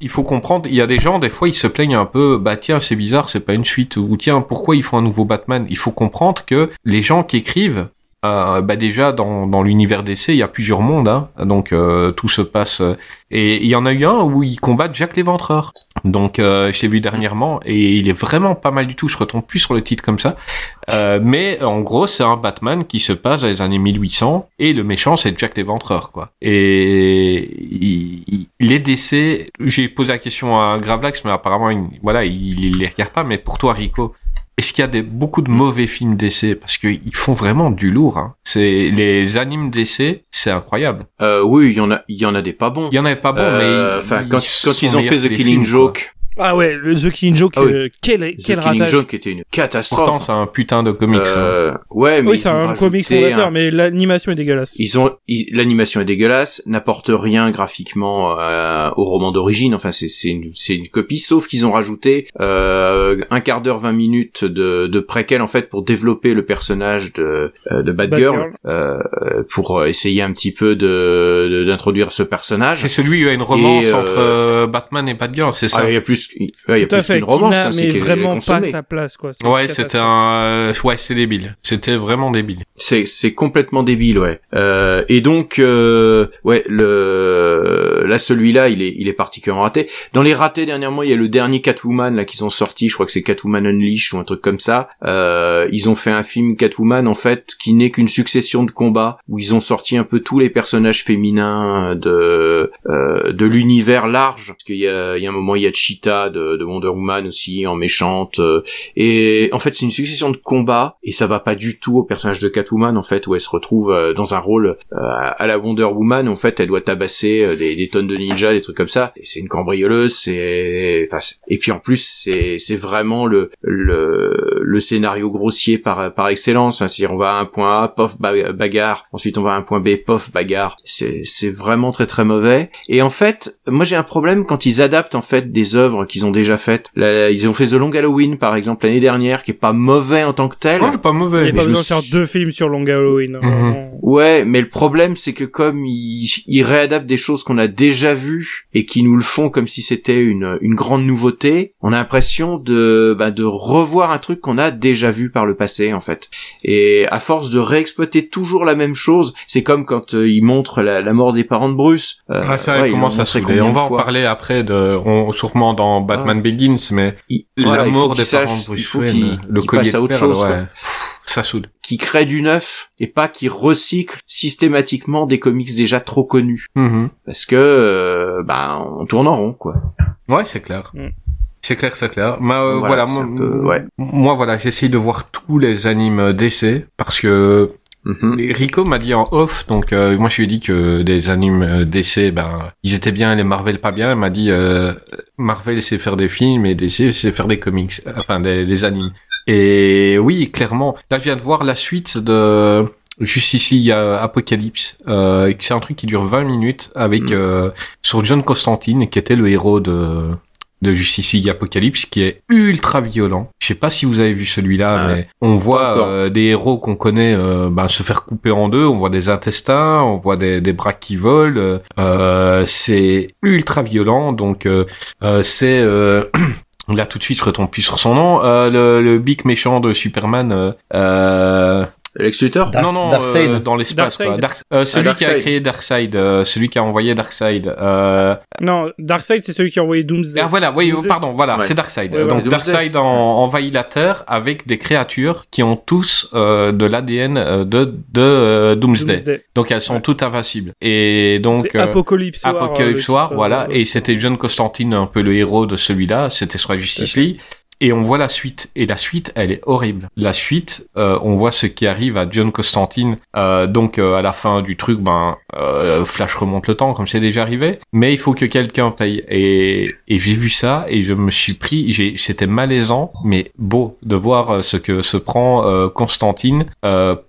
il faut comprendre, il y a des gens, des fois, ils se plaignent un peu, bah tiens, c'est bizarre, c'est pas une suite, ou tiens, pourquoi ils font un nouveau Batman? Il faut comprendre que les gens qui écrivent, euh, bah déjà dans, l'univers d'essai, il y a plusieurs mondes, hein, donc euh, tout se passe. euh, et il y en a eu un où ils combattent Jack l'Éventreur. Donc euh, je l'ai vu dernièrement et il est vraiment pas mal du tout. Je retombe plus sur le titre comme ça, mais en gros c'est un Batman qui se passe dans les années 1800 et le méchant c'est Jack l'Éventreur quoi. Et les décès, j'ai posé la question à Gravelax, mais apparemment il, voilà il, il les regarde pas. Mais pour toi Rico, est-ce qu'il y a des, beaucoup de mauvais films d'essai? Parce qu'ils font vraiment du lourd. Hein. C'est les animes d'essai, c'est incroyable. Euh, oui, il y en a, il y en a des pas bons. Il y en avait pas bon, Euh, mais enfin, quand, quand ils ont fait The Killing. Joke, Ah ouais, le The Killing Joke, Ah oui. euh, quel The quel Killing ratage. Joke était une catastrophe. Pourtant, c'est un putain de comics. hein. Euh, ouais, mais Oui, c'est un rajouté comic fondateur, un- mais l'animation est dégueulasse. Ils ont ils- l'animation est dégueulasse, n'apporte rien graphiquement euh, au roman d'origine. Enfin, c'est c'est une c'est une copie, sauf qu'ils ont rajouté euh, un quart d'heure, 20 minutes de de préquel en fait pour développer le personnage de euh, de Batgirl, euh, pour essayer un petit peu de de- d'introduire ce personnage. C'est celui où il y a une romance Et, euh, entre euh, Batman et Batgirl, c'est ça? Ah, il y a plus, ouais, il y a plus fait, qu'une romance, qui n'a hein, c'est vraiment pas sa place, quoi. Ouais, c'était un, euh, ouais, c'est débile. C'était vraiment débile. C'est c'est complètement débile, ouais. Euh, et donc, euh, ouais, le là celui-là, il est il est particulièrement raté. Dans les ratés dernièrement, il y a le dernier Catwoman là qu'ils ont sorti. Je crois que c'est Catwoman Unleashed ou un truc comme ça. Euh, ils ont fait un film Catwoman en fait qui n'est qu'une succession de combats où ils ont sorti un peu tous les personnages féminins de euh, de l'univers large. Parce qu'il y a il y a un moment il y a Cheetah de, de Wonder Woman aussi en méchante. euh, et en fait, c'est une succession de combats et ça va pas du tout au personnage de Catwoman en fait où elle se retrouve euh, dans un rôle euh, à la Wonder Woman. En fait, elle doit tabasser des, des tonnes de ninjas, des trucs comme ça. Et c'est une cambrioleuse. C'est enfin, et puis en plus, c'est c'est vraiment le le le scénario grossier par par excellence. hein. C'est-à-dire, on va à un point A, pof ba- bagarre. Ensuite, on va à un point B, pof bagarre. C'est c'est vraiment très très mauvais. Et en fait, moi j'ai un problème quand ils adaptent en fait des œuvres qu'ils ont déjà faites. Là, ils ont fait The Long Halloween par exemple l'année dernière, qui est pas mauvais en tant que tel. Ouais, pas Il mauvais. n'y a pas besoin de faire deux films sur Long Halloween. hein, Mhm. Ouais, mais le problème c'est que comme ils, ils réadaptent des choses qu'on a déjà vues et qui nous le font comme si c'était une, une grande nouveauté, on a l'impression de bah, de revoir un truc qu'on a déjà vu par le passé en fait. Et à force de réexploiter toujours la même chose, c'est comme quand euh, ils montrent la, la mort des parents de Bruce. Euh, Ah, ça ouais, commence à combien On va en parler après de, on, sûrement dans Batman Begins, mais Il- la voilà, il faut mort qu'ils des parents de il Bruce faut Wayne, le collier à autre perles, chose, ouais. quoi. Pff, Ça saoule. qui crée du neuf et pas qui recycle systématiquement des comics déjà trop connus Mhm. parce que euh, bah on tourne en rond quoi. Ouais, c'est clair. Mm. C'est clair, c'est clair. Mais, euh, Voilà, voilà, moi, peu- ouais. moi, voilà, j'essaye de voir tous les animes d'essai parce que Mhm. Rico m'a dit en off, donc euh, moi je lui ai dit que des animes euh, DC, ben ils étaient bien, les Marvel pas bien. Il m'a dit euh, Marvel sait faire des films et DC sait faire des comics, euh, enfin des, des animes. Et oui, clairement. Là, je viens de voir la suite de juste ici, il y a Apocalypse. Euh, c'est un truc qui dure 20 minutes avec Mm. euh, sur John Constantine, qui était le héros de de Justice League Apocalypse qui est ultra violent. Je sais pas si vous avez vu celui-là, Ah, mais on voit euh, des héros qu'on connaît euh, ben, se faire couper en deux. On voit des intestins, on voit des, des bras qui volent. Euh, c'est ultra violent. Donc c'est Là tout de suite je retombe plus sur son nom. Euh, le, le big méchant de Superman. Euh, Lex Luthor Dark- non, non, Darkseid. euh, dans l'espace. Dark- euh, celui Ah, qui a Darkseid. créé Darkseid, euh, celui qui a envoyé Darkseid. Euh... Non, Darkseid, c'est celui qui a envoyé Doomsday. Ah voilà, oui, Doomsday, pardon, voilà, Ouais. c'est Darkseid. Ouais, ouais. Donc. Darkseid en- envahit la Terre avec des créatures qui ont tous euh, de l'ADN de, de euh, Doomsday. Doomsday. Donc elles sont Ouais. toutes invincibles. Et donc euh, Apocalypse War. Apocalypse War, voilà. Et c'était John Constantine, un peu le héros de celui-là. C'était sur la Justice League. Et on voit la suite. Et la suite, elle est horrible. La suite, euh, on voit ce qui arrive à John Constantine. Euh, donc euh, à la fin du truc, ben euh, Flash remonte le temps, comme c'est déjà arrivé. Mais il faut que quelqu'un paye. Et, et j'ai vu ça et je me suis pris. C'était malaisant, mais beau de voir euh, ce que se prend euh, Constantine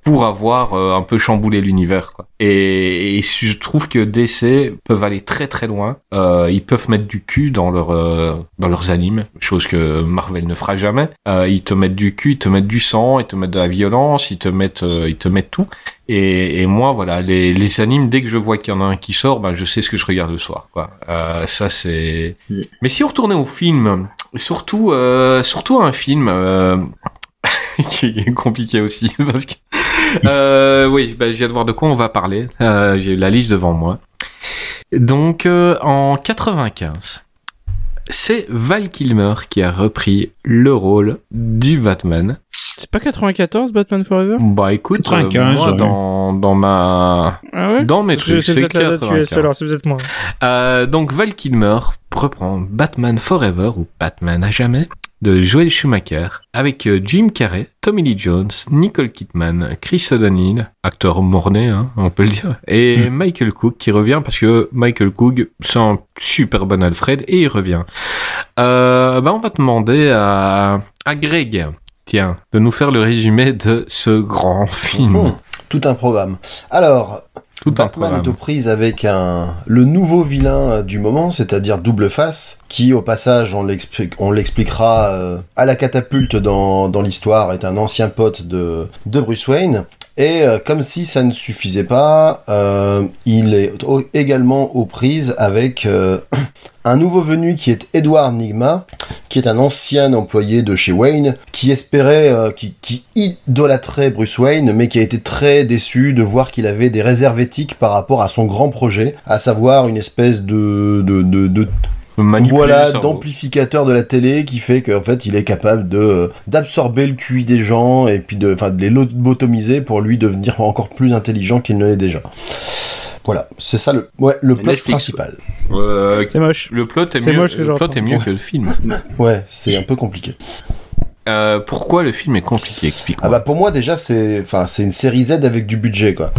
pour avoir un peu chamboulé l'univers. Et, et je trouve que DC peuvent aller très très loin. Euh, ils peuvent mettre du cul dans leur euh, dans leurs animes, chose que Marvel ne fera jamais. Euh, ils te mettent du cul, ils te mettent du sang, ils te mettent de la violence, ils te mettent euh, ils te mettent tout. Et, et moi voilà, les, les animes dès que je vois qu'il y en a un qui sort, ben je sais ce que je regarde le soir. Quoi. Euh, ça c'est. Mais si on retournait au film, surtout euh, surtout un film. Euh... qui est compliqué aussi parce que euh, oui, bah, je viens de voir de quoi on va parler. Euh, J'ai la liste devant moi. Donc, euh, en 95, c'est Val Kilmer qui a repris le rôle du Batman. C'est pas 94 Batman Forever? Bah écoute, euh, 95, moi ouais. dans, dans ma Ah ouais? dans mes Je trucs, sais c'est peut-être la date, tu es 95. alors c'est peut-être moi. Euh, donc Val Kilmer reprend Batman Forever ou Batman à jamais de Joel Schumacher avec euh, Jim Carrey, Tommy Lee Jones, Nicole Kidman, Chris O'Donnell, acteur morné, hein, on peut le dire, et Michael Cook qui revient parce que Michael Cook c'est un super bon Alfred et il revient. Euh, bah on va demander à, à Greg, tiens, de nous faire le résumé de ce grand film. Tout un programme. Alors, Tout Batman est aux prises avec un le nouveau vilain euh, du moment, c'est-à-dire Double Face, qui au passage, on l'expliquera euh, à la catapulte dans, dans l'histoire, est un ancien pote de, de Bruce Wayne. Et euh, comme si ça ne suffisait pas, euh, il est également aux prises avec euh, un nouveau venu qui est Edward Nigma, qui est un ancien employé de chez Wayne, qui espérait, qui, idolâtrait Bruce Wayne, mais qui a été très déçu de voir qu'il avait des réserves éthiques par rapport à son grand projet, à savoir une espèce de, de, de, voilà, d'amplificateur de la télé qui fait qu'en fait il est capable de d'absorber le QI des gens et puis de, enfin, de les lobotomiser pour lui devenir encore plus intelligent qu'il ne l'est déjà. Voilà, c'est ça le, ouais, le plot Netflix. principal. Euh, C'est moche. le plot est mieux, moche que le plot j'entends. est mieux que le film. Ouais, c'est un peu compliqué. Euh, pourquoi le film est compliqué Explique-moi. Ah bah pour moi déjà c'est enfin c'est une série Z avec du budget quoi.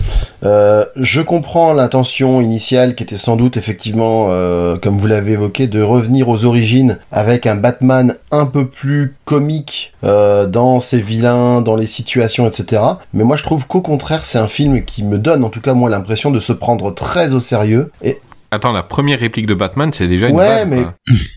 Euh, je comprends l'intention initiale qui était sans doute effectivement euh, comme vous l'avez évoqué de revenir aux origines avec un Batman un peu plus comique dans ses vilains, dans les situations etc. Mais moi je trouve qu'au contraire c'est un film qui me donne en tout cas moi l'impression de se prendre très au sérieux et Attends, la première réplique de Batman, c'est déjà une Ouais, vanne, mais- quoi.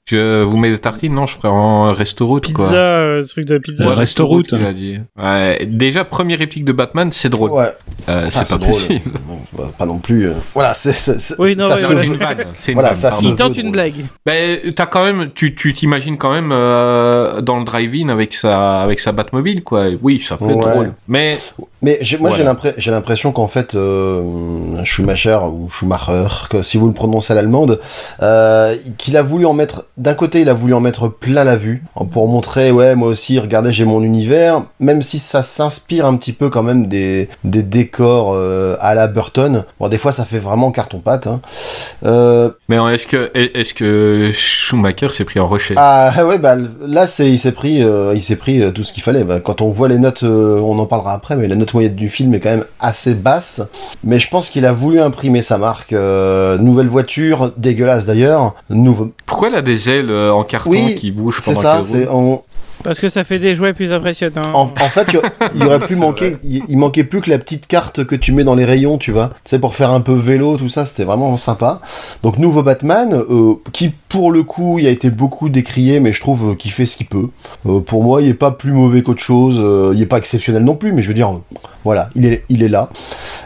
Je vous mets des tartines Non, je ferai en resto-route, Pizza, quoi. euh, truc de pizza. Ouais, Resto-route. il a dit. Ouais, déjà, première réplique de Batman, c'est drôle. ouais Euh, Ah, c'est pas drôle. possible. Bon, bah, pas non plus euh, voilà c'est Oui, non, ça se veut- une une Voilà, ça se Il tente une blague. Ben, t'as quand même, tu, tu t'imagines quand même euh, dans le drive-in avec sa, avec sa Batmobile, quoi. Oui, ça peut être Ouais. drôle. Mais Mais moi j'ai Voilà. l'impression j'ai l'impression qu'en fait euh, Schumacher ou Schumacher que si vous le prononcez à l'allemande euh, qu'il a voulu en mettre d'un côté il a voulu en mettre plein la vue pour montrer ouais moi aussi regardez j'ai mon univers même si ça s'inspire un petit peu quand même des, des décors euh, à la Burton. Bon des fois ça fait vraiment carton pâte hein. Euh, Mais est-ce que, est-ce que Schumacher s'est pris en rocher? Ah ouais bah là c'est il s'est pris il s'est pris tout ce qu'il fallait. Bah, quand on voit les notes on en parlera après mais la note moyenne du film est quand même assez basse. Mais je pense qu'il a voulu imprimer sa marque nouvelle voiture dégueulasse d'ailleurs nouveau Pourquoi elle a des ailes euh, en carton Oui, qui bougent c'est pendant ça on- Parce que ça fait des jouets plus impressionnants. en, en fait il- il aurait pu C'est manquer il, il manquait plus que la petite carte que tu mets dans les rayons tu vois. C'est pour faire un peu vélo tout ça c'était vraiment sympa. Donc nouveau Batman euh, qui pour le coup il a été beaucoup décrié mais je trouve qu'il fait ce qu'il peut. Euh, pour moi il est pas plus mauvais qu'autre chose euh, il est pas exceptionnel non plus mais je veux dire Voilà, il est, il est là.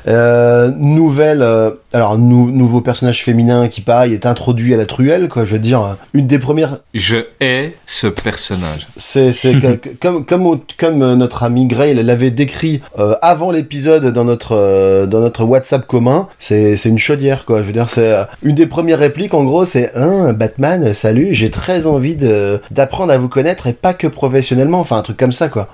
Euh, nouvelle, euh, alors nou- nouveau personnage féminin qui pareil est introduit à la truelle, quoi. Je veux dire, euh, une des premières. Je hais ce personnage. C'est, comme, comme, comme euh, notre ami Gray l'avait décrit euh, avant l'épisode dans notre, euh, dans notre WhatsApp commun. C'est, c'est une chaudière, quoi. Je veux dire, c'est euh, une des premières répliques. En gros, c'est un Batman. Salut, j'ai très envie de, d'apprendre à vous connaître et pas que professionnellement. Enfin, un truc comme ça, quoi.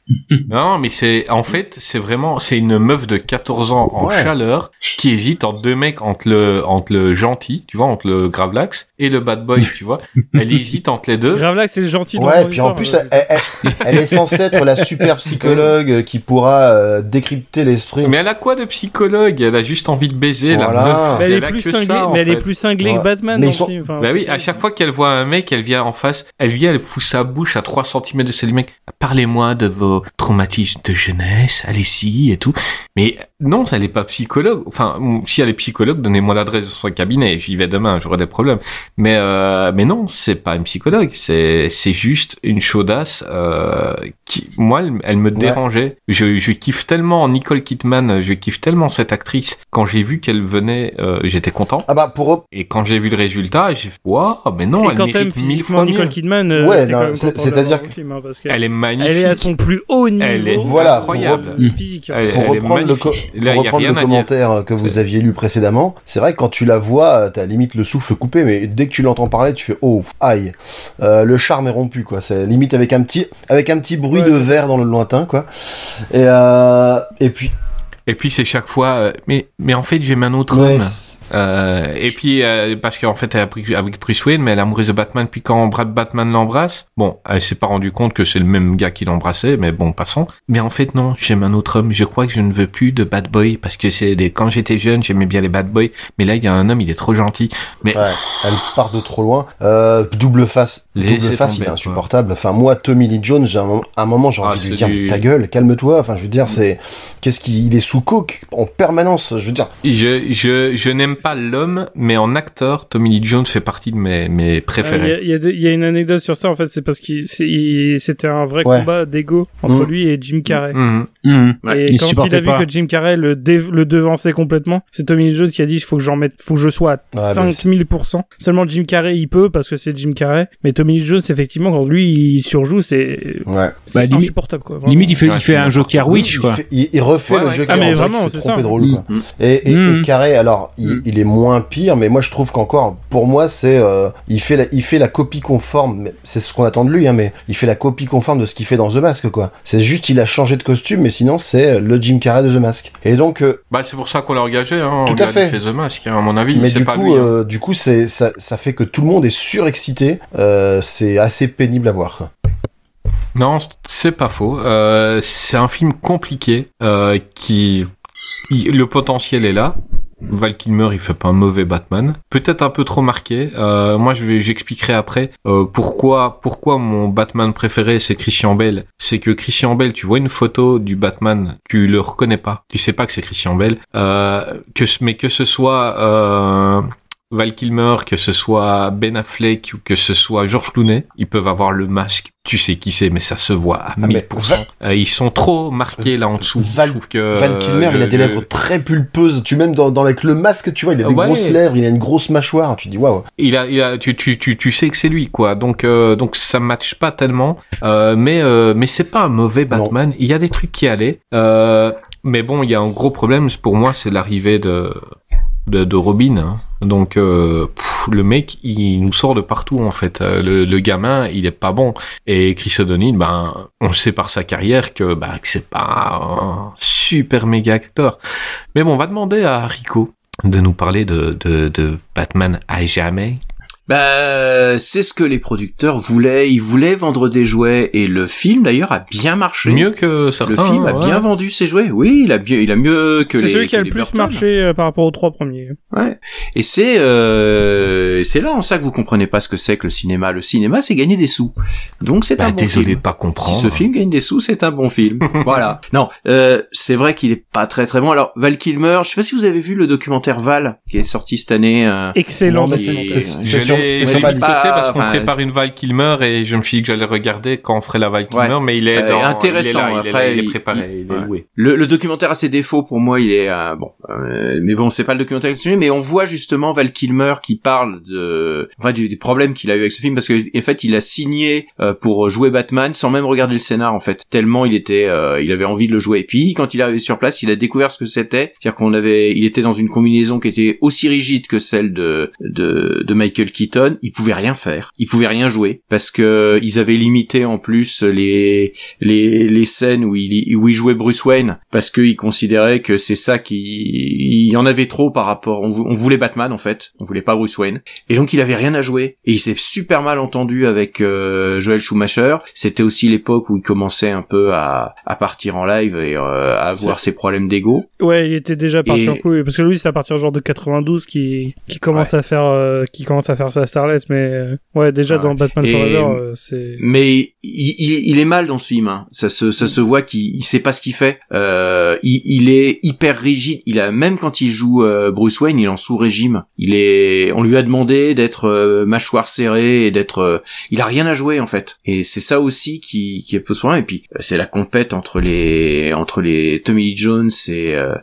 Non, mais c'est en fait, c'est vraiment, c'est une meuf de 14 ans en Ouais. chaleur qui hésite entre deux mecs, entre le, entre le gentil, tu vois, entre le Gravelax et le bad boy, tu vois. Elle hésite entre les deux. Gravelax, c'est le gentil dans Ouais, mon puis en plus, euh, elle, elle- elle est censée être la super psychologue qui pourra euh, décrypter l'esprit. Mais elle a quoi de psychologue? Elle a juste envie de baiser Voilà. la meuf. mais elle est a plus cinglée, ça, mais elle est plus cinglée Ouais. que Batman Mais film. Enfin, Bah oui, à chaque fois qu'elle voit un mec, elle vient en face, elle vient, elle fout sa bouche à 3 cm de celle du mec. Parlez-moi de vos traumatismes de jeunesse, allez-y et tout. Mais non, elle est pas psychologue. Enfin, si elle est psychologue, donnez-moi l'adresse de son cabinet, j'y vais demain, j'aurai des problèmes. Mais euh, mais non, c'est pas une psychologue, c'est c'est juste une chaudasse euh, qui moi elle, elle me dérangeait. Je je kiffe tellement Nicole Kidman, je kiffe tellement cette actrice. Quand j'ai vu qu'elle venait, euh, j'étais content. Ah bah pour Et quand j'ai vu le résultat, j'ai fait waouh, mais non, Et elle quand mérite mille fois Nicole mieux. Kidman, euh, Ouais, c'est-à-dire que- film, hein, parce qu'elle- Elle est magnifique. elle est à son plus haut niveau Elle est Voilà, incroyable. pour physique. hein. Elle- pour elle est reprendre le, pour reprendre le commentaire que vous aviez lu précédemment, c'est vrai que quand tu la vois, t'as limite le souffle coupé, mais dès que tu l'entends parler, tu fais oh aïe, Euh, le charme est rompu quoi. C'est limite avec un petit avec un petit bruit Ouais, de verre dans le lointain quoi. Et euh, et puis Et puis c'est chaque fois, euh, mais mais en fait j'aime un autre ouais, homme. Euh, et puis euh, parce qu'en fait elle a pris avec Bruce Wayne, mais elle est amoureuse de Batman. Puis quand Brad Batman l'embrasse, bon, elle s'est pas rendu compte que c'est le même gars qui l'embrassait, mais bon, passons. Mais en fait non, j'aime un autre homme. Je crois que je ne veux plus de bad boy parce que c'est des quand j'étais jeune j'aimais bien les bad boys, mais là il y a un homme, il est trop gentil. Mais ouais, elle part de trop loin. Euh, double face, Laissez double face, tomber, il est insupportable. Enfin moi, Tommy Lee Jones, j'ai un, moment- à un moment j'ai Ah, envie de lui dire du- ta gueule, calme-toi. Enfin je veux dire c'est qu'est-ce qu'il il est sous coke en permanence. Je veux dire je je je n'aime pas l'homme, mais en acteur, Tommy Lee Jones fait partie de mes mes Il y, préférés. a- il y a y une anecdote sur ça en fait, c'est parce que c'était un vrai Ouais. combat d'ego entre Mm. lui et Jim Carrey. Mhm. Ouais. Et Il quand il a vu pas. que Jim Carrey le, le devançait complètement, c'est Tommy Lee Jones qui a dit il faut que j'en mette, faut que je sois à Ouais, mais 5000%. Seulement Jim Carrey il peut parce que c'est Jim Carrey, mais Tommy Lee Jones effectivement quand lui il surjoue c'est Bah, insupportable quoi. vraiment. Limite, il fait, Ouais, il fait un Joker Witch, il, quoi. fait- il- refait Ouais, le ouais. Joker. Ah, mais vraiment, c'est ça. drôle. Mm. Et, Mm. Carré, alors, il, Mm. Il est moins pire, mais moi je trouve qu'encore, pour moi, c'est, euh, il fait la, il fait la copie conforme. C'est ce qu'on attend de lui, hein, mais il fait la copie conforme de ce qu'il fait dans The Mask, quoi. C'est juste, il a changé de costume, mais sinon c'est le Jim Carrey de The Mask. Et donc, euh, Bah c'est pour ça qu'on l'a engagé. Hein. Tout On à a fait. fait The Mask, hein, à mon avis. mais C'est du pas coup, lui. hein. euh, du coup, c'est, ça, ça fait que tout le monde est surexcité. Euh, c'est assez pénible à voir. Quoi. Non, c'est pas faux. Euh, c'est un film compliqué euh, qui le potentiel est là. Val Kilmer, il fait pas un mauvais Batman. Peut-être un peu trop marqué. Euh, moi, je vais, j'expliquerai après euh, pourquoi, pourquoi mon Batman préféré c'est Christian Bell. C'est que Christian Bell, tu vois une photo du Batman, tu le reconnais pas. Tu sais pas que c'est Christian Bell. Euh, que, mais que ce soit euh, Val Kilmer, que ce soit Ben Affleck ou que ce soit George Clooney, ils peuvent avoir le masque. Tu sais qui c'est, mais ça se voit à Ah, mais 1000%. Euh, ils sont trop marqués là en dessous. Val- que, Kilmer, euh, il a je- des je- lèvres très pulpeuses. Tu même dans, dans avec le masque, tu vois, il a des Ouais. grosses lèvres, il a une grosse mâchoire. Tu dis waouh. il a, il a, tu, tu, tu, tu sais que c'est lui, quoi. Donc, euh, donc ça matche pas tellement. Euh, mais, euh, mais c'est pas un mauvais Non. Batman. Il y a des trucs qui allaient. Euh, mais bon, il y a un gros problème pour moi, c'est l'arrivée de, de, de Robin. hein. Donc, euh, le mec, il nous sort de partout en fait. Euh, Le, le gamin, il est pas bon. Et Chris O'Donnell, ben, on sait par sa carrière que, ben, que c'est pas un super méga acteur. Mais bon, on va demander à Rico de nous parler de, de, de Batman à jamais. Bah, c'est ce que les producteurs voulaient. Ils voulaient vendre des jouets et le film d'ailleurs a bien marché. Mieux que le certains. film a ouais. bien vendu ses jouets. Oui, il a bien, il a mieux que les. C'est celui qui a le plus Burton. marché euh, par rapport aux trois premiers. Ouais. Et c'est euh, c'est là en ça que vous comprenez pas ce que c'est que le cinéma. Le cinéma, c'est gagner des sous. Donc c'est Bah, un bon désolé film. de pas comprendre. Si ce film gagne des sous, c'est un bon film. voilà. Non, euh, c'est vrai qu'il est pas très très bon. Alors Val Kilmer, je sais pas si vous avez vu le documentaire Val qui est sorti cette année. euh, Excellent. C'est- sur ma liste. passé parce qu'on Enfin, prépare une Val Kilmer et je me suis dit que j'allais regarder quand on ferait la Val Kilmer, Ouais. mais il est Euh, dans, intéressant, il est là, il est, après, là, il est il- préparé, il, est ouais. loué. Le, le documentaire a ses défauts pour moi, il est euh, bon, euh, mais bon, c'est pas le documentaire qui mais on voit justement Val Kilmer qui parle de, enfin, du- des problèmes qu'il a eu avec ce film parce que en fait, il a signé euh, pour jouer Batman sans même regarder le scénar en fait, tellement il était, euh, il avait envie de le jouer. Et puis quand il est arrivé sur place, il a découvert ce que c'était, c'est-à-dire qu'on avait, il était dans une combinaison qui était aussi rigide que celle de de, de Michael Keaton, il pouvait rien faire, il pouvait rien jouer parce que ils avaient limité en plus les les, les scènes où il, où il jouait Bruce Wayne parce qu'il considérait que c'est ça qui il y en avait trop par rapport on, vou- on voulait Batman en fait. On voulait pas Bruce Wayne. Et donc il avait rien à jouer. Et il s'est super mal entendu avec euh, Joel Schumacher. C'était aussi l'époque où il commençait un peu à, à partir en live et euh, à avoir ses problèmes d'ego. Ouais, il était déjà parti Et- en couille. Parce que lui c'est à partir genre de 92 qui qui commence à faire euh, qui commence à faire Starlet mais euh, ouais déjà Ouais. dans Batman Et- Forever euh, c'est mais il, il, il est mal dans ce film. hein. Ça se ça se voit qu'il il sait pas ce qu'il fait. Euh, il, il est hyper rigide. Il a même quand il joue euh, Bruce Wayne, il est en sous régime. Il est. On lui a demandé d'être euh, mâchoire serrée et d'être. il a rien à jouer en fait. Et c'est ça aussi qui qui pose problème. Et puis c'est la compète entre les entre les Tommy Lee Jones et euh,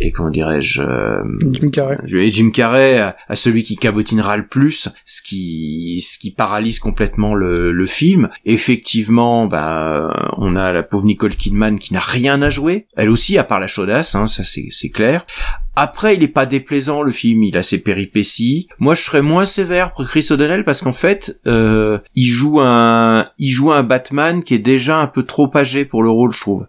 et comment dirais-je. euh, Jim Carrey. et Jim Carrey à, à celui qui cabotinera le plus, ce qui ce qui paralyse complètement le, le film. Effectivement, bah on a la pauvre Nicole Kidman qui n'a rien à jouer. Elle aussi, à part la chaudasse, hein, ça c'est clair. Après, il est pas déplaisant le film, il a ses péripéties. Moi, je serais moins sévère pour Chris O'Donnell parce qu'en fait, euh, il joue un, il joue un Batman qui est déjà un peu trop âgé pour le rôle, je trouve.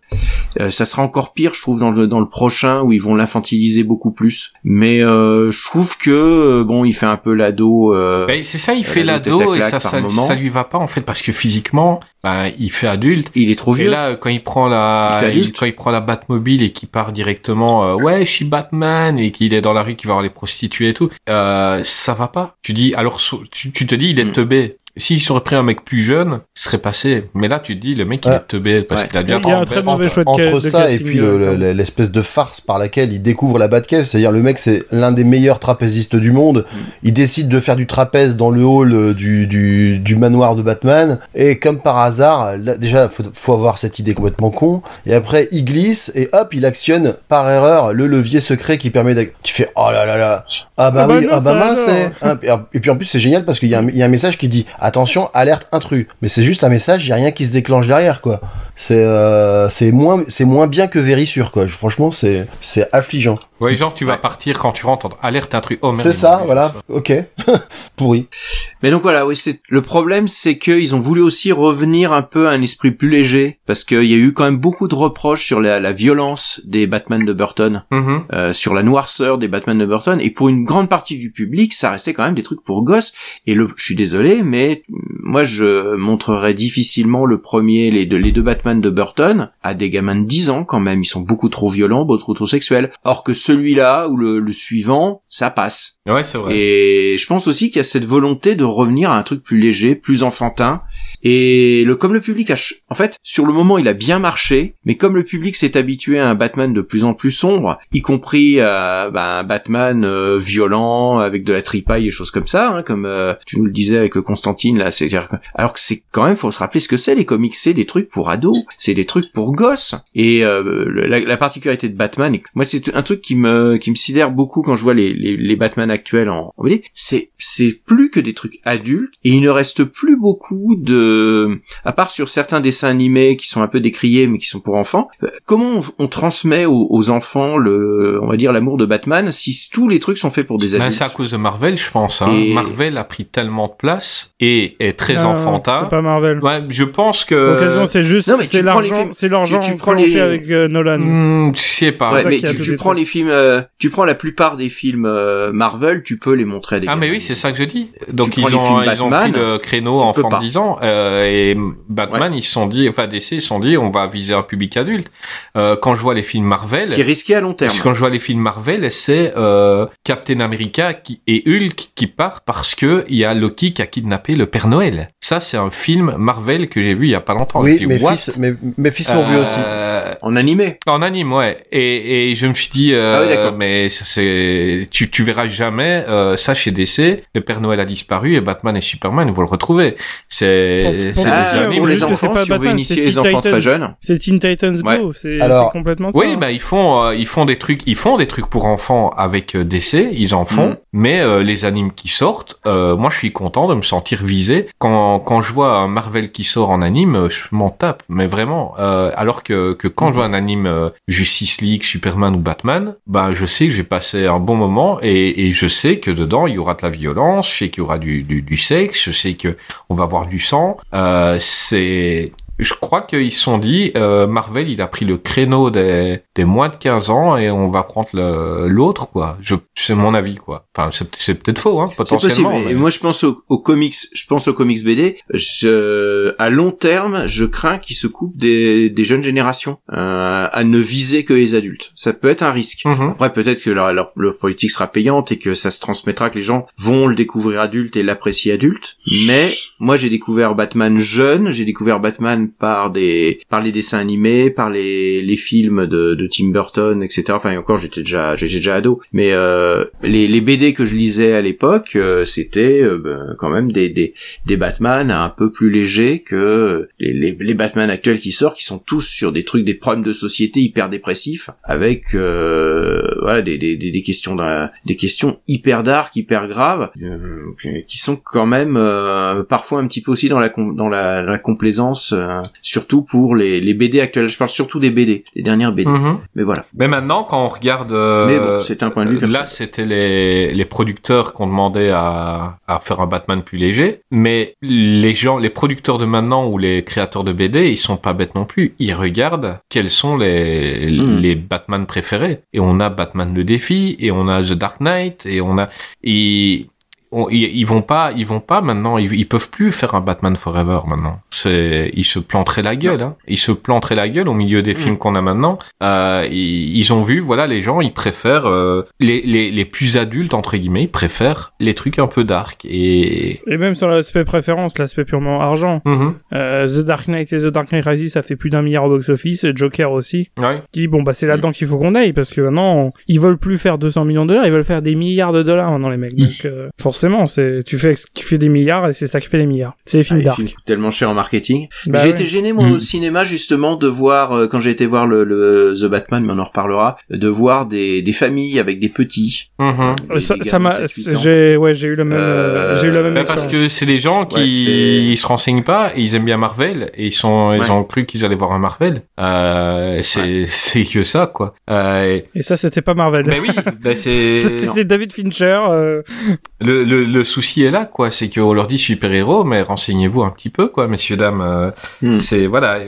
Euh, ça sera encore pire, je trouve, dans le dans le prochain où ils vont l'infantiliser beaucoup plus. Mais euh, je trouve que euh, bon, il fait un peu l'ado. Euh, Ben, c'est ça, il fait l'ado et ça, ça, ça lui va pas en fait parce que physiquement, ben, il fait adulte. il est trop Et vieux. là, quand il prend la, il- quand il prend la Batmobile et qu'il part directement, euh, ouais, je suis Batman et qu'il est dans la rue, qu'il va voir les prostituées et tout, euh, ça va pas. Tu dis, alors, tu, tu te dis, il est Mm. teubé. S'il serait pris un mec plus jeune, ce serait passé. Mais là, tu te dis, le mec, il Ouais. est teubé parce Ouais. qu'il a déjà Il y a un 30 très mauvais choix de entre de ça et puis le- quand le- l'espèce de farce par laquelle il découvre la Batcave, c'est-à-dire le mec c'est l'un des meilleurs trapézistes du monde, il décide de faire du trapèze dans le hall euh, du, du, du manoir de Batman, et comme par hasard, là, déjà faut, faut avoir cette idée complètement con, et après il glisse, et hop, il actionne par erreur le levier secret qui permet d'ac- Tu fais, oh là là là, ah bah Ah bah oui, non, ah bah mince. Hein, et- puis en plus c'est génial parce qu'il il y a un message qui dit, attention, alerte intrus, mais c'est juste un message, il a rien qui se déclenche derrière, quoi. C'est euh, moins moins bien que Vérissure quoi. Franchement c'est affligeant. Ouais, genre, tu vas partir quand tu rentres, en- alerte un truc. Oh, merde, c'est ça, voilà. ça. Ok. Pourri. Mais donc voilà, oui, c'est le problème, c'est qu'ils ont voulu aussi revenir un peu à un esprit plus léger, parce qu'il y a eu quand même beaucoup de reproches sur la, la violence des Batman de Burton, Mhm. euh, sur la noirceur des Batman de Burton, et pour une grande partie du public, ça restait quand même des trucs pour gosses. Et le, je suis désolé, mais mm, moi je montrerais difficilement le premier, les deux, les deux Batman de Burton à des gamins de 10 ans quand même. Ils sont beaucoup trop violents, beaucoup trop sexuels. Or que celui-là ou le, le suivant, ça passe. Ouais, c'est vrai. Et je pense aussi qu'il y a cette volonté de revenir à un truc plus léger, plus enfantin. Et le comme le public a, en fait, sur le moment, il a bien marché, mais comme le public s'est habitué à un Batman de plus en plus sombre, y compris à bah, un Batman euh, violent avec de la tripaille et choses comme ça, hein, comme euh, tu nous le disais avec le Constantine là, c'est alors que c'est quand même, faut se rappeler ce que c'est les comics, c'est des trucs pour ados, c'est des trucs pour gosses. Et euh, la, la particularité de Batman, moi c'est un truc qui me qui me sidère beaucoup quand je vois les les, les Batman actuels en, c'est c'est plus que des trucs adultes et il ne reste plus beaucoup de à part sur certains dessins animés qui sont un peu décriés mais qui sont pour enfants. euh, Comment on, on transmet aux, aux enfants le on va dire l'amour de Batman si tous les trucs sont faits pour des Ben, adultes? c'est à cause de Marvel, je pense. Hein. Et- Marvel a pris tellement de place et est très enfantin. C'est pas Marvel. Ouais, je pense que. L'occasion, c'est juste, non, mais c'est tu prends les l'argent, films- c'est l'argent tu- tu prends prolongé les- avec euh, Nolan. Hmm, je sais pas. Ouais, mais tu, tu prends trucs. les films, euh, tu prends la plupart des films euh, Marvel, tu peux les montrer à des Ah mais oui, c'est ça que je dis. Donc ils ont films ils ont Batman, pris le créneau enfant de 10 ans euh, et Batman ils se sont dit enfin DC ils se sont dit on va viser un public adulte. Euh, quand je vois les films Marvel, Ce qui est risqué à long terme. parce que quand je vois les films Marvel, c'est euh, Captain America qui, et Hulk qui partent parce que il y a Loki qui a kidnappé le Père Noël. Ça c'est un film Marvel que j'ai vu il y a pas longtemps. Oui, mes fils mes, mes fils l'ont vu aussi. En animé. En anime, ouais. Et, et je me suis dit, euh, Ah oui, d'accord. mais ça, c'est tu tu verras jamais euh, ça chez DC. Le Père Noël a disparu et Batman et Superman, vous le retrouvez. C'est Pour- c'est Ah, des animes. pour les juste que c'est enfants, pas si veut Batman, initier c'est les Teen enfants très Titans. jeunes. C'est Teen Titans. Go, c'est complètement ça. Oui, hein. bah ils font euh, ils font des trucs ils font des trucs pour enfants avec euh, DC, ils en font, Mhm. Mais euh, les animes qui sortent, euh, moi je suis content de me sentir visé. Quand quand je vois un Marvel qui sort en anime, euh, je m'en tape, mais vraiment. Euh, alors que que quand je vois un anime euh, Justice League, Superman ou Batman, bah je sais que je vais passer un bon moment et, et je sais que dedans il y aura de la violence, je sais qu'il y aura du, du, du sexe, je sais que on va avoir du sang, euh, c'est je crois qu'ils se sont dit, euh, Marvel, il a pris le créneau des, des moins de 15 ans et on va prendre l'autre, quoi. Je, c'est mon avis, quoi. Enfin, c'est, peut-être faux, hein, C'est possible. potentiellement. Et moi, je pense aux, aux comics. Je pense aux comics BD. Je, à long terme, je crains qu'ils se coupent des, des jeunes générations euh, à ne viser que les adultes. Ça peut être un risque. Mhm. Après, peut-être que leur, leur, leur politique sera payante et que ça se transmettra, que les gens vont le découvrir adulte et l'apprécier adulte. Mais moi, j'ai découvert Batman jeune. J'ai découvert Batman par des par les dessins animés, par les, les films de, de Tim Burton, etc. Enfin, encore, j'étais déjà j'étais déjà ado. Mais euh, les, les BD que je lisais à l'époque, euh, c'était euh, ben, quand même des, des des Batman un peu plus légers que les, les, les Batman actuels qui sortent, qui sont tous sur des trucs, des problèmes de société hyper dépressifs, avec euh, voilà, des, des, des, questions des questions hyper dark, hyper graves, euh, qui sont quand même parfois un petit peu aussi dans la dans la, la complaisance, surtout pour les, les BD actuels. Je parle surtout des BD, les dernières BD. Mhm. Mais voilà. Mais maintenant, quand on regarde, euh, Mais bon, c'est un point de vue là, c'était les, les producteurs qu'on demandait à, à faire un Batman plus léger. Mais les gens, les producteurs de maintenant ou les créateurs de BD, ils sont pas bêtes non plus. Ils regardent quels sont les, Mhm. les Batman préférés. Et on a Batman le défi, et on a The Dark Knight, et on a, et, on- ils, ils vont pas, ils vont pas maintenant, ils, ils peuvent plus faire un Batman Forever maintenant. C'est, ils se planteraient la gueule, hein. Ils se planteraient la gueule au milieu des films qu'on a maintenant. Euh, ils, ils ont vu, voilà, les gens, ils préfèrent euh, les, les, les plus adultes entre guillemets, ils préfèrent les trucs un peu dark et. Et même sur l'aspect préférence, l'aspect purement argent. Mhm. Euh, The Dark Knight et The Dark Knight Rises, ça fait plus d'un milliard au box-office. et Joker aussi. Ouais. Qui dit, bon, bah, c'est là-dedans qu'il faut qu'on aille, parce que maintenant, ils veulent plus faire 200 millions de dollars, ils veulent faire des milliards de dollars maintenant, les mecs. Donc, euh, forcément, c'est, tu fais, tu fais des milliards et c'est ça qui fait les milliards. C'est les films Ah, tellement cher en marketing. Bah j'ai ouais. été gêné moi Mm. au cinéma justement de voir euh, quand j'ai été voir le, le The Batman, mais on en reparlera, de voir des, des familles avec des petits. Mhm. Des- ça, des m'a, de 7-8 ans. j'ai, ouais, j'ai eu le même, Euh, j'ai eu la même Bah, parce que c'est des gens Ouais, qui ils se renseignent pas et ils aiment bien Marvel et ils sont ils Ouais. ont cru qu'ils allaient voir un Marvel. Euh, c'est c'est que ça quoi. Euh, Et ça, c'était pas Marvel. mais oui, bah, c'est Ça, c'était David Fincher. euh, le, le, le souci est là quoi, c'est qu'on leur dit super héros, mais renseignez-vous un petit peu quoi, messieurs dames. Euh, Hmm. C'est voilà,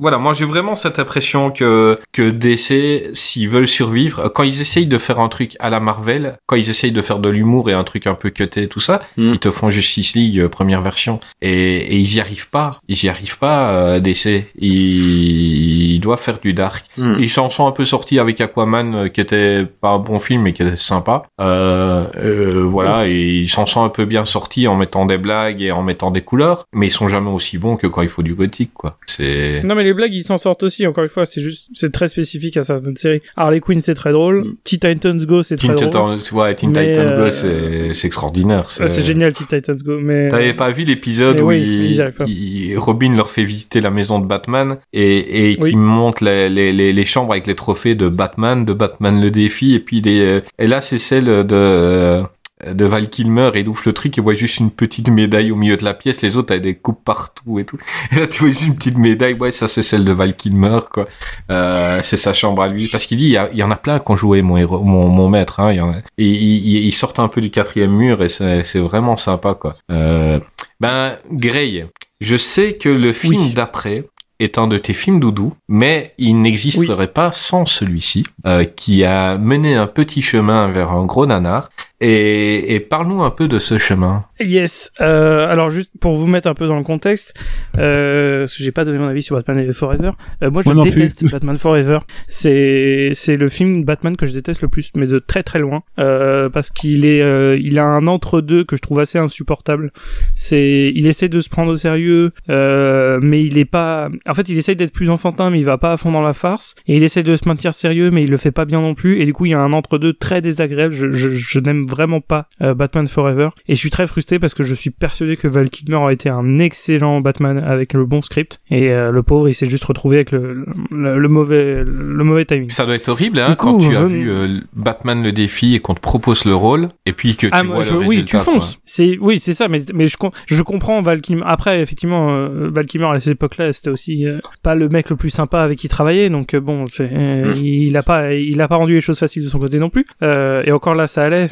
voilà. Moi j'ai vraiment cette impression que que DC, s'ils veulent survivre, euh, quand ils essayent de faire un truc à la Marvel, quand ils essayent de faire de l'humour et un truc un peu cuté tout ça, Hmm. ils te font Justice League euh, première version et, et ils y arrivent pas. Ils y arrivent pas euh, DC. Ils, ils doivent faire du dark. Hmm. Ils s'en sont un peu sortis avec Aquaman, qui était pas un bon film, mais qui était sympa. Euh, euh, voilà, et ils s'en sont un peu bien sortis en mettant des blagues et en mettant des couleurs, mais ils sont jamais aussi bons que quand il faut du gothique, quoi. C'est... Non mais les blagues ils s'en sortent aussi encore une fois c'est juste c'est très spécifique à certaines séries. Harley Quinn c'est très drôle, Teen Titans Go c'est très Teen drôle. Titans, ouais, Teen Titans Go, euh, c'est, c'est extraordinaire. Ah, c'est génial Teen Titans Go mais T'avais pas vu l'épisode où oui, il- il- Robin leur fait visiter la maison de Batman et, et Oui. qui montre les, les, les, les chambres avec les trophées de Batman, de Batman le défi et puis des euh, et là c'est celle de de Val Kilmer et il ouvre le truc et voit juste une petite médaille au milieu de la pièce. Les autres avaient des coupes partout et tout. Et là tu vois juste une petite médaille. Ouais ça c'est celle de Val Kilmer quoi. Euh, c'est sa chambre à lui. Parce qu'il dit il y, a- il y en a plein qui ont joué mon héros mon, mon maître hein. Il y en a. Et ils sortent un peu du quatrième mur et c'est c'est vraiment sympa quoi. Euh, ben, Grey, je sais que le film Oui. d'après est un de tes films doudou, mais il n'existerait pas sans celui-ci, euh, qui a mené un petit chemin vers un gros nanar. Et, et parle-nous un peu de ce chemin. Yes. Euh, alors juste pour vous mettre un peu dans le contexte, euh, parce que j'ai pas donné mon avis sur Batman Forever. Euh, moi, je Moi déteste. Batman Forever. C'est c'est le film Batman que je déteste le plus, mais de très très loin, euh, parce qu'il est euh, il a un entre deux que je trouve assez insupportable. C'est il essaie de se prendre au sérieux, euh, mais il est pas. En fait, il essaye d'être plus enfantin, mais il va pas à fond dans la farce. Et il essaie de se maintenir sérieux, mais il le fait pas bien non plus. Et du coup, il y a un entre deux très désagréable. Je je, je n'aime vraiment pas euh, Batman Forever. Et je suis très frustré parce que je suis persuadé que Val Kilmer aurait été un excellent Batman avec le bon script. Et euh, le pauvre, il s'est juste retrouvé avec le, le, le mauvais le mauvais timing. Ça doit être horrible hein, Du quand tu as je- vu euh, Batman le défi et qu'on te propose le rôle et puis que tu Ah, vois le je- résultat. oui, tu fonces. C'est oui, c'est ça. Mais mais je je comprends Val Kilmer. Après, effectivement, euh, Val Kilmer à cette époque-là, c'était aussi euh, pas le mec le plus sympa avec qui travailler. Donc bon, c'est euh, Mm. il a pas il a pas rendu les choses faciles de son côté non plus. Et encore là, ça allait.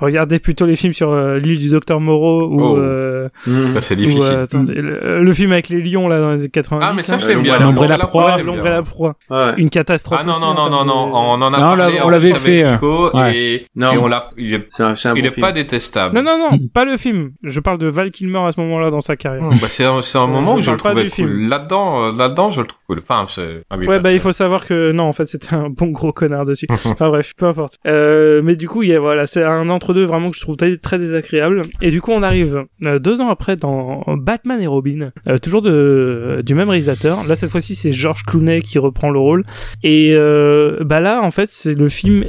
Regardez plutôt les films sur l'île du docteur Moreau ou Oh. euh, Bah, c'est ou, difficile. euh, attendez, le, le film avec les lions là dans les années 90. ah mais ça là. je l'aime Euh, bien. L'ombre et la proie, j'aime l'ombre bien. et la proie. Ouais. Une catastrophe. Ah non non en non non on en a Non, parlé on l'avait fait, avec Nico, ouais. et, Non. et on l'a il est, C'est un, c'est un il bon est film. pas détestable. Non non non, pas le film. Je parle de Val Kilmer à ce moment-là dans sa carrière. Bah, c'est un, c'est un Je- moment où je le trouvais cool. Là-dedans, euh, là-dedans, je le trouve cool. Enfin, c'est. Ah Ouais, bah il faut savoir que non, en fait, c'était un bon gros connard dessus. enfin bref, peu importe. Euh, mais du coup, il y a voilà, c'est un entre-deux vraiment que je trouve très, très Et du coup, on arrive euh, deux ans après dans Batman et Robin, euh, toujours de du même réalisateur. Là, cette fois-ci, c'est George Clooney qui reprend le rôle. Et euh, bah là, en fait, c'est le film,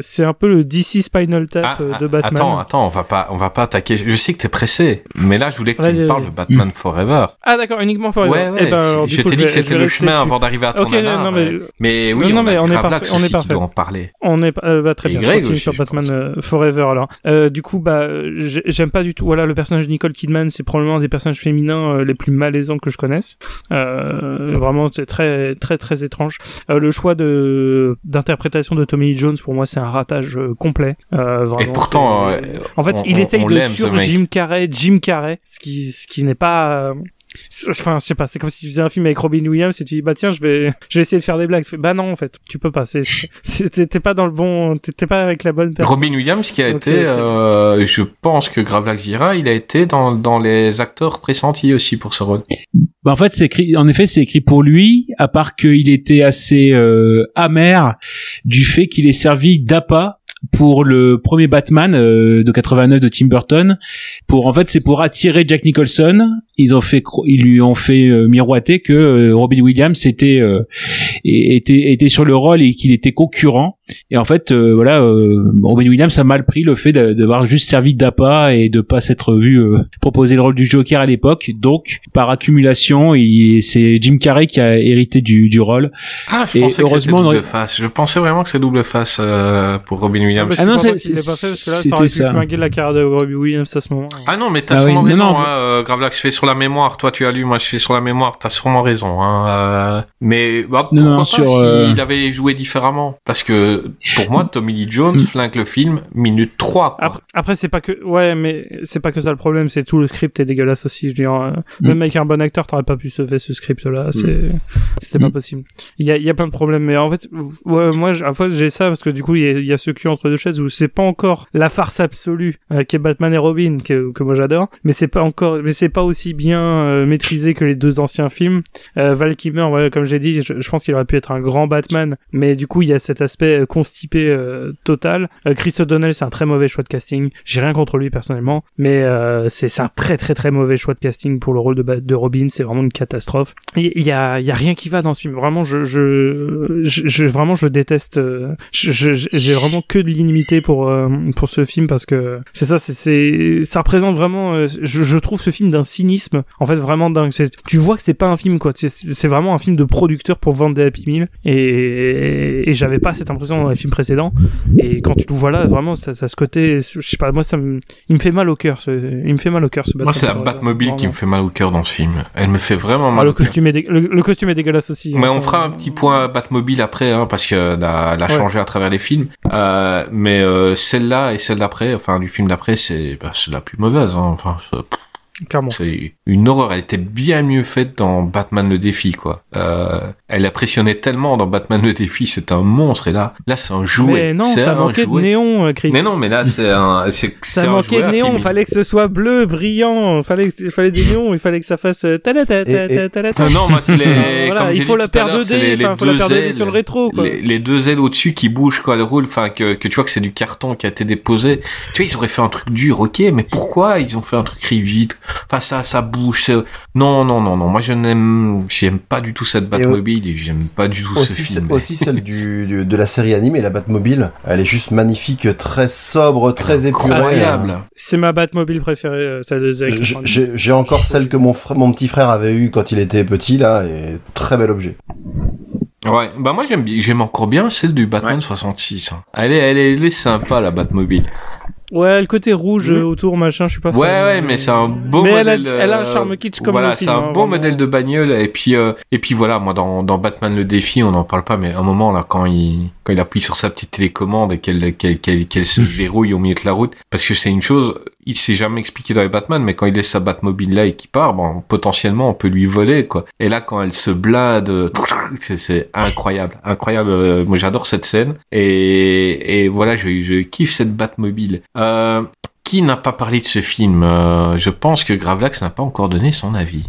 c'est un peu le DC Spinal Tap Ah, euh, ah, de Batman. Attends, attends, on va pas, on va pas attaquer. Je sais que t'es pressé, mais là, je voulais que tu me parles de Batman Forever. Ah d'accord, uniquement Forever. Ouais, ouais. Eh ben, alors, je t'ai dit que c'était le chemin dessus. avant d'arriver à ton Ok, nanar, non, mais- mais oui, Non, non, on mais a on est parfait, on est parfait. en parler. On est euh, bah, très Et bien. Je continue sur Batman euh, Forever alors. Euh, du coup, bah, j'ai- j'aime pas du tout. Voilà, le personnage de Nicole Kidman, c'est probablement un des personnages féminins euh, les plus malaisants que je connaisse. Euh, vraiment, c'est très, très, très étrange. Euh, le choix de d'interprétation de Tommy Lee Jones, pour moi, c'est un ratage complet. Euh, vraiment, Et pourtant, en fait, on- il essaye de sur. Jim Carrey, Jim Carrey, ce qui, ce qui n'est pas. Enfin, je sais pas, c'est comme si tu faisais un film avec Robin Williams et tu dis, bah tiens, je vais, je vais essayer de faire des blagues. Tu fais, bah non, en fait, tu peux pas. C'est, c'est- t'es pas dans le bon, t'es pas avec la bonne personne. Robin Williams qui a Donc, été, euh, je pense que Gravelax dira, il a été dans, dans les acteurs pressentis aussi pour ce rôle. Bah, en fait, c'est écrit. En effet, c'est écrit pour lui. À part qu'il était assez euh, amer du fait qu'il ait servi d'appât pour le premier Batman euh, de 89 de Tim Burton. Pour en fait, c'est pour attirer Jack Nicholson. Ils ont fait, ils lui ont fait euh, miroiter que euh, Robin Williams était euh, était était sur le rôle et qu'il était concurrent. Et en fait, euh, voilà, euh, Robin Williams a mal pris le fait de- d'avoir juste servi d'appât et de pas s'être vu euh, proposer le rôle du Joker à l'époque. Donc, par accumulation, il- c'est Jim Carrey qui a hérité du, du rôle. Ah, je Et pensais que c'était heureusement, double dans- face. Je pensais vraiment que c'est double face euh, pour Robin Williams. bah, je Ah non, c'est- que là, ça c'était aurait pu ça. flinguer la carrière de Robbie Williams à ce moment. Ah non, mais t'as Ah oui, sûrement non, raison. non, hein, euh, Gravelax, je fais sur la mémoire. Toi, tu as lu, moi, je fais sur la mémoire. T'as sûrement raison. Hein, euh, mais bah, Non, pourquoi non, pas sur, s'il euh, avait joué différemment? Parce que pour moi, Tommy Lee Jones Mm. flingue le film minute 3. Quoi. Après, après c'est pas que, ouais, mais c'est pas que ça le problème, c'est tout le script est dégueulasse aussi. Je veux dire, euh, Mm. même avec un bon acteur, t'aurais pas pu sauver ce script-là. C'est, c'était pas Mm. possible. Il y a, il y a plein de problèmes, mais en fait, ouais, moi, à fois, j'ai ça parce que du coup, il y a, y a ce cul entre deux chaises où c'est pas encore la farce absolue euh, qu'est Batman et Robin que, que moi j'adore, mais c'est pas encore, mais c'est pas aussi bien euh, maîtrisé que les deux anciens films. Euh, Val Kilmer, ouais, comme j'ai dit, je, pense qu'il aurait pu être un grand Batman, mais du coup, il y a cet aspect euh, constipé euh, total. Chris O'Donnell, c'est un très mauvais choix de casting. J'ai rien contre lui personnellement, mais c'est un très très très mauvais choix de casting pour le rôle de, de Robin. C'est vraiment une catastrophe. Il il y a, y a rien qui va dans ce film. Vraiment, je, je, vraiment, je déteste. J'ai vraiment que de l'inimité pour pour ce film parce que c'est ça, c'est- ça représente vraiment. je, je trouve ce film d'un cynisme en fait vraiment dingue. Tu vois que c'est pas un film quoi. C'est- vraiment un film de producteur pour vendre des Happy Meal et, et j'avais pas cette impression dans les films précédents. Et quand tu le vois là, vraiment, ça, ça ce côté, je sais pas, moi, ça me, il me fait mal au cœur. Ce, il me fait mal au cœur ce Moi, c'est la Batman. Batmobile qui me fait mal au cœur dans ce film. Elle me fait vraiment Ah, mal le au cœur. costume est le, le costume est dégueulasse aussi. Mais hein, on fera un petit point Batmobile après, hein, parce qu'elle a, elle a Ouais. changé à travers les films. Euh, mais euh, celle-là et celle d'après, enfin du film d'après, c'est bah, la plus mauvaise. Hein. Enfin, Clairement. C'est une horreur. Elle était bien mieux faite dans Batman le défi, quoi. Euh, elle impressionnait tellement dans Batman le défi, c'est un monstre. Et là, là, c'est un jouet. Mais non, C'est ça un manquait de néon, euh, Chris. Mais non, mais là, c'est un, c'est, c'est Ça un manquait de néon, qui- fallait que ce soit bleu, brillant, fallait, fallait des néons, il fallait que ça fasse euh, ta ta ta ta Et- et- ta ta ta. Non, moi, c'est les, Voilà, comme il faut la paire l'heure, 2D, c'est les, les enfin, faut la deux paire 2D ailes, sur le rétro, quoi. Les, les deux ailes au-dessus qui bougent quand elles roulent, enfin, que, que tu vois que c'est du carton qui a été déposé. Tu vois, ils auraient fait un truc dur, ok, mais pourquoi ils ont fait un truc rigide? Enfin, ça, ça bouge, c'est- non, non, non, non, moi, je n'aime, j'aime pas du tout cette Batmobile et j'aime pas du tout ce Aussi, film. aussi celle du, du- de la série animée, la Batmobile, elle est juste magnifique, très sobre, très épurée. Incroyable. C'est ma Batmobile préférée, euh, celle de Zack. J'ai- encore celle que mon, frère, mon petit frère avait eue quand il était petit, là, et très bel objet. Ouais, bah moi j'aime j'aime encore bien celle du Batman 66. hein. Elle est, elle est, elle est sympa la Batmobile. Ouais, le côté rouge euh, autour, machin, je suis pas fan. Ouais, ouais, mais c'est un beau Mais elle a- modèle. elle a un euh, charme kitsch comme Voilà, c'est un hein, beau vraiment. modèle de bagnole. Et puis, euh, et puis voilà, moi dans, dans Batman le défi, on n'en parle pas, mais à un moment là, quand il, quand il appuie sur sa petite télécommande et qu'elle, qu'elle, qu'elle, qu'elle se verrouille au milieu de la route, parce que c'est une chose, il s'est jamais expliqué dans les Batman, mais quand il laisse sa Batmobile là et qu'il part, potentiellement on peut lui voler quoi. Et là, quand elle se blinde, c'est, incroyable, incroyable. Euh, Moi, j'adore cette scène. Et, voilà, je, je kiffe cette Batmobile. Euh, qui n'a pas parlé de ce film? Euh, Je pense que Gravelax n'a pas encore donné son avis.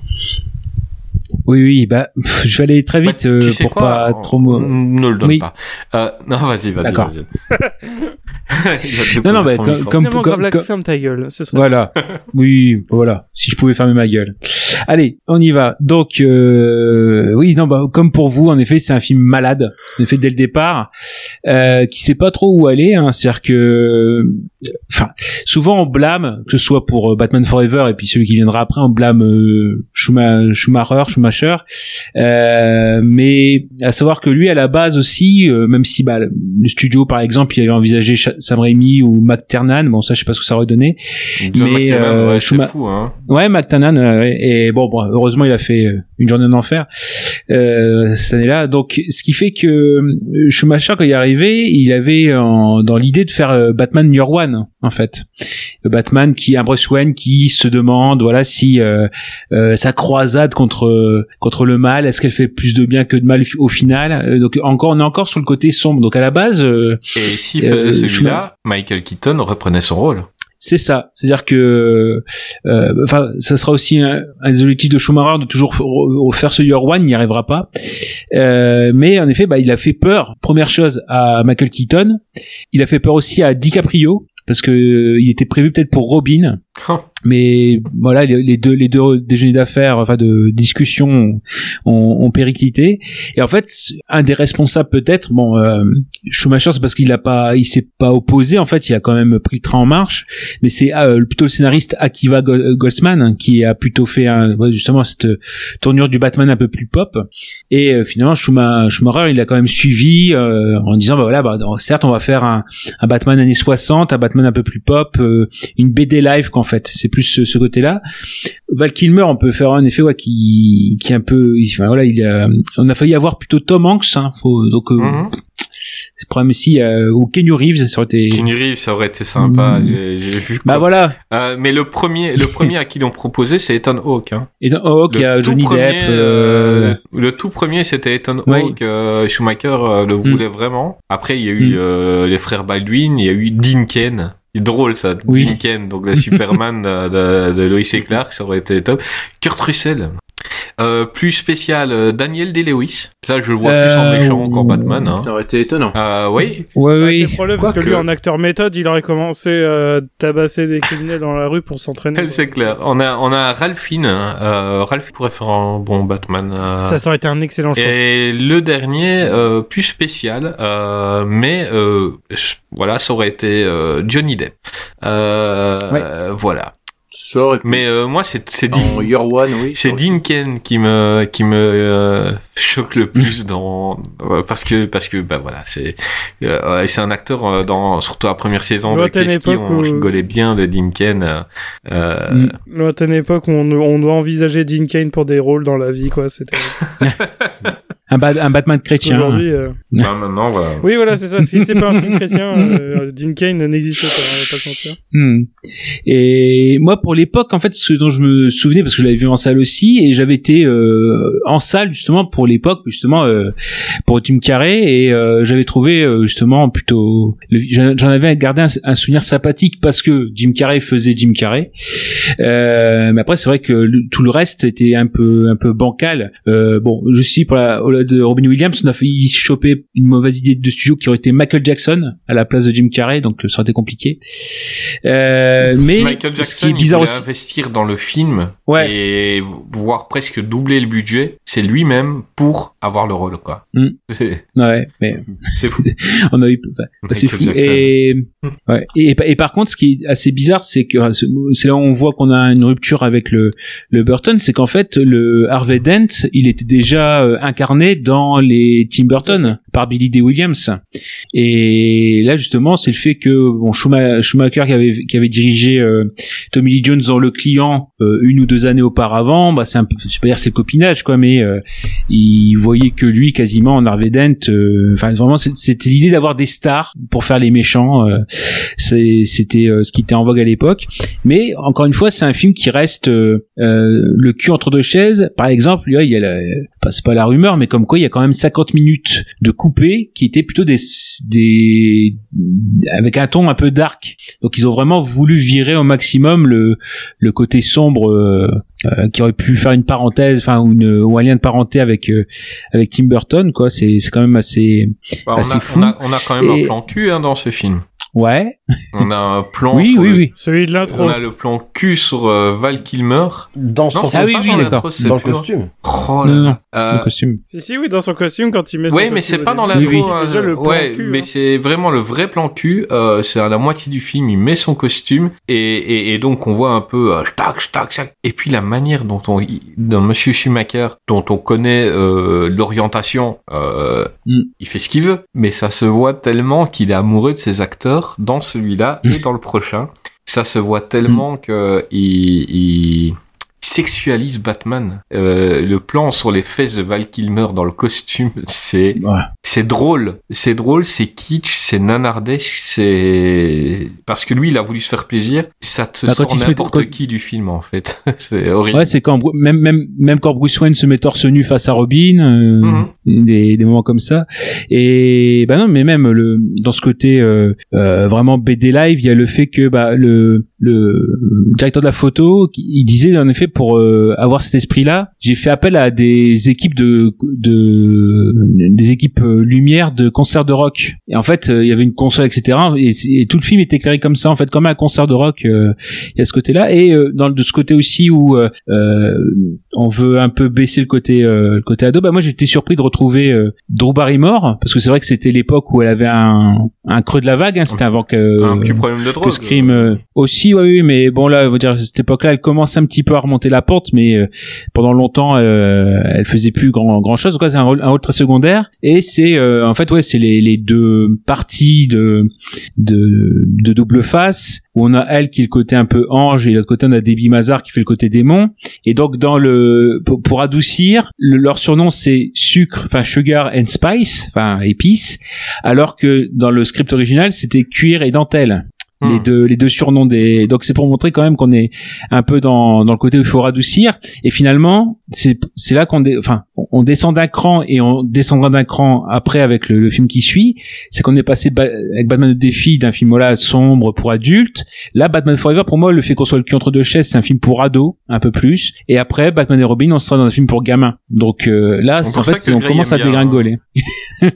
Oui, oui, bah, pff, je vais aller très vite Bah, euh, tu sais pour quoi pas On- trop. Ne le donne Oui. pas. Euh, non, vas-y, vas-y, vas-y. Non, non, bah, comme- comme- comme- comme- ferme ta gueule. Ce serait Voilà. Oui, voilà. Si je pouvais fermer ma gueule. Allez, on y va. Donc, euh, oui, non, bah, comme pour vous, en effet, c'est un film malade. En effet, dès le départ, euh, qui sait pas trop où aller. Hein, C'est-à-dire que, enfin, souvent on blâme, que ce soit pour euh, Batman Forever et puis celui qui viendra après, on blâme euh, Schuma- Schumacher, Schumacher. Euh, mais à savoir que lui, à la base aussi, euh, même si bah, le studio, par exemple, il avait envisagé Sam Raimi ou McTiernan, bon ça, je sais pas ce que ça aurait donné. John mais, McTiernan, euh, ouais, Schuma- fou, hein. Ouais, euh, et bon, bon, heureusement, il a fait une journée d'enfer euh, cette année-là. Donc, ce qui fait que euh, Schumacher, quand il est arrivé, il avait en- dans l'idée de faire euh, Batman Year One, en fait. Le Batman qui, un Bruce Wayne qui se demande, voilà, si euh, euh, sa croisade contre contre le mal, est-ce qu'elle fait plus de bien que de mal au final? Donc, encore, on est encore sur le côté sombre. Donc, à la base, euh, Et s'il faisait celui-là, Michael Keaton reprenait son rôle. C'est ça, c'est-à-dire que, euh, enfin, ça sera aussi un, un des objectifs de Schumacher de toujours faire ce Year One, il n'y arrivera pas. Euh, mais en effet, bah, il a fait peur. Première chose à Michael Keaton, il a fait peur aussi à DiCaprio parce que euh, il était prévu peut-être pour Robin, mais voilà, les, deux les deux déjeuners d'affaires, enfin de discussion, ont, ont périclité. Et en fait, un des responsables peut-être, bon, euh, Schumacher, c'est parce qu'il a pas, il s'est pas opposé. En fait, il a quand même pris le train en marche. Mais c'est euh, plutôt le scénariste Akiva Go- Goldsman hein, qui a plutôt fait justement cette tournure du Batman un peu plus pop. Et euh, finalement, Schuma- Schumacher, il a quand même suivi euh, en disant, bah voilà, bah, certes, on va faire un, Batman années 60, un Batman un peu plus pop, euh, une BD live fait, c'est plus ce, côté-là. Val Kilmer, on peut faire un effet qui, qui est un peu, voilà, il a, on a failli avoir plutôt Tom Hanks, hein, faut, donc euh, Mhm. C'est le problème ici, euh, ou Kenny Reeves, ça aurait été. Kenny Reeves, ça aurait été sympa. Mm. J'ai vu. Bah voilà. Euh, mais le premier, le premier à qui l'ont proposé, c'est Ethan Hawke. Hein. Et dans Hawk, il y a Johnny premier, Depp. euh, le tout premier, c'était Ethan Oui. Hawke. euh, Schumacher euh, le voulait vraiment. Après, il y a eu Mm. euh, les frères Baldwin, il y a eu Dinken. C'est drôle ça, Oui. Dinken, donc le Superman de, de, de Lois et Clark, ça aurait été top. Kurt Russell. Euh, plus spécial, euh, Daniel Day-Lewis. Ça, je le vois plus en Euh, méchant qu'en Batman. Hein. Ça aurait été étonnant. Euh, oui. Ouais, Ça a oui. été problème parce que lui, en acteur méthode, il aurait commencé à tabasser des criminels dans la rue pour s'entraîner. C'est clair. On a, on a Ralph. Euh, Ralph pourrait faire un bon Batman. euh, Ça, ça aurait été un excellent choix. Et le dernier, euh, plus spécial, euh, mais euh, voilà, ça aurait été euh, Johnny Depp. Euh, Ouais. Voilà. Ça aurait pu. Mais euh, moi, c'est c'est Dean- Year One, oui. c'est aurait- Dinken qui me qui me euh, choque le plus dans euh, parce que parce que bah voilà c'est euh, c'est un acteur euh, dans surtout la première saison de Kleski, on où- rigolait bien de Dinken euh, euh, Mm. Lointaine époque où on, on doit envisager Dean Kane pour des rôles dans la vie, quoi. C'était. un, Ba- un Batman chrétien. Aujourd'hui. euh, Bah, maintenant, voilà. Oui, voilà, c'est ça. Si c'est pas un film chrétien, euh, Dean Kane n'existe pas, on va pas se mentir. Hmm. Et moi, pour l'époque, en fait, ce dont je me souvenais, parce que je l'avais vu en salle aussi, et j'avais été euh, en salle justement pour l'époque, justement euh, pour Jim Carrey, et euh, j'avais trouvé euh, justement plutôt, j'en avais gardé un, un souvenir sympathique parce que Jim Carrey faisait Jim Carrey. Euh, mais après, c'est vrai que le- tout le reste était un peu un peu bancal. Euh, bon, je suis pour la de Robin Williams, on a failli choper une mauvaise idée de studio qui aurait été Michael Jackson à la place de Jim Carrey, donc ça aurait été compliqué. Euh, mais Michael ce qui est bizarre il aussi, investir dans le film Ouais. et voire presque doubler le budget. C'est lui-même pour avoir le rôle, quoi. Mm. C'est ouais, mais c'est fou. on a eu, bah, c'est fou. Et, ouais. et, et par contre, ce qui est assez bizarre, c'est que c'est là où on voit qu'on a une rupture avec le, le Burton, c'est qu'en fait, le Harvey Dent, il était déjà euh, incarné dans les Tim Burton par Billy D. Williams. Et là, justement, c'est le fait que bon, Schuma- Schumacher qui avait, qui avait dirigé euh, Tommy Lee Jones dans Le Client euh, une ou deux années auparavant, bah, c'est un peu, je pas dire c'est le copinage, quoi, mais euh, il voyait que lui quasiment en Harvey Dent. euh, Enfin, vraiment, c'était l'idée d'avoir des stars pour faire les méchants. euh, C'était euh, ce qui était en vogue à l'époque. Mais encore une fois, c'est un film qui reste le cul entre deux chaises. Par exemple, il y a c'est pas la rumeur, mais comme quoi il y a quand même 50 minutes de coupé qui étaient plutôt des, avec un ton un peu dark. Donc ils ont vraiment voulu virer au maximum le côté sombre euh, qui aurait pu faire une parenthèse, enfin ou, une, ou un lien de parenté avec euh, avec Tim Burton. Quoi, c'est c'est quand même assez Bah, on, assez a, fou. on, a, on a quand même Et- un plan cul hein, dans ce film. Ouais. On a un plan. Oui, sur oui, le- oui. Celui de l'intro. On a le plan cul sur euh, Val Kilmer. Dans Non, son c'est Ah oui, pas oui, dans d'accord. le costume. Oh là là. Euh, le costume. Si, si, oui, dans son costume quand il met son Ouais, mais costume c'est pas dans l'intro. Oui, oui. hein, Déjà, le plan ouais, cul, mais hein. c'est vraiment le vrai plan cul. Euh, c'est à la moitié du film, il met son costume et, et, et donc on voit un peu euh, tac, tac, tac. Et puis la manière dont on, dans Monsieur Schumacher, dont on connaît euh, l'orientation, euh, Mm. il fait ce qu'il veut, mais ça se voit tellement qu'il est amoureux de ses acteurs dans celui-là et dans le prochain. Ça se voit tellement que il, il sexualise Batman. Euh, le plan sur les fesses de Val Kilmer dans le costume, c'est Ouais. c'est drôle, c'est drôle, c'est kitsch, c'est nanardesque, c'est parce que lui il a voulu se faire plaisir. Ça te Bah, sort met- n'importe quand- qui du film en fait. c'est horrible. Ouais, c'est quand même même même quand Bruce Wayne se met torse nu face à Robin, euh, Mhm. des, des moments comme ça. Et bah non, mais même le dans ce côté euh, euh, vraiment BD live, il y a le fait que bah le le directeur de la photo, il disait en effet pour euh, avoir cet esprit-là, j'ai fait appel à des équipes de de des équipes euh, lumière de concerts de rock. Et en fait, euh, il y avait une console, etc. Et, tout le film est éclairé comme ça, en fait, comme un concert de rock. euh, il y a ce côté-là et euh, dans de ce côté aussi où on veut un peu baisser le côté euh, le côté ado bah moi j'étais surpris de retrouver euh, Drew Barrymore parce que c'est vrai que c'était l'époque où elle avait un, un creux de la vague hein, c'était avant que un petit problème de drogue. que Scream euh, oui oui mais bon là on va dire à cette époque-là elle commence un petit peu à remonter la pente mais euh, pendant longtemps euh, elle faisait plus grand grand chose quoi c'est un rôle, très secondaire. Et c'est euh, en fait ouais c'est les, les deux parties de de double face. Où on a elle qui est le côté un peu ange et de l'autre côté on a Debbie Mazar qui fait le côté démon. Et donc dans le pour, adoucir le- leur surnom c'est sucre enfin sugar and spice enfin épices. Alors que dans le script original c'était cuir et dentelle les Hmm. deux les deux surnoms des donc c'est pour montrer quand même qu'on est un peu dans dans le côté où il faut radoucir. Et finalement c'est c'est là qu'on dé- enfin on- descend d'un cran et on descendra d'un cran après avec le, le film qui suit. C'est qu'on est passé ba- avec Batman le défi d'un film là sombre pour adultes. Là Batman Forever pour moi le fait qu'on soit le cul entre deux chaises c'est un film pour ados un peu plus. Et après Batman et Robin on sera dans un film pour gamins. Donc euh, là C'est en fait on commence à bien, hein.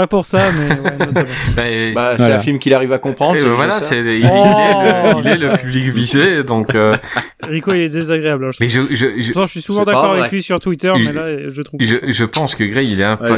Pas pour ça, mais ouais. Bah, Bah, c'est Voilà. un film qu'il arrive à comprendre. et déjà voilà, c'est il, il Oh. est le, il est le public visé, donc. euh, Rico, il est désagréable. hein, je mais je je je, Pourtant, je suis souvent d'accord avec lui sur Twitter, Je- mais là, je trouve. je, je pense que Gray il est impa-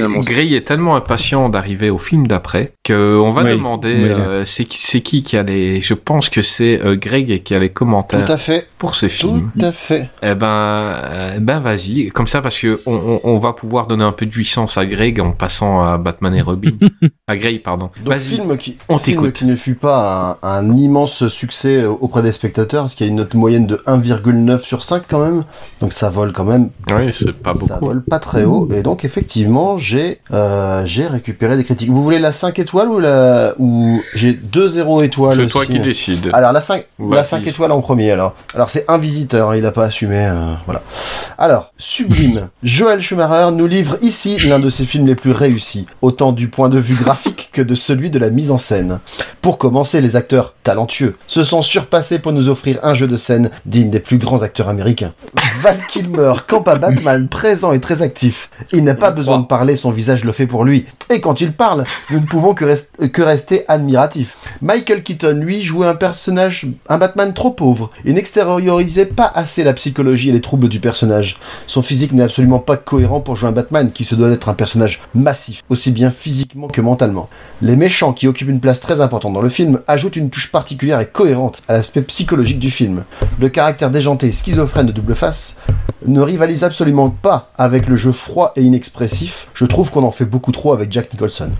Ouais, monstre. Gray est tellement impatient d'arriver au film d'après que on va Ouais, demander ouais. euh, c'est qui qui qui a les je pense que c'est euh, Greg qui a les Tout commentaires à fait, pour ce tout film. à fait. Eh ben euh, ben vas-y comme ça parce que on, on, on va pouvoir donner un peu de jouissance à Greg en passant à Batman et Robin. à Grey pardon. Donc film qui, on film t'écoute. qui ne fut pas un, un immense succès auprès des spectateurs, parce qu'il y a une note moyenne de 1,9 sur 5 quand même, donc ça vole quand même, Oui, c'est pas ça beaucoup. vole pas très haut, et donc effectivement j'ai euh, j'ai récupéré des critiques. Vous voulez la 5 étoiles ou la ou j'ai 2 0 étoiles C'est toi qui décides. Alors la 5, la Vas-y. 5 étoiles en premier alors. Alors c'est un visiteur, il a pas assumé, euh, voilà. Alors, sublime. Joel Schumacher nous livre ici l'un de ses films les plus réussis, autant du point de vue graphique que de celui de la mise en scène. Pour commencer, les acteurs talentueux se sont surpassés pour nous offrir un jeu de scène digne des plus grands acteurs américains. Val Kilmer campe à Batman présent et très actif. Il n'a pas besoin de parler, son visage le fait pour lui. Et quand il parle, nous ne pouvons que, rest- que rester admiratifs. Michael Keaton, lui, jouait un personnage, un Batman trop pauvre. Il pas assez la psychologie et les troubles du personnage. Son physique n'est absolument pas cohérent pour jouer un Batman qui se doit d'être un personnage massif, aussi bien physiquement que mentalement. Les méchants qui occupent une place très importante dans le film ajoutent une touche particulière et cohérente à l'aspect psychologique du film. Le caractère déjanté et schizophrène de Double Face ne rivalise absolument pas avec le jeu froid et inexpressif. Je trouve qu'on en fait beaucoup trop avec Jack Nicholson.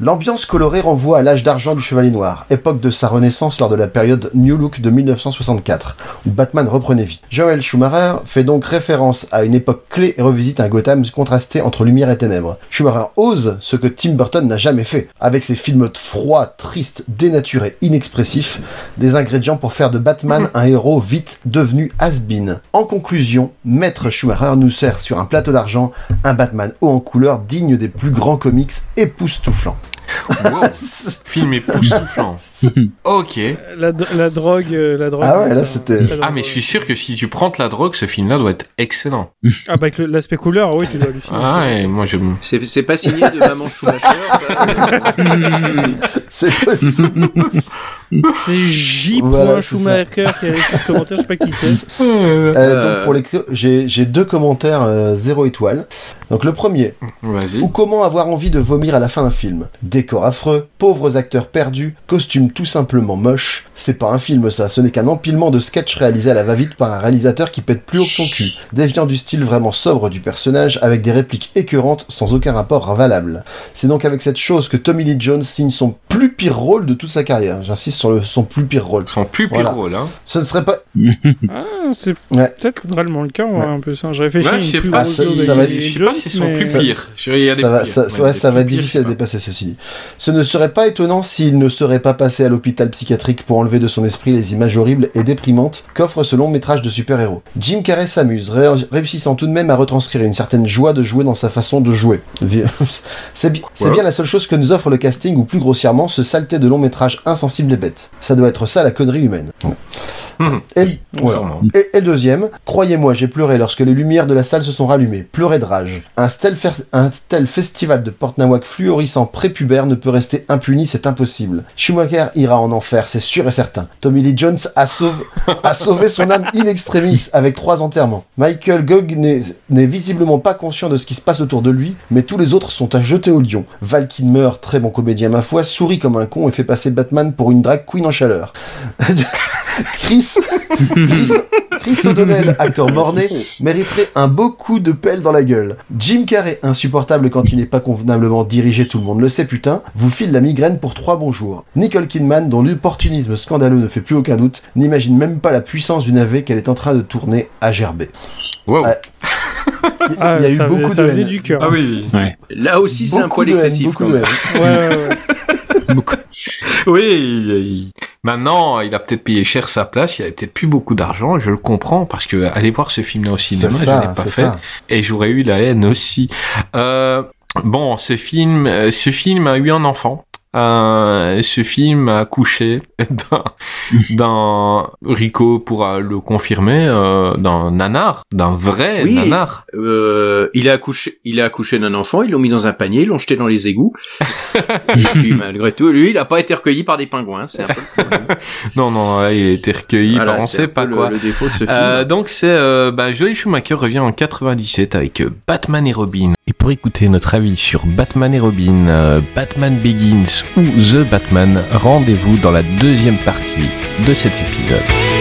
L'ambiance colorée renvoie à l'âge d'argent du Chevalier Noir, époque de sa renaissance lors de la période New Look de 1964, où Batman reprenait vie. Joel Schumacher fait donc référence à une époque clé et revisite un Gotham contrasté entre lumière et ténèbres. Schumacher ose ce que Tim Burton n'a jamais fait, avec ses films froids, tristes, dénaturés, inexpressifs, des ingrédients pour faire de Batman un héros vite devenu has-been. En conclusion, Maître Schumacher nous sert sur un plateau d'argent un Batman haut en couleur digne des plus grands comics époustouflants. Wow. Film époustouflant. ok. La, la drogue, euh, la drogue. Ah ouais, là, euh, c'était- Ah mais je suis sûr que si tu prends de la drogue, ce film-là doit être excellent. Ah bah avec l'aspect couleur, oui, tu dois halluciner. Ah ouais, moi je. C'est pas signé de Maman Schumacher, C'est possible. C'est J. Voilà, Schumacher qui a laissé ce commentaire, je sais pas qui c'est. Euh, Euh. donc pour les j'ai deux commentaires euh, zéro étoile. Donc le premier, Vas-y. ou comment avoir envie de vomir à la fin d'un film? Décor affreux, pauvres acteurs perdus, costumes tout simplement moches. C'est pas un film ça, ce n'est qu'un empilement de sketchs réalisés à la va-vite par un réalisateur qui pète plus haut que son cul, déviant du style vraiment sobre du personnage avec des répliques écœurantes sans aucun rapport valable. C'est donc avec cette chose que Tommy Lee Jones signe son plus pire rôle de toute sa carrière. J'insiste sur le, son plus pire rôle. Son plus pire Voilà. rôle, hein. Ce ne serait pas Ah, c'est Ouais. peut-être vraiment le cas, ouais, Ouais. un peu ça. Je réfléchis Ouais, je sais pas ça va- Je sais si c'est son mais- plus Ça- pire. Ça va, pires. ça, Ouais, ouais, des ça va plus être difficile à dépasser ceci. Ce ne serait pas étonnant s'il ne serait pas passé à l'hôpital psychiatrique pour enlever de son esprit les images horribles et déprimantes qu'offre ce long métrage de super-héros. Jim Carrey s'amuse, ré- réussissant tout de même à retranscrire une certaine joie de jouer dans sa façon de jouer. C'est bi- bien la seule chose que nous offre le casting, ou plus grossièrement, ce saleté de long métrage insensible et bête. Ça doit être ça la connerie humaine. Et, le deuxième, croyez-moi, j'ai pleuré lorsque les lumières de la salle se sont rallumées. Pleuré de rage. Un tel, fer- un tel festival de Portnawak fluorissant prépubère ne peut rester impuni, c'est impossible. Schumacher ira en enfer, c'est sûr et certain. Tommy Lee Jones a, sauvé- a sauvé son âme in extremis avec trois enterrements. Michael Gogg n'est n'est visiblement pas conscient de ce qui se passe autour de lui, mais tous les autres sont à jeter au lion. Val Kilmer, très bon comédien ma foi, sourit comme un con et fait passer Batman pour une drag queen en chaleur. Chris, Chris, Chris O'Donnell, acteur morné, mériterait un beau coup de pelle dans la gueule. Jim Carrey, insupportable quand il n'est pas convenablement dirigé, tout le monde le sait putain, vous file la migraine pour trois bons jours. Nicole Kidman, dont l'opportunisme scandaleux ne fait plus aucun doute, n'imagine même pas la puissance du navet qu'elle est en train de tourner à gerber. Wow. Ouais. Il Ah, il y a eu ça, beaucoup de haine. du cœur. Ah oui. Là aussi, c'est un poil excessif. beaucoup quand de même. haine. Ouais, ouais, ouais. Oui, maintenant, il a peut-être payé cher sa place, il avait peut-être plus beaucoup d'argent, je le comprends, parce que aller voir ce film-là au cinéma, je ça, l'ai pas fait, ça. et j'aurais eu la haine aussi. Euh, bon, ce film, euh, ce film a eu un enfant. Euh, ce film a couché dans, dans Rico pourra le confirmer, euh, dans Nanar, d'un vrai Oui. Nanar. Euh, il a accouché, il a accouché d'un enfant, ils l'ont mis dans un panier, ils l'ont jeté dans les égouts. Et puis malgré tout, lui, il a pas été recueilli par des pingouins. C'est un peu le problème. Non, non, il a été recueilli Voilà, par on sait pas le- quoi. Le, défaut de ce film. Euh, donc c'est euh, bah, Joel Schumacher revient en 97 avec euh, Batman et Robin. Et pour écouter notre avis sur Batman et Robin, euh, Batman Begins ou The Batman, rendez-vous dans la deuxième partie de cet épisode.